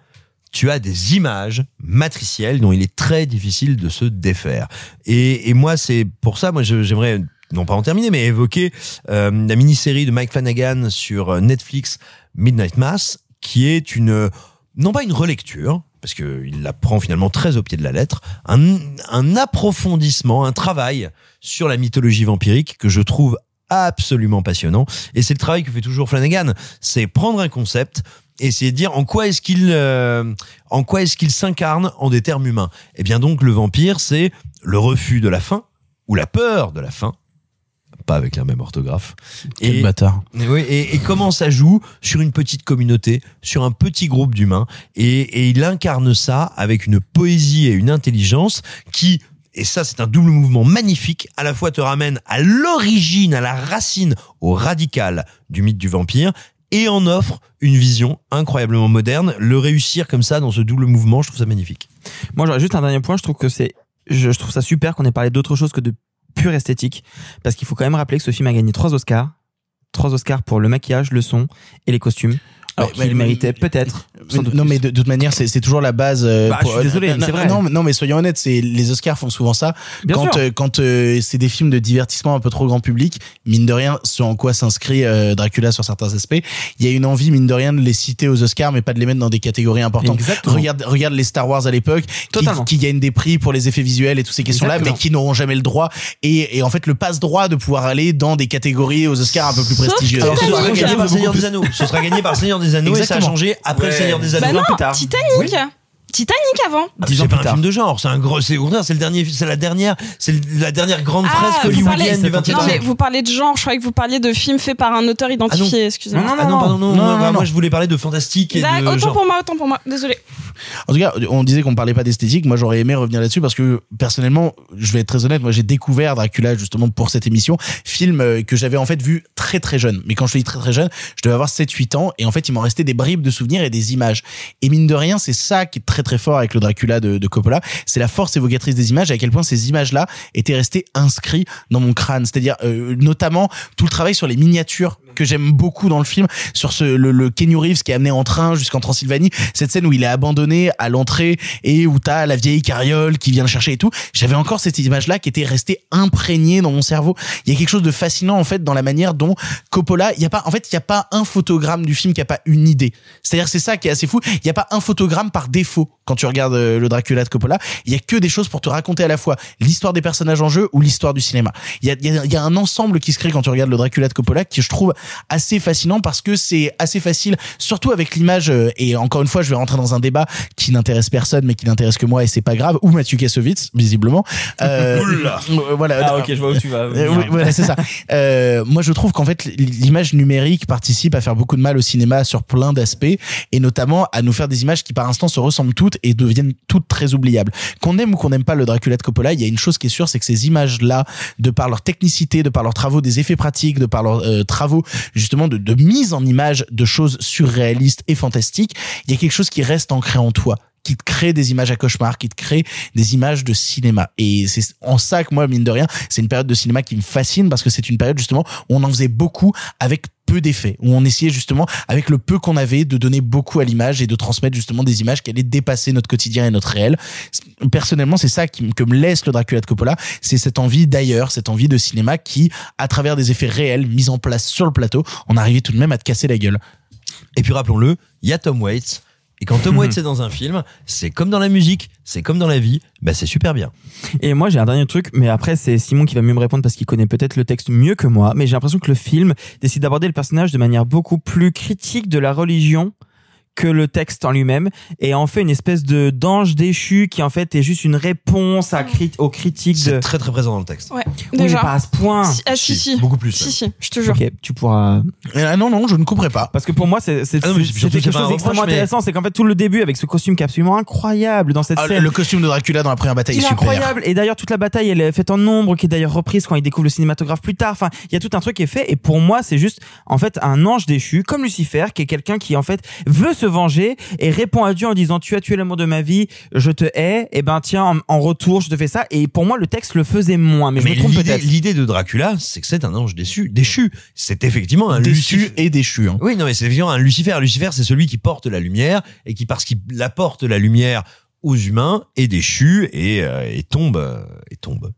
tu as des images matricielles dont il est très difficile de se défaire. Et, et moi, c'est pour ça, moi, j'aimerais non pas en terminer, mais évoquer euh, la mini-série de Mike Flanagan sur euh, Netflix, Midnight Mass, qui est une non pas une relecture, parce que il la prend finalement très au pied de la lettre, un, approfondissement, un travail sur la mythologie vampirique que je trouve absolument passionnant. Et c'est le travail que fait toujours Flanagan, c'est prendre un concept et essayer de dire en quoi est-ce qu'il euh, en quoi est-ce qu'il s'incarne en des termes humains. Et bien donc le vampire, c'est le refus de la fin ou la peur de la fin. Pas avec la même orthographe. Quel bâtard. Et, oui, et, et comment ça joue sur une petite communauté, sur un petit groupe d'humains, et, et il incarne ça avec une poésie et une intelligence qui, et ça c'est un double mouvement magnifique, à la fois te ramène à l'origine, à la racine, au radical du mythe du vampire, et en offre une vision incroyablement moderne. Le réussir comme ça dans ce double mouvement, je trouve ça magnifique. Moi, j'aurais juste un dernier point. Je trouve que c'est, je, je trouve ça super qu'on ait parlé d'autre chose que de pure esthétique, parce qu'il faut quand même rappeler que ce film a gagné trois Oscars, trois Oscars pour le maquillage, le son et les costumes. Alors mais- méritait peut-être non, mais de, de toute manière, c'est c'est toujours la base. euh, Bah, je suis désolé, non, mais c'est non, vrai. Non, mais- non, mais soyons honnêtes, c'est les Oscars font souvent ça. Bien quand sûr. euh, quand euh, c'est des films de divertissement un peu trop grand public, mine de rien, ce en quoi s'inscrit euh, Dracula sur certains aspects, il y a une envie mine de rien de les citer aux Oscars, mais pas de les mettre dans des catégories importantes. Exactement. Regarde, regarde les Star Wars à l'époque, qui, gagnent des prix pour les effets visuels et toutes ces questions-là, mais Exactement. qui n'auront jamais le droit et, et en fait le passe droit de pouvoir aller dans des catégories aux Oscars un peu plus prestigieuses. Alors, ce sera gagné par Seigneur des Anneaux. Ce sera gagné par Seigneur des Anneaux et ça a Exactement. changé après le. Seigneur des Anneaux. Bah ans non, plus tard. Titanic. Titanic avant. Ah, c'est pas un film de genre, c'est un gros, c'est au contraire, c'est le dernier, c'est la dernière, c'est la dernière grande Ah, fresque vous parlez- hollywoodienne du 20 Non, mais siècle. vous parlez de genre, je croyais que vous parliez de films faits par un auteur identifié, excusez-moi. Non, non, Ah non, non, Non, non, non, non. moi je voulais parler de fantastique et D'accord, de autant genre. pour moi, autant pour moi, désolé. En tout cas, on disait qu'on parlait pas d'esthétique. Moi, j'aurais aimé revenir là-dessus parce que personnellement, je vais être très honnête, moi j'ai découvert Dracula justement pour cette émission, film euh, que j'avais en fait vu très très jeune. Mais quand je dis très très jeune, je devais avoir 7-8 ans et en fait, il m'en restait des bribes de souvenirs et des images. Et mine de rien, c'est ça qui est très très fort avec le Dracula de, de Coppola, c'est la force évocatrice des images et à quel point ces images-là étaient restées inscrites dans mon crâne. C'est-à-dire euh, notamment tout le travail sur les miniatures que j'aime beaucoup dans le film, sur ce le, le Kenny Reeves qui est amené en train jusqu'en Transylvanie, cette scène où il est abandonné à l'entrée et où t'as la vieille carriole qui vient le chercher et tout. J'avais encore cette image-là qui était restée imprégnée dans mon cerveau. Il y a quelque chose de fascinant en fait dans la manière dont Coppola, il y a pas en fait il y a pas un photogramme du film qui a pas une idée. C'est-à-dire c'est ça qui est assez fou. Il y a pas un photogramme par défaut quand tu regardes euh, le Dracula de Coppola. Il y a que des choses pour te raconter à la fois l'histoire des personnages en jeu ou l'histoire du cinéma. Il y a, il y il y a un ensemble qui se crée quand tu regardes le Dracula de Coppola qui je trouve assez fascinant parce que c'est assez facile, surtout avec l'image. euh, Et encore une fois, je vais rentrer dans un débat qui n'intéresse personne, mais qui n'intéresse que moi et c'est pas grave. Ou Mathieu Kassovitz, visiblement. Euh, Oula. euh, voilà. Ah, ok, je vois où tu vas. Euh, oui, voilà, c'est ça. Euh, moi, je trouve qu'en fait, l'image numérique participe à faire beaucoup de mal au cinéma sur plein d'aspects, et notamment à nous faire des images qui, par instant, se ressemblent toutes et deviennent toutes très oubliables. Qu'on aime ou qu'on n'aime pas le Dracula de Coppola, il y a une chose qui est sûre, c'est que ces images-là, de par leur technicité, de par leurs travaux des effets pratiques, de par leurs euh, travaux justement de, de mise en image de choses surréalistes et fantastiques, il y a quelque chose qui reste ancré en toi qui te crée des images à cauchemar, qui te crée des images de cinéma. Et c'est en ça que moi, mine de rien, c'est une période de cinéma qui me fascine parce que c'est une période justement où on en faisait beaucoup avec peu d'effets, où on essayait justement, avec le peu qu'on avait, de donner beaucoup à l'image et de transmettre justement des images qui allaient dépasser notre quotidien et notre réel. Personnellement, c'est ça qui, que me laisse le Dracula de Coppola, c'est cette envie d'ailleurs, cette envie de cinéma qui, à travers des effets réels mis en place sur le plateau, on arrivait tout de même à te casser la gueule. Et puis rappelons-le, il y a Tom Waits. Et quand Tom Waits [laughs] est dans un film, c'est comme dans la musique, c'est comme dans la vie, bah c'est super bien. Et moi, j'ai un dernier truc, mais après, c'est Simon qui va mieux me répondre parce qu'il connaît peut-être le texte mieux que moi. Mais j'ai l'impression que le film décide d'aborder le personnage de manière beaucoup plus critique de la religion que le texte en lui-même et en fait une espèce de d'ange déchu qui en fait est juste une réponse à crit aux critiques de C'est très très présent dans le texte. Ouais, oui, mais déjà. pas à ce point Si- ah, si, si. Beaucoup plus. Si, ouais. si, je te jure. ok tu pourras Ah non, non, je ne couperai pas. parce que pour moi c'est c'est Ah mais quelque chose d'extrêmement mais- intéressant c'est qu'en fait tout le début avec ce costume qui est absolument incroyable dans cette Ah, scène le costume de Dracula dans la première bataille Il est est super. incroyable. Et d'ailleurs, toute la bataille, elle est faite en nombre, qui est d'ailleurs reprise quand il découvre le cinématographe plus tard. Enfin, il y a tout un truc qui est fait. Et pour moi, c'est juste, en fait, un ange déchu, comme Lucifer, qui est quelqu'un qui, en fait, veut se venger et répond à Dieu en disant, tu as tué l'amour de ma vie, je te hais. Et ben, tiens, en, en retour, je te fais ça. Et pour moi, le texte le faisait moins. Mais, je me trompe l'idée, peut-être. l'idée de Dracula, c'est que c'est un ange déchu. Déchu. C'est effectivement un Déçu Lucifer. et déchu. Hein. Oui, non, mais c'est effectivement un Lucifer. Lucifer, c'est celui qui porte la lumière et qui, parce qu'il apporte la lumière aux humains, est déchu et, euh, et tombe, euh, et tombe.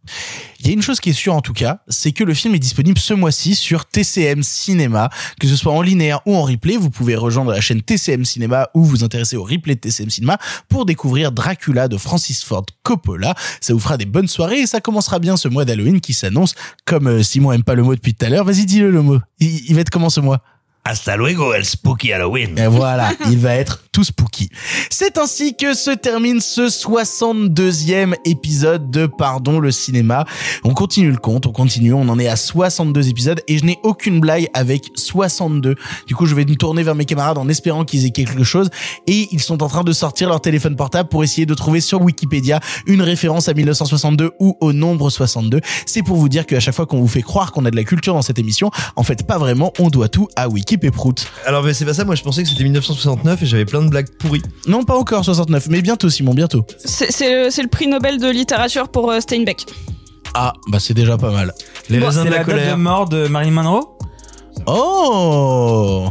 Il y a une chose qui est sûre en tout cas, c'est que le film est disponible ce mois-ci sur TCM Cinéma, que ce soit en linéaire ou en replay. Vous pouvez rejoindre la chaîne TCM Cinéma ou vous intéresser au replay de TCM Cinéma pour découvrir Dracula de Francis Ford Coppola. Ça vous fera des bonnes soirées et ça commencera bien ce mois d'Halloween qui s'annonce. Comme euh, Simon aime pas le mot depuis tout à l'heure, vas-y dis-le le mot. Il, il va être comment ce mois? Hasta luego, el spooky Halloween. Et voilà, [laughs] il va être tout spooky. C'est ainsi que se termine ce 62e épisode de Pardon le cinéma. On continue le compte, on continue, on en est à 62 épisodes et je n'ai aucune blague avec 62. Du coup, je vais me tourner vers mes camarades en espérant qu'ils aient quelque chose et ils sont en train de sortir leur téléphone portable pour essayer de trouver sur Wikipédia une référence à 1962 ou au nombre 62. C'est pour vous dire qu'à chaque fois qu'on vous fait croire qu'on a de la culture dans cette émission, en fait pas vraiment, on doit tout à Wiki et Prout. Alors, mais c'est pas ça. Moi, je pensais que c'était 1969 et j'avais plein de blagues pourries. Non, pas encore 69, mais bientôt Simon, bientôt. C'est c'est le, c'est le prix Nobel de littérature pour euh, Steinbeck. Ah, bah c'est déjà pas mal. Les Bon, raisins de la, la date colère. de mort de Marilyn Monroe? Oh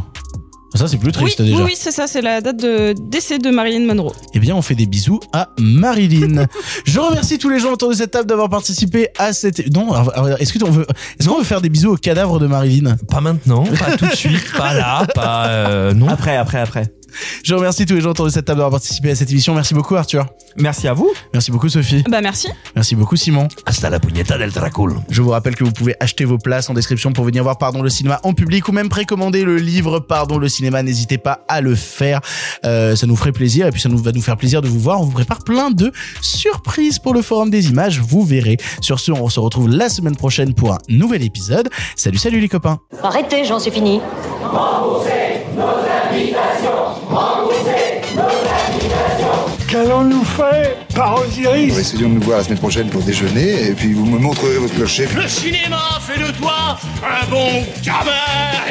ça, ça, c'est plus Oui, triste oui, déjà. oui, c'est ça, c'est la date de décès de Marilyn Monroe. Eh bien, on fait des bisous à Marilyn. [laughs] Je remercie tous les gens autour de cette table d'avoir participé à cette. Non, est-ce que on veut, est-ce qu'on veut faire des bisous au cadavre de Marilyn? Pas maintenant, pas tout de [laughs] suite, pas là, pas euh, non. Après, après, après. Je remercie tous les gens autour de cette table d'avoir participé à cette émission. Merci beaucoup, Arthur. Merci à vous. Merci beaucoup, Sophie. Bah merci. Merci beaucoup, Simon. Hasta la puñeta del Dracul. Je vous rappelle que vous pouvez acheter vos places en description pour venir voir Pardon le cinéma en public ou même précommander le livre Pardon le cinéma. N'hésitez pas à le faire. Euh, ça nous ferait plaisir et puis ça nous va nous faire plaisir de vous voir. On vous prépare plein de surprises pour le forum des images. Vous verrez. Sur ce, on se retrouve la semaine prochaine pour un nouvel épisode. Salut, salut les copains. Arrêtez, j'en suis fini. Qu'allons-nous faire par Osiris Essayons de nous voir la semaine prochaine pour déjeuner, et puis vous me montrerez votre clocher. Le cinéma fait de toi un bon gamin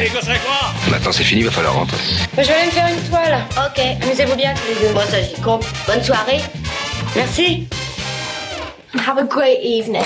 Et que c'est quoi? Maintenant c'est fini, va falloir rentrer. Je vais aller me faire une toile. Ok, amusez-vous bien tous les deux. Bon, ça j'y compte. Bonne soirée. Merci. Have a great evening.